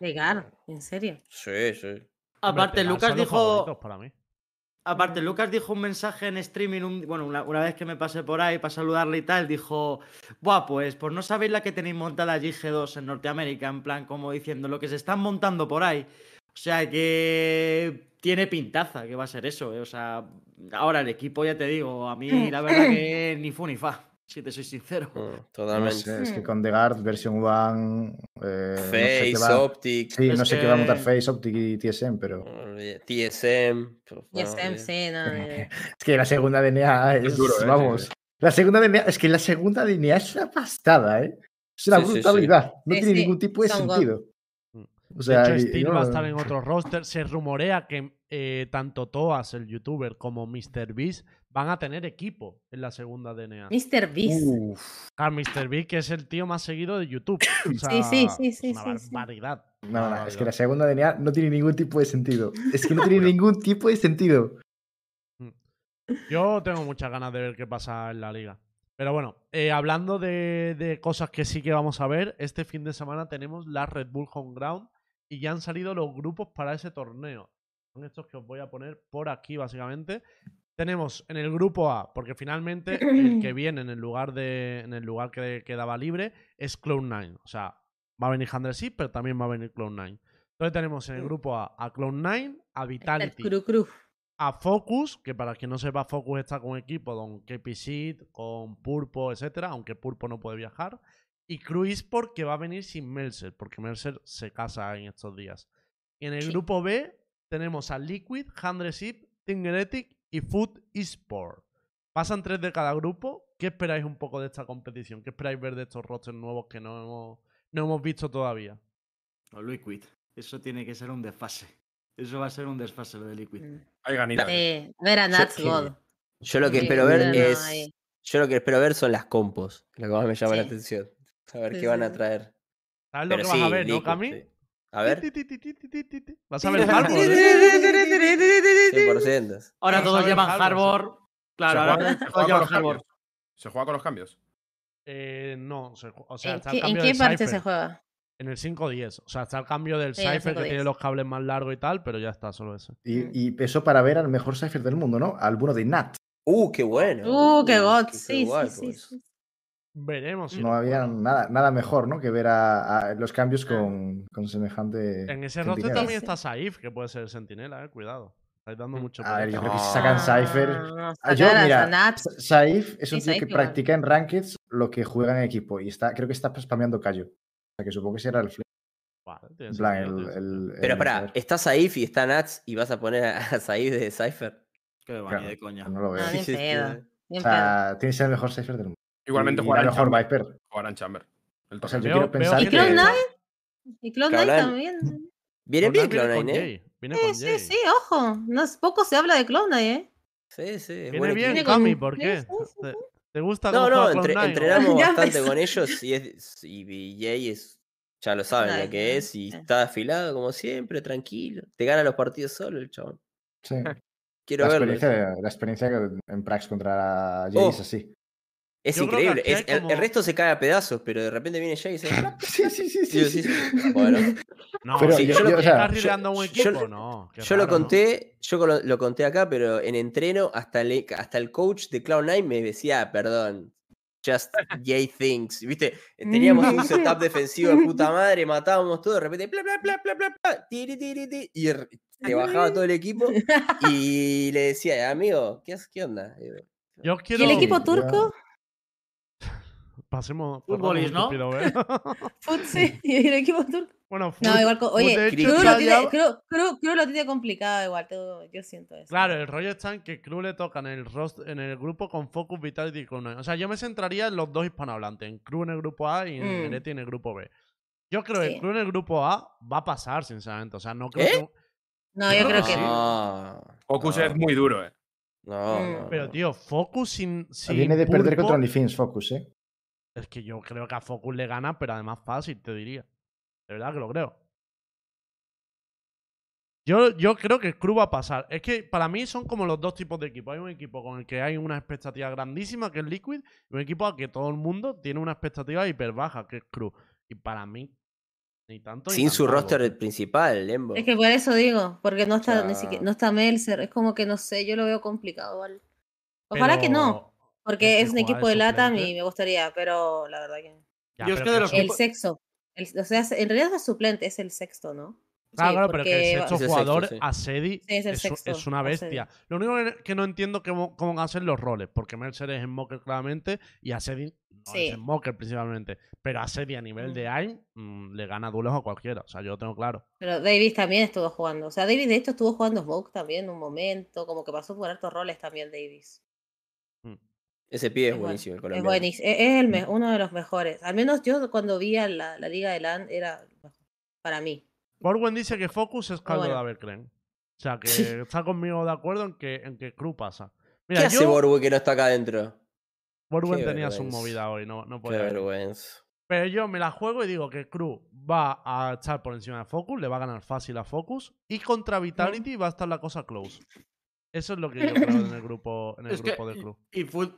Llegar, en serio. Sí, sí. Aparte, Lucas dijo. favoritos para mí. Aparte, Lucas dijo un mensaje en streaming, un- bueno, una, una vez que me pasé por ahí para saludarle y tal, dijo, Buah, pues, pues no sabéis la que tenéis montada allí G2 en Norteamérica, en plan, como diciendo lo que se están montando por ahí. O sea que tiene pintaza que va a ser eso. eh, O sea, ahora el equipo, ya te digo, a mí la verdad que ni fu ni fa, si te soy sincero. Mm, No Totalmente. sé, es que Mm. con The Guard, versión One. eh, no sé qué Face, va- Optic, Sí, no sé qué va a montar Face, Optic y TSM, pero. TSM. pues, Y bueno, SM, olvide. sí, no, eh, Es que la segunda DNA es. Es duro, ¿eh? Vamos. La segunda DNA, es que la segunda DNA es una pastada, ¿eh? Es una Sí, sí, sí. brutalidad. No Sí, tiene sí, ningún tipo de son sentido. O sea, de hecho, Steel no- va a estar en otro roster. Se rumorea que eh, tanto Toas, el youtuber, como MrBeast van a tener equipo en la segunda DNA. Mr. Beast. Uf, Claro, MrBeast, que es el tío más seguido de YouTube. O sea, Sí, sí, sí, sí, Una sí, sí. no, barbaridad. no, es que barbaridad. la segunda DNA no tiene ningún tipo de sentido. Es que no tiene ningún tipo de sentido. Yo tengo muchas ganas de ver qué pasa en la liga. Pero bueno, eh, hablando de, de cosas que sí que vamos a ver, este fin de semana tenemos la Red Bull Home Ground y ya han salido los grupos para ese torneo. Son estos que os voy a poner por aquí, básicamente. Tenemos en el grupo A, porque finalmente el que viene en el lugar de. en el lugar que quedaba libre es Cloud9. O sea, va a venir Handresy, pero también va a venir Cloud9. Entonces tenemos en el grupo A a Cloud9, a Vitality, a Focus, que para quien no sepa, Focus está con equipo con KP Seed, con Purpo, etcétera, aunque Purpo no puede viajar. Y Crew Esport, que va a venir sin Mercer, porque Mercer se casa en estos días. Y en el Sí. grupo B tenemos a Liquid, Handresip, Tingeretic y Food Esport. Pasan tres de cada grupo. ¿Qué esperáis un poco de esta competición? ¿Qué esperáis ver de estos rosters nuevos que no hemos, no hemos visto todavía? O Liquid. Eso tiene que ser un desfase. Eso va a ser un desfase lo de Liquid. Mm. Hay ganitas. eh. Eh, ver a Nats. God. Yo lo que Sí, espero ver no, no, es. ahí. Yo lo que espero ver son las compos. Lo que más me llama la atención. A ver Sí, qué van a traer. ¿Sabes lo Pero que vas sí, a ver, no, Liquid, Cami? sí. A ver. Vas a ver Harbor, ¿eh? 100%. Ahora todos llevan Harbor. Claro, ¿Se ahora todos juega con llevan los Harbor. cambios? ¿Se juega con los cambios? Eh, no, se o sea, ¿En está qué, el en cambio qué del parte Cypher. se juega? En el 5.10. O sea, está el cambio del Sí, en Cypher que tiene 5.10. los cables más largos y tal, pero ya está, solo ese. Y, Mm. y eso para ver al mejor Cypher del mundo, ¿no? Al bueno de Nat. Uh, qué bueno. Uh, qué god. qué Sí, sí, sí, pues. sí. Veremos. si No había nada, nada mejor, ¿no? Que ver a, a los cambios Ah. con, con semejante. En ese roster también está Saif, que puede ser el sentinela, eh. Cuidado. Estáis dando mucho A ver, yo creo que si No. sacan Cypher. Ah, Yo, mira, Saif es un Sí, tío Saif que practica en Rankeds lo que juega en equipo y está, creo que está spameando Cayo. O sea que supongo que será el flip. Vale, En plan, el, Pero el- pará, a ver, está Saif y está Nats y vas a poner a Saif de Cypher. Qué va, claro, de coña. No lo veo. No, pedo. O sea, tiene que ser el mejor Cypher del mundo. Igualmente y, la mejor Chamber. Viper. Jugarán Chamber. El O sea, torneo. yo Veo- quiero pensar ¿Y que- que. Cloud9? ¿Y Cloud9 Cloud9. también? Viene Cloud9 bien viene Cloud9, con ¿eh? Viene Sí, con sí, Jay. sí, ojo. No, es- poco se habla de Cloud9, ¿eh? Sí, sí. Viene bien, Cami, ¿por qué? sí, sí, ¿Te, te gusta No, no, entre- Cloud9, o? entrenamos bastante con ellos y, es, y, Jay es, ya lo saben lo que es y está afilado como siempre, tranquilo. Te gana los partidos solo el chabón. Sí. Quiero La verlo. experiencia, la experiencia en Prax contra Jay Oh. es así. Es Yo increíble. el, resto se cae a pedazos, pero de repente viene Jay y se. Sí, sí, sí. Sí, yo, sí. sí, sí. Bueno, No, Pero sí, yo- yo, yo- o sea, carrileando a un yo- equipo? no. yo lo conté, yo lo, lo conté acá, pero en entreno hasta el, hasta el coach de Cloud9 me decía, perdón, just Jay things. ¿Viste? Teníamos un setup defensivo de puta madre, matábamos todo, de repente, bla, bla, bla, bla, bla, bla, tiri, tiri, ti, y te bajaba todo el equipo y le decía, amigo, ¿qué, qué onda? Y yo, Yo ¿Y quiero... el equipo turco? Pasemos... Futbolis, ¿no? estúpido, ¿eh? Fut, sí. ¿Y el equipo turco? bueno, No, Fut- igual. co- Fut, Oye, hecho, Cruz está lo, tiene, ya- Cruz- Cruz- Cruz lo tiene complicado igual. todo- yo siento eso. Claro, el rollo está en que Crew le toca en el, rost- en el grupo con Focus, Vitality y Cloud9. O sea, yo me centraría en los dos hispanohablantes, en Crew en el grupo A y en Mm. En el grupo B. Yo creo que. Crew en el grupo A va a pasar, sinceramente. O sea, no creo ¿Eh? que... No, Yo yo creo creo que que. No, Focus no, es muy duro, eh. no, Mm. no, Pero, no. tío, Focus sin... sin Viene de perder contra OnlyFins, Focus, ¿eh? Es que yo creo que a Focus le gana, pero además fácil, te diría. De verdad que lo creo. Yo, yo creo que el Crew va a pasar. Es que para mí son como los dos tipos de equipos. Hay un equipo con el que hay una expectativa grandísima, que es Liquid, y un equipo al que todo el mundo tiene una expectativa hiper baja, que es Crew. Y para mí, ni tanto ni Sin su algo. roster principal, Lembo. Es que por eso digo, porque no está, ni sea- siquiera, no está Melzer, es como que no sé, yo lo veo complicado igual. Ojalá que no, porque es es, un equipo de LATAM y me gustaría, pero la verdad que. Ya, Yo es que de los El sexto. el- o sea, en realidad es suplente, es el sexto, ¿no? Claro, Sí, claro, pero que el sexto Es jugador, sí. a Sedi, Sí, es una bestia. Lo único que, no entiendo es cómo, cómo van a ser los roles, porque Mercer es Smoker claramente y a Sedi no Sí. es Smoker principalmente. Pero a Sedi a nivel de AIM mm, le gana duelos a cualquiera. O sea, yo lo tengo claro. Pero Davis también estuvo jugando. O sea, Davis de hecho estuvo jugando Smoke también en un momento. Como que pasó por altos roles también Davis. Ese pie es, Es buen- buenísimo, el Es colombiano. buenísimo. Es, es el me- uno de los mejores. Al menos yo cuando vi a la, la Liga de LAN era para mí. Borwen dice que Focus es caldo bueno. de Abercren. O sea, que Sí. está conmigo de acuerdo en que, en que Crew pasa. ¿Qué Mira, hace yo, Borwe que no está acá adentro? Borwen Qué tenía su movida hoy, no, no Qué podía venir. vergüenza. Pero yo me la juego y digo que Crew va a estar por encima de Focus, le va a ganar fácil a Focus. Y contra Vitality va a estar la cosa close. Eso es lo que yo creo en el grupo, en el Es grupo de y- Crew.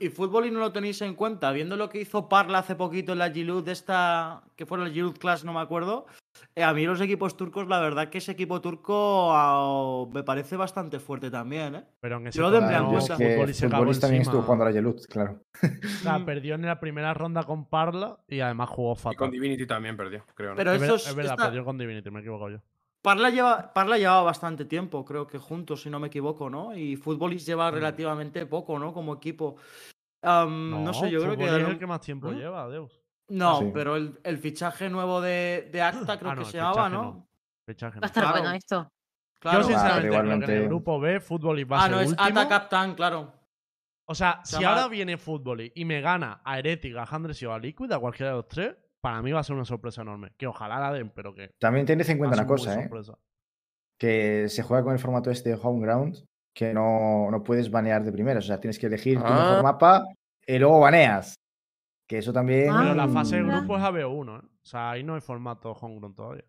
y, fútbol y no lo tenéis en cuenta, viendo lo que hizo Parla hace poquito en la Giroud de esta, que fue la Giroud Class, no me acuerdo. eh, a mí los equipos turcos, la verdad que ese equipo turco me parece bastante fuerte también, ¿eh? Pero en ese Yo lo torneo, cuenta. que Fútbol y se también estuvo jugando a la Yelut, claro. O sea, perdió en la primera ronda con Parla y además jugó Y con fatal. Divinity también perdió, creo. ¿no? Pero Es, esos, es verdad, esta- perdió con Divinity, me he equivocado yo. Parla lleva, Parla llevaba bastante tiempo, creo que juntos, si no me equivoco, ¿no? Y Futbolis lleva relativamente poco, ¿no? Como equipo. No, sé, yo creo que. Es el un- que más tiempo ¿Mm? lleva, Deus. No, Sí. pero el, el fichaje nuevo de, de Acta creo Ah, no, que se llamaba, fichaje ¿no? no. Fichaje Va a no. estar Claro. bueno esto. Claro. Yo, sinceramente, creo que en el grupo B, fútbol y va a Ah, ser no, es último. Ata Captain, claro. O sea, Se si llama- ahora viene fútbol y- me gana a Heretic, a Handres y o a Liquid, a cualquiera de los tres, para mí va a ser una sorpresa enorme. Que ojalá la den, pero que. También tened en cuenta una cosa, ¿eh? sorpresa. que se juega con el formato este de Home Ground, que no, no puedes banear de primeras. O sea, tienes que elegir tu Ah. mejor mapa y luego baneas. Que eso también. Ah, Pero la fase de mira. grupo es ABO1, ¿eh? O sea, ahí no hay formato homegrown todavía.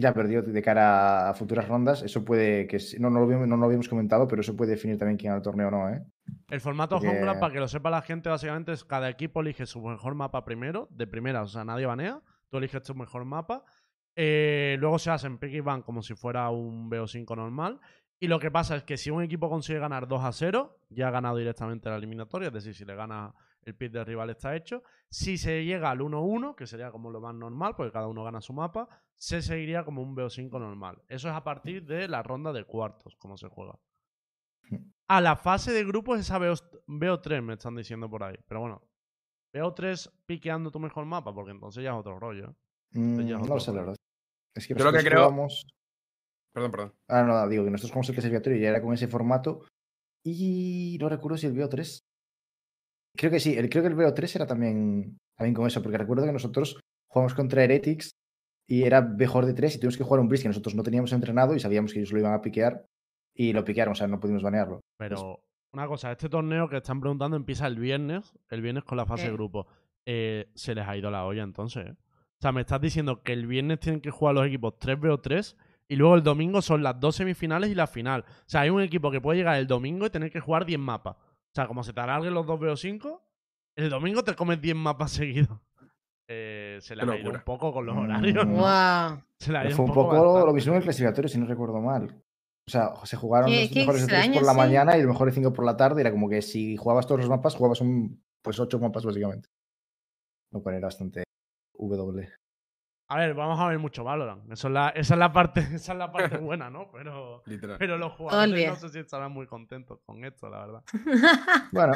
Ya perdió de cara a futuras rondas. Eso puede que. No, no, lo, habíamos- no lo habíamos comentado, pero eso puede definir también quién gana el torneo o no, ¿eh? El formato Porque- homegrown, para que lo sepa la gente, básicamente es cada equipo elige su mejor mapa primero, de primeras, o sea, nadie banea. Tú eliges tu mejor mapa. Eh, luego se hacen pick y ban como si fuera un BO5 normal. Y lo que pasa es que si un equipo consigue ganar 2 a 0, ya ha ganado directamente la eliminatoria. Es decir, si le gana el pick del rival está hecho. Si se llega al 1-1, que sería como lo más normal, porque cada uno gana su mapa, se seguiría como un BO5 normal. Eso es a partir de la ronda de cuartos, como se juega. A la fase de grupos es a BO, BO3, me están diciendo por ahí. Pero bueno, BO3 piqueando tu mejor mapa, porque entonces ya es otro rollo. Mm, es no otro lo sé, la verdad. Es que Yo lo que creo- jugamos- Perdón, perdón. Ah, no, digo que nosotros jugamos el clasificatorio y ya era con ese formato. Y no recuerdo si el BO3. Creo que sí, el, creo que el BO3 era también, también con eso, porque recuerdo que nosotros jugamos contra Heretics y era mejor de 3 y tuvimos que jugar un Breeze que nosotros no teníamos entrenado y sabíamos que ellos lo iban a piquear y lo piquearon, o sea, no pudimos banearlo. Pero una cosa, este torneo que están preguntando empieza el viernes, el viernes con la fase de grupo. Eh, se les ha ido la olla entonces. ¿eh? O sea, me estás diciendo que el viernes tienen que jugar los equipos 3 BO3 y luego el domingo son las dos semifinales y la final. O sea, hay un equipo que puede llegar el domingo y tener que jugar 10 mapas. O sea, como se te alarguen los dos BO5, el domingo te comes 10 mapas seguidos. Eh, se Qué ha ido un poco con los Mm. horarios. ¿no? Wow. Se ido Fue un poco bastante. lo mismo en el clasificatorio, si no recuerdo mal. O sea, se jugaron Qué- los qué mejores de 3 por extraño, la sí. mañana y los mejores 5 por la tarde. Era como que si jugabas todos los mapas, jugabas un, pues 8 mapas básicamente. Lo cual era bastante W. A ver, vamos a ver mucho Valorant. Eso es la, esa, es la parte, esa es la parte buena, ¿no? Pero, Literal. pero los jugadores no sé si estarán muy contentos con esto, la verdad. Bueno,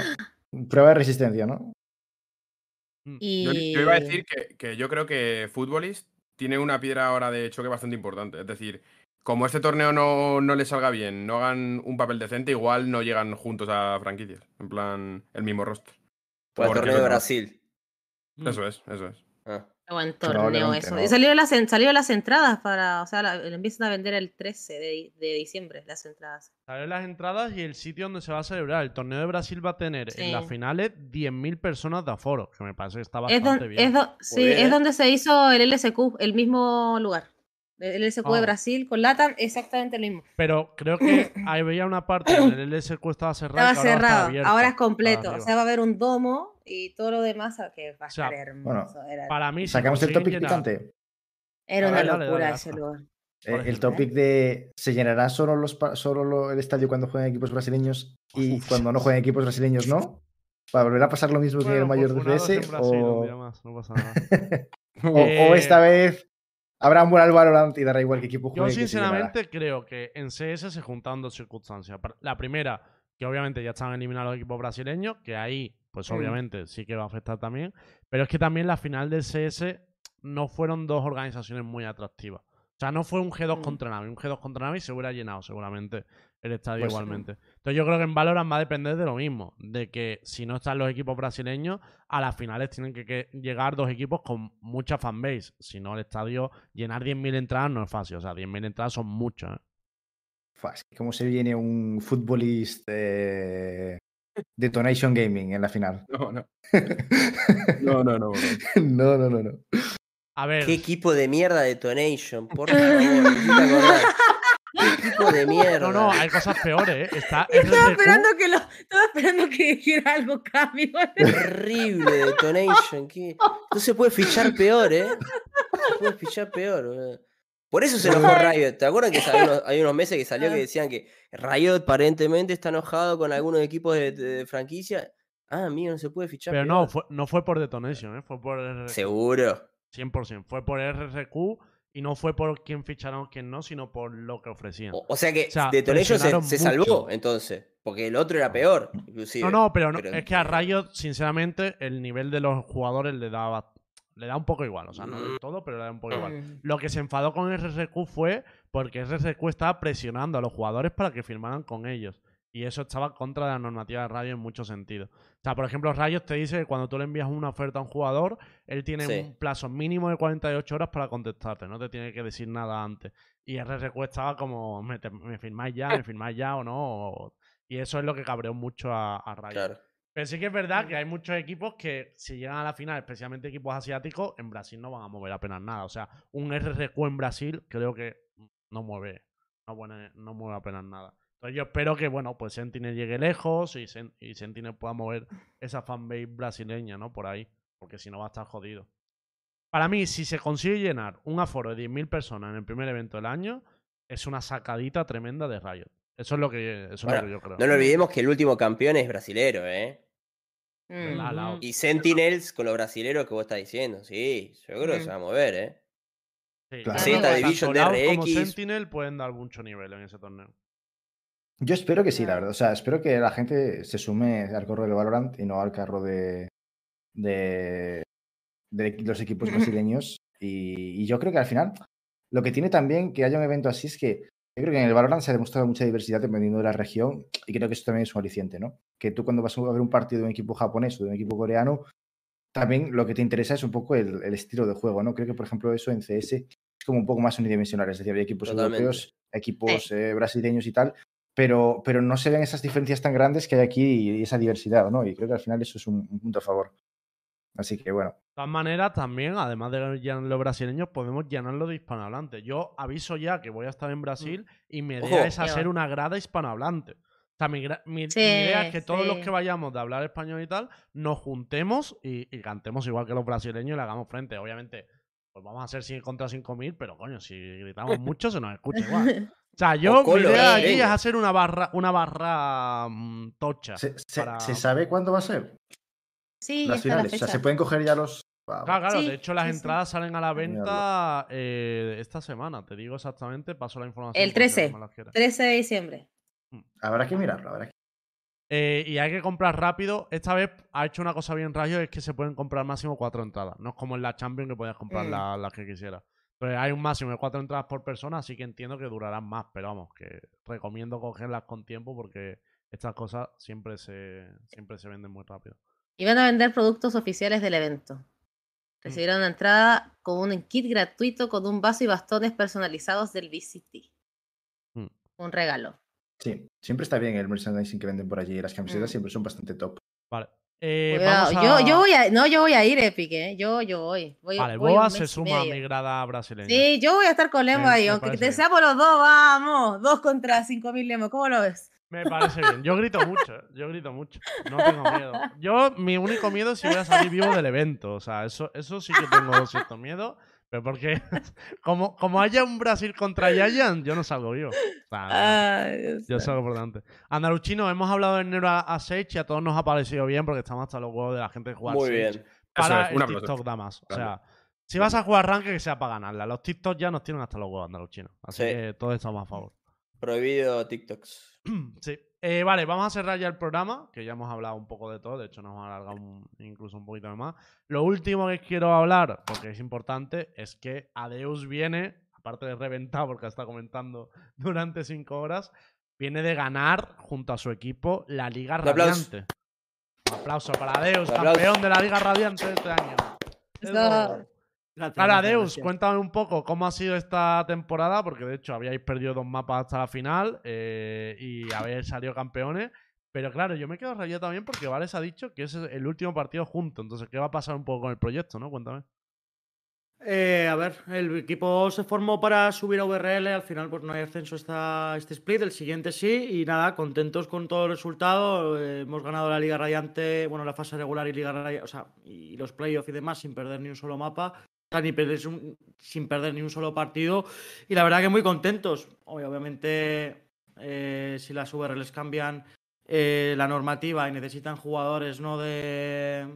prueba de resistencia, ¿no? Mm. y... Yo, yo iba a decir que, que yo creo que Futbolist tiene una piedra ahora de choque bastante importante. Es decir, como este torneo no, no les salga bien, no hagan un papel decente, igual no llegan juntos a franquicias. En plan, el mismo roster. Por el torneo de Brasil. Mm. Eso es, eso es. Ah. Qué buen torneo eso. no. Y salieron las, en- salieron las entradas para, o sea, la- empiezan a vender el 13 de, de diciembre las entradas. Salen las entradas y el sitio donde se va a celebrar. El torneo de Brasil va a tener en las Sí. finales 10.000 personas de aforo, que me parece que está Es, bastante don- bien. es do- sí, bien, es donde se hizo el LSQ, el mismo lugar. El LSQ de Ah. Brasil con Latam, exactamente el mismo. Pero creo que ahí veía una parte donde el LSQ estaba cerrado. Estaba que ahora cerrado, abierto, ahora es completo. O arriba. sea, va a haber un domo y todo lo demás ah, que va a O sea, estar bueno, hermoso. era, Para mí, Sacamos el topic llenar- picante. era una dale, locura dale, ese lugar. Eh, el topic de ¿se llenará solo, los, solo lo- el estadio cuando jueguen equipos brasileños y Uf. cuando no jueguen equipos brasileños no? ¿Para volver a pasar lo mismo que en el Bueno, mayor un O, no pasa nada. o- o esta Eh, vez Buen Valorant y dará igual que equipo Yo juegue. llenará. sinceramente creo que en CS se juntaron dos circunstancias. La primera, que obviamente ya están eliminados los equipos brasileños, que ahí, pues obviamente sí que va a afectar también. Pero es que también la final del CS no fueron dos organizaciones muy atractivas. O sea, no fue un G2 Mm. contra Navi. Un G2 contra Navi se hubiera llenado seguramente el estadio Pues sí. Entonces yo creo que en Valorant va a depender de lo mismo. De que si no están los equipos brasileños, a las finales tienen que, que llegar dos equipos con mucha fanbase. Si no, el estadio, llenar 10.000 entradas no es fácil. O sea, 10.000 entradas son muchas. ¿eh? ¿Cómo se viene un futbolista eh, Detonation Gaming en la final? No, no. No, no, no. no, no, no, no. A ver, Qué equipo de mierda Detonation, por favor. Qué de mierda. no, no, hay cosas peores, ¿eh? Está Estaba esperando que lo, estaba esperando que dijera algo cambio. Terrible Detonation. ¿qué? No se puede fichar peor, ¿eh? No se puede fichar peor. Por eso se enojó Riot. ¿Te acuerdas que unos- hay unos meses que salió que decían que Riot aparentemente está enojado con algunos equipos de, de franquicia? Ah, mío, no se puede fichar Pero peor. no, fue, no fue por Detonation, ¿eh? Fue por RRQ. Seguro. 100%. Fue por RRQ y no fue por quién ficharon o quién no, sino por lo que ofrecían. O, o sea que O sea, Detonation se, se salvó mucho. entonces. Porque el otro era peor, inclusive. No, no, pero, no- Pero- es que a Riot, sinceramente, el nivel de los jugadores le daba le da un poco igual. O sea, no del todo, pero le da un poco igual. Lo que se enfadó con RRQ fue porque RRQ estaba presionando a los jugadores para que firmaran con ellos. Y eso estaba contra la normativa de Riot en muchos sentidos. O sea, por ejemplo, Riot te dice que cuando tú le envías una oferta a un jugador, él tiene Sí. un plazo mínimo de 48 horas para contestarte. No te tiene que decir nada antes. Y RRQ estaba como, me, te- me firmáis ya, me firmáis ya o no. o- Y eso es lo que cabreó mucho a, a Riot. Claro. Pero sí que es verdad que hay muchos equipos que si llegan a la final, especialmente equipos asiáticos, en Brasil no van a mover apenas nada. O sea, un RRQ en Brasil creo que no mueve, no, pone- no mueve apenas nada. Entonces yo espero que, bueno, pues Sentinel llegue lejos y, Sen- y Sentinel pueda mover esa fanbase brasileña, ¿no? Por ahí, porque si no va a estar jodido. Para mí, si se consigue llenar un aforo de 10.000 personas en el primer evento del año, es una sacadita tremenda de Riot. Eso es lo que, eso es lo que yo creo. No lo olvidemos que el último campeón es brasilero, ¿eh? Mm. La- la- Y Sentinels con los brasileros que vos estás diciendo. Sí, yo creo que Mm. se va a mover, ¿eh? Sí, Claro. Z Division Loud como DRX. Sentinel pueden dar mucho nivel en ese torneo. Yo espero que sí, la verdad. O sea, espero que la gente se sume al carro del Valorant y no al carro de, de, de los equipos brasileños. Y, y yo creo que al final, lo que tiene también que haya un evento así es que yo creo que en el Valorant se ha demostrado mucha diversidad dependiendo de la región y creo que eso también es un aliciente, ¿no? Que tú cuando vas a ver un partido de un equipo japonés o de un equipo coreano, también lo que te interesa es un poco el, el estilo de juego, ¿no? Creo que, por ejemplo, eso en CS es como un poco más unidimensional, es decir, hay equipos Totalmente. europeos, equipos eh, brasileños y tal, pero, pero no se ven esas diferencias tan grandes que hay aquí y esa diversidad, ¿no? Y creo que al final eso es un, un punto a favor. Así que bueno, De todas maneras, también, además de llenar los brasileños, podemos llenarlo de hispanohablantes. Yo aviso ya que voy a estar en Brasil y mi idea Ojo. es hacer una grada hispanohablante. O sea, mi, mi- mi Sí, idea es que todos los sí. que vayamos de hablar español y tal, nos juntemos y, y cantemos igual que los brasileños y le hagamos frente. Obviamente, pues vamos a hacer 100 contra 5.000, pero coño, si gritamos mucho se nos escucha igual. O sea, yo mi idea aquí es hacer una barra, una barra mm, tocha. ¿se, se- para- se sabe cuándo va a ser? Sí, las está la finales. O sea, se pueden coger ya los. Wow. Claro, claro. Sí, de hecho, las sí, sí. entradas salen a la venta eh, esta semana. Te digo exactamente, paso la información. El por si 13. alguien me las quiere. 13 de diciembre. Habrá que mirarlo, habrá que. Eh, y hay que comprar rápido. Esta vez ha hecho una cosa bien rayo, es que se pueden comprar máximo cuatro entradas. No es como en la Champions que podías comprar Mm. la- las que quisieras. Pero hay un máximo de cuatro entradas por persona, así que entiendo que durarán más. Pero vamos, que recomiendo cogerlas con tiempo porque estas cosas siempre se, siempre se venden muy rápido. Y van a vender productos oficiales del evento. Recibirán una entrada con un kit gratuito con un vaso y bastones personalizados del VCT. Mm. Un regalo. Sí, siempre está bien el merchandising que venden por allí. Las camisetas Mm. siempre son bastante top. Vale. Eh, Cuidado, vamos a- yo, yo voy a, no, yo voy a ir, Epic, ¿eh? Yo, yo voy. voy Vale, voy Boa se suma a mi grada brasileña. Sí, yo voy a estar con Lemo ahí, aunque te seamos los dos, vamos. Dos contra cinco mil Lemo, ¿cómo lo ves? Me parece bien. Yo grito mucho, ¿eh? yo grito mucho. No tengo miedo. Yo, mi único miedo es si voy a salir vivo del evento. O sea, eso, eso sí que tengo cierto miedo. Pero porque, como, como haya un Brasil contra Yayan, yo no salgo vivo. O sea, Ay, Dios yo mío. salgo por delante. Andaluchino, hemos hablado de enero a, a Sage y a todos nos ha parecido bien porque estamos hasta los huevos de la gente que juega Muy Sage bien. Para es, el. TikTok da más. O sea. Si vas a jugar rank, que sea para ganarla. Los TikTok ya nos tienen hasta los huevos los chinos. Así Sí. que todos estamos a favor. Prohibido TikToks. Sí. Eh, vale, vamos a cerrar ya el programa, que ya hemos hablado un poco de todo, de hecho nos hemos alargado un- incluso un poquito más. Lo último que quiero hablar, porque es importante, es que Adeus viene, aparte de reventado porque está comentando durante cinco horas, viene de ganar junto a su equipo la Liga Un aplauso. Radiante. Un aplauso para Adeus, Un aplauso. campeón de la Liga Radiante de este año. Gracias, gracias, Adeus, gracias. cuéntame un poco cómo ha sido esta temporada, porque de hecho habíais perdido dos mapas hasta la final eh, y habéis salido campeones. Pero claro, yo me quedo rayado también porque Vales ha dicho que es el último partido junto. Entonces, ¿qué va a pasar un poco con el proyecto, no? Cuéntame. Eh, a ver, el equipo se formó para subir a VRL, al final pues no hay ascenso esta, este split, el siguiente sí, y nada, contentos con todo el resultado, eh, hemos ganado la Liga Radiante, bueno, la fase regular y Liga Radiante, o sea, y los playoffs y demás sin perder ni un solo mapa, ni perder un- sin perder ni un solo partido, y la verdad que muy contentos, Ob- obviamente eh, si las VRLs cambian eh, la normativa y necesitan jugadores no de,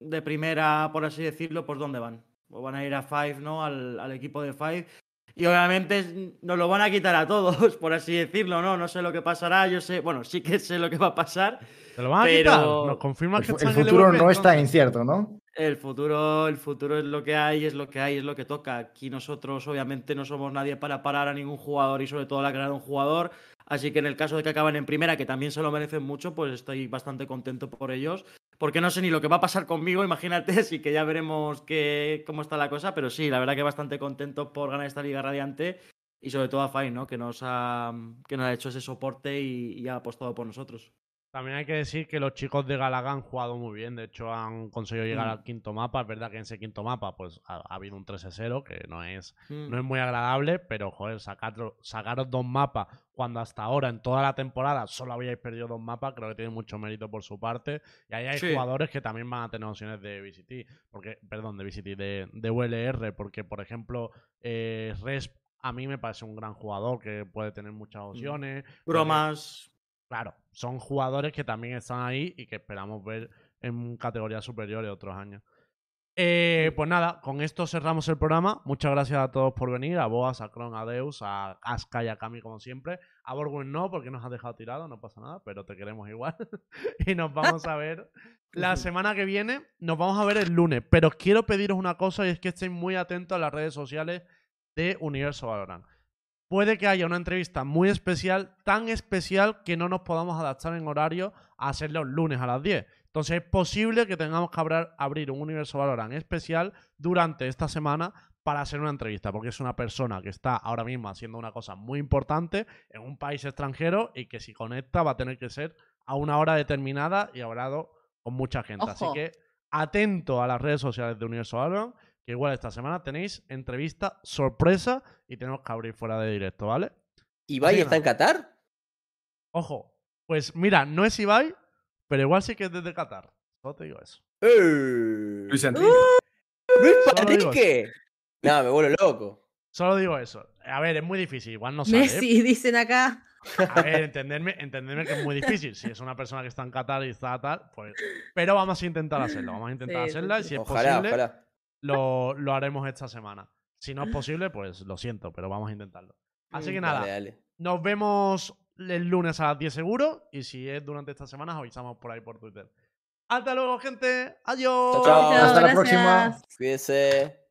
de primera, por así decirlo, pues ¿dónde van? O van a ir a Five, ¿no? Al, al equipo de Five. Y obviamente nos lo van a quitar a todos, por así decirlo, ¿no? No sé lo que pasará, yo sé, bueno, sí que sé lo que va a pasar. ¿Te lo van a Pero- quitar? ¿Nos confirmas El, que el futuro no está incierto, ¿no? El futuro, el futuro es lo que hay, es lo que hay, es lo que toca. Aquí nosotros obviamente no somos nadie para parar a ningún jugador y sobre todo la carrera de un jugador. Así que en el caso de que acaben en primera, que también se lo merecen mucho, pues estoy bastante contento por ellos. Porque no sé ni lo que va a pasar conmigo, imagínate, así que ya veremos qué, cómo está la cosa. Pero sí, la verdad que bastante contento por ganar esta Liga Radiante y sobre todo a Fine, ¿no? Que nos ha, que nos ha hecho ese soporte y, y ha apostado por nosotros. También hay que decir que los chicos de Galaga han jugado muy bien. De hecho, han conseguido llegar Mm. al quinto mapa. Es verdad que en ese quinto mapa pues ha, ha habido un 13-0, que no es Mm. no es muy agradable, pero joder, sacar, sacaros dos mapas cuando hasta ahora en toda la temporada solo habíais perdido dos mapas, creo que tiene mucho mérito por su parte. Y ahí hay Sí. jugadores que también van a tener opciones de VCT, porque, perdón, de VCT, de, de ULR, porque por ejemplo, eh, Resp a mí me parece un gran jugador que puede tener muchas opciones. Bromas. Claro, son jugadores que también están ahí y que esperamos ver en categorías superiores otros años. Eh, pues nada, con esto cerramos el programa. Muchas gracias a todos por venir, a Boas, a Kron, a Deus, a Aska y a Kami como siempre. A Borgwin no, porque nos has dejado tirado, no pasa nada, pero te queremos igual. y nos vamos a ver la semana que viene. Nos vamos a ver el lunes, pero quiero pediros una cosa y es que estéis muy atentos a las redes sociales de Universo Valorant. Puede que haya una entrevista muy especial, tan especial que no nos podamos adaptar en horario a hacer los lunes a las 10. Entonces es posible que tengamos que abrir, un universo Valorant especial durante esta semana para hacer una entrevista, porque es una persona que está ahora mismo haciendo una cosa muy importante en un país extranjero y que si conecta va a tener que ser a una hora determinada y hablado con mucha gente. Así que atento a las redes sociales de Universo Valorant, que igual esta semana tenéis entrevista sorpresa y tenemos que abrir fuera de directo, ¿vale? ¿Ibai Sí, está en Qatar? Ojo, pues mira, no es Ibai, pero igual sí que es desde Qatar. Solo te digo eso. ¡Eh! Luis Enrique. ¡Luis Solo digo Enrique! Nada, me vuelvo loco. Solo digo eso. A ver, es muy difícil, igual no sale. ¿eh? Messi, dicen acá. A ver, entenderme, entenderme que es muy difícil. Si es una persona que está en Qatar y está tal, pues. Pero vamos a intentar hacerlo. Vamos a intentar Sí, sí, hacerla y si es posible, ojalá. Lo, lo haremos esta semana. Si no es posible, pues lo siento, pero vamos a intentarlo. Así que nada, Dale, dale. nos vemos el lunes a las 10 seguro. Y si es durante esta semana, os avisamos por ahí por Twitter. Hasta luego, gente. Adiós. Chao, chao. Hasta la próxima. Cuídese.